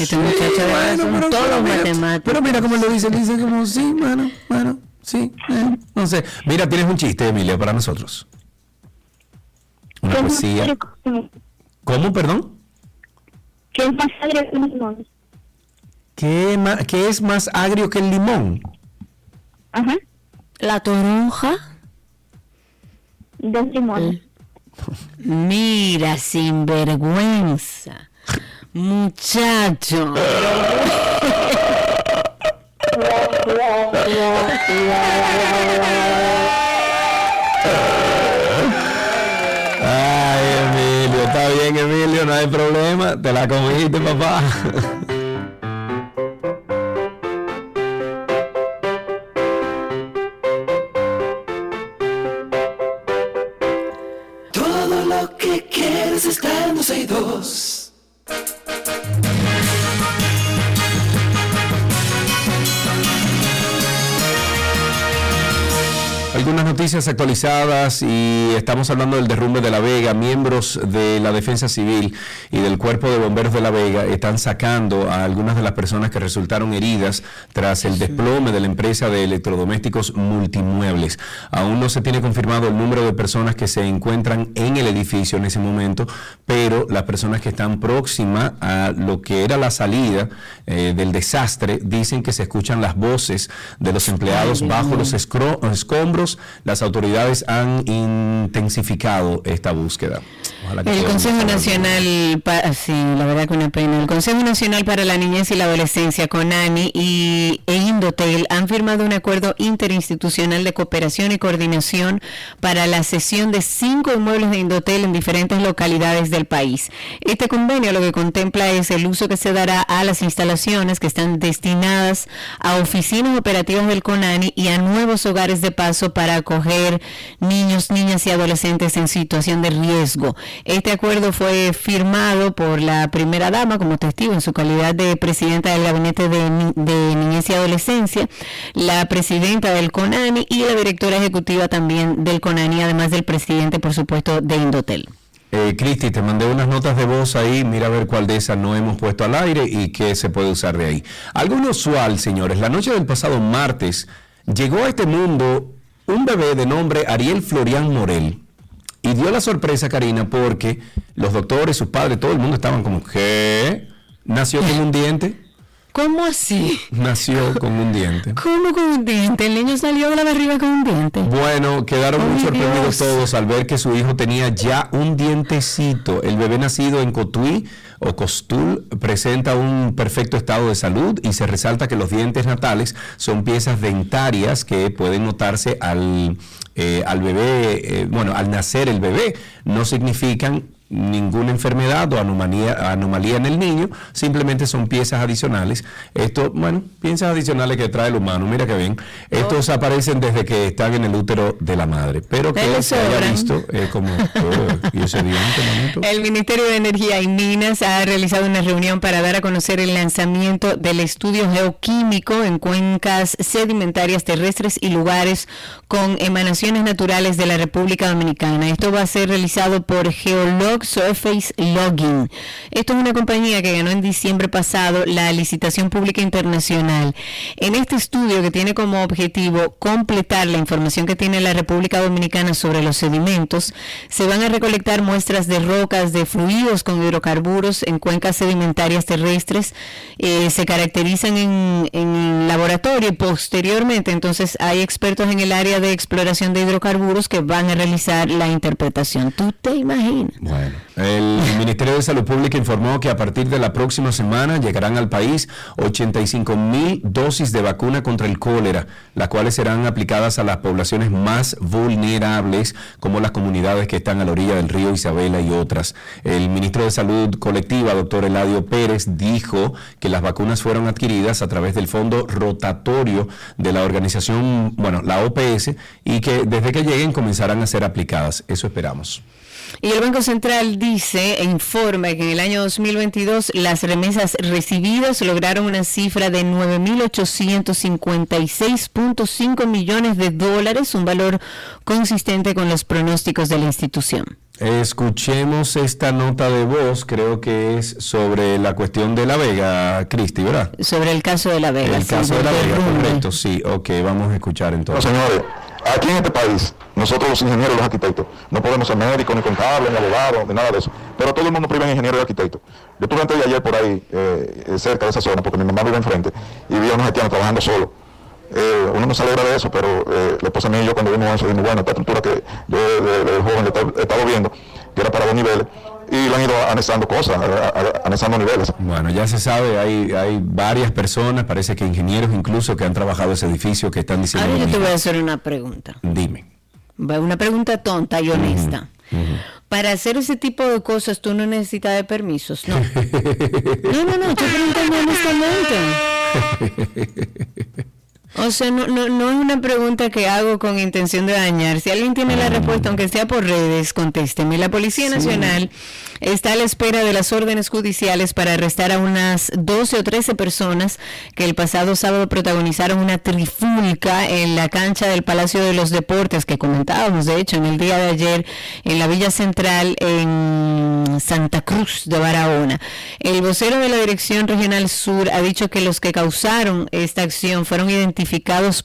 Este muchacho de verdad son pero- pero mira. Pero mira cómo lo dice, dice como, sí, bueno, bueno, sí, eh, no sé. Mira, tienes un chiste, Emilio, para nosotros. Una poesía. ¿Cómo, perdón? ¿Qué es más agrio que un limón? ¿Qué, ma- qué es más agrio que el limón? Ajá. La toronja. Dos limones. Mira, sinvergüenza. Muchacho. Ay, Emilio, está bien, Emilio, no hay problema. Te la comiste, papá. Noticias actualizadas y estamos hablando del derrumbe de La Vega. Miembros de la Defensa Civil y del Cuerpo de Bomberos de La Vega están sacando a algunas de las personas que resultaron heridas tras el desplome de la empresa de electrodomésticos multimuebles. Aún no se tiene confirmado el número de personas que se encuentran en el edificio en ese momento, pero las personas que están próximas a lo que era la salida eh, del desastre dicen que se escuchan las voces de los empleados bajo los escombros. Las autoridades han intensificado esta búsqueda. Ojalá que El Consejo. Nacional, pa- sí, la verdad que una pena. El Consejo Nacional para la Niñez y la Adolescencia, CONANI y e Indotel han firmado un acuerdo interinstitucional de cooperación y coordinación para la cesión de cinco inmuebles de Indotel en diferentes localidades del país. Este convenio lo que contempla es el uso que se dará a las instalaciones que están destinadas a oficinas operativas del CONANI y a nuevos hogares de paso para acoger niños, niñas y adolescentes en situación de riesgo. Este acuerdo fue firmado por la primera dama como testigo en su calidad de presidenta del Gabinete de, Ni- de Niñez y Adolescencia, la presidenta del CONANI y la directora ejecutiva también del CONANI, además del presidente, por supuesto, de Indotel. Eh, Cristi, te mandé unas notas de voz ahí, mira a ver cuál de esas no hemos puesto al aire y qué se puede usar de ahí. Algo inusual, señores, la noche del pasado martes llegó a este mundo un bebé de nombre Ariel Florian Morel y dio la sorpresa, Karina, porque los doctores, sus padres, todo el mundo estaban como, ¿qué? ¿Nació con un diente? ¿Cómo así? Nació con un diente. ¿Cómo con un diente? El niño salió de la barriga con un diente. Bueno, quedaron muy sorprendidos Dios. todos al ver que su hijo tenía ya un dientecito. El bebé nacido en Cotuí o Costul presenta un perfecto estado de salud y se resalta que los dientes natales son piezas dentarias que pueden notarse al, eh, al bebé, eh, bueno, al nacer el bebé. No significan ninguna enfermedad o anomalía, anomalía en el niño, simplemente son piezas adicionales. Esto, bueno, piezas adicionales que trae el humano, mira que bien. Estos aparecen desde que están en el útero de la madre, pero que se haya sobran. visto eh, como, oh, y ese. El Ministerio de Energía y Minas ha realizado una reunión para dar a conocer el lanzamiento del estudio geoquímico en cuencas sedimentarias terrestres y lugares con emanaciones naturales de la República Dominicana. Esto va a ser realizado por Surface Logging. Esto es una compañía que ganó en diciembre pasado la licitación pública internacional. En este estudio que tiene como objetivo completar la información que tiene la República Dominicana sobre los sedimentos, se van a recolectar muestras de rocas, de fluidos con hidrocarburos en cuencas sedimentarias terrestres, eh, se caracterizan en, en laboratorio y posteriormente entonces hay expertos en el área de exploración de hidrocarburos que van a realizar la interpretación. ¿Tú te imaginas? Bueno, el Ministerio de Salud Pública informó que a partir de la próxima semana llegarán al país 85 mil dosis de vacuna contra el cólera, las cuales serán aplicadas a las poblaciones más vulnerables, como las comunidades que están a la orilla del río Isabela y otras. El ministro de Salud Colectiva, doctor Eladio Pérez, dijo que las vacunas fueron adquiridas a través del fondo rotatorio de la organización, bueno, la OPS, y que desde que lleguen comenzarán a ser aplicadas. Eso esperamos. Y el Banco Central dice e informa que en el año 2022 las remesas recibidas lograron una cifra de 9.856.5 millones de dólares, un valor consistente con los pronósticos de la institución. Escuchemos esta nota de voz, creo que es sobre la cuestión de La Vega, Cristi, ¿verdad? Sobre el caso de La Vega. El sí, caso de La Vega, correcto, sí, ok, vamos a escuchar No, entonces. Aquí en este país, nosotros los ingenieros y los arquitectos, no podemos ser médicos, ni contables, ni abogados, ni nada de eso. Pero todo el mundo priva en ingeniero y arquitecto. Yo estuve antes de ayer por ahí, eh, eh, cerca de esa zona, porque mi mamá vive enfrente, y vi a unos haitianos trabajando solo. Eh, uno no se alegra de eso, pero eh, la esposa mía y yo cuando vimos eso, dijimos, bueno, esta estructura que yo de, joven he estado viendo, que era para dos niveles, y le han ido anexando cosas, anexando niveles. Bueno, ya se sabe, hay, hay varias personas, parece que ingenieros incluso que han trabajado ese edificio que están diciendo Ahora lo yo te voy a hacer una pregunta. Dime. Una pregunta tonta y honesta. Para hacer ese tipo de cosas tú no necesitas de permisos, ¿no? No, no, no, estoy preguntando honestamente. O sea, no, no, no es una pregunta que hago con intención de dañar. Si alguien tiene la respuesta, aunque sea por redes, contésteme. La Policía Nacional está a la espera de las órdenes judiciales para arrestar a unas 12 o 13 personas que el pasado sábado protagonizaron una trifulca en la cancha del Palacio de los Deportes que comentábamos, de hecho, en el día de ayer en la Villa Central en Santa Cruz de Barahona. El vocero de la Dirección Regional Sur ha dicho que los que causaron esta acción fueron identificados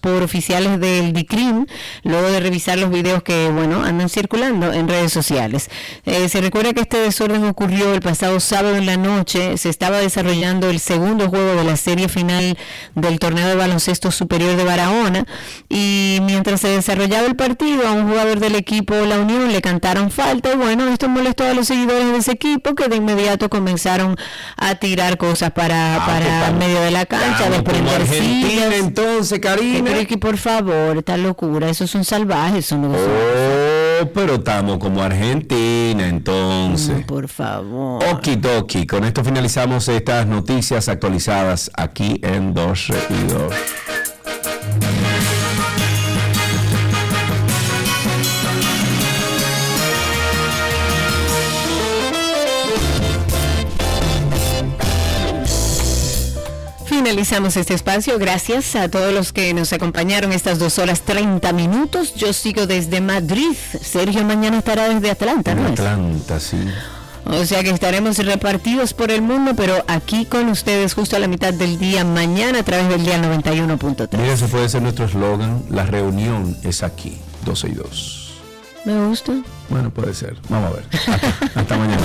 por oficiales del DICRIM luego de revisar los videos que, bueno, andan circulando en redes sociales. Eh, se recuerda que este desorden ocurrió el pasado sábado en la noche. Se estaba desarrollando el segundo juego de la serie final del torneo de baloncesto superior de Barahona y mientras se desarrollaba el partido a un jugador del equipo La Unión le cantaron falta y bueno, esto molestó a los seguidores de ese equipo que de inmediato comenzaron a tirar cosas para, para medio de la cancha, desprender sillas. Entonces, Karina. Pero que por favor, esta locura, esos son salvajes, son los Oh, pero estamos como Argentina, entonces. por favor. Okidoki, con esto finalizamos estas noticias actualizadas aquí en 2 y 2. Finalizamos este espacio. Gracias a todos los que nos acompañaron estas dos horas 30 minutos. Yo sigo desde Madrid. Sergio mañana estará desde Atlanta, ¿no? Atlanta, sí. O sea que estaremos repartidos por el mundo, pero aquí con ustedes justo a la mitad del día, mañana a través del día 91.3. Mira, ese puede ser nuestro eslogan. La reunión es aquí, 12 y 2. Me gusta. Bueno, puede ser. Vamos a ver. Hasta, hasta mañana.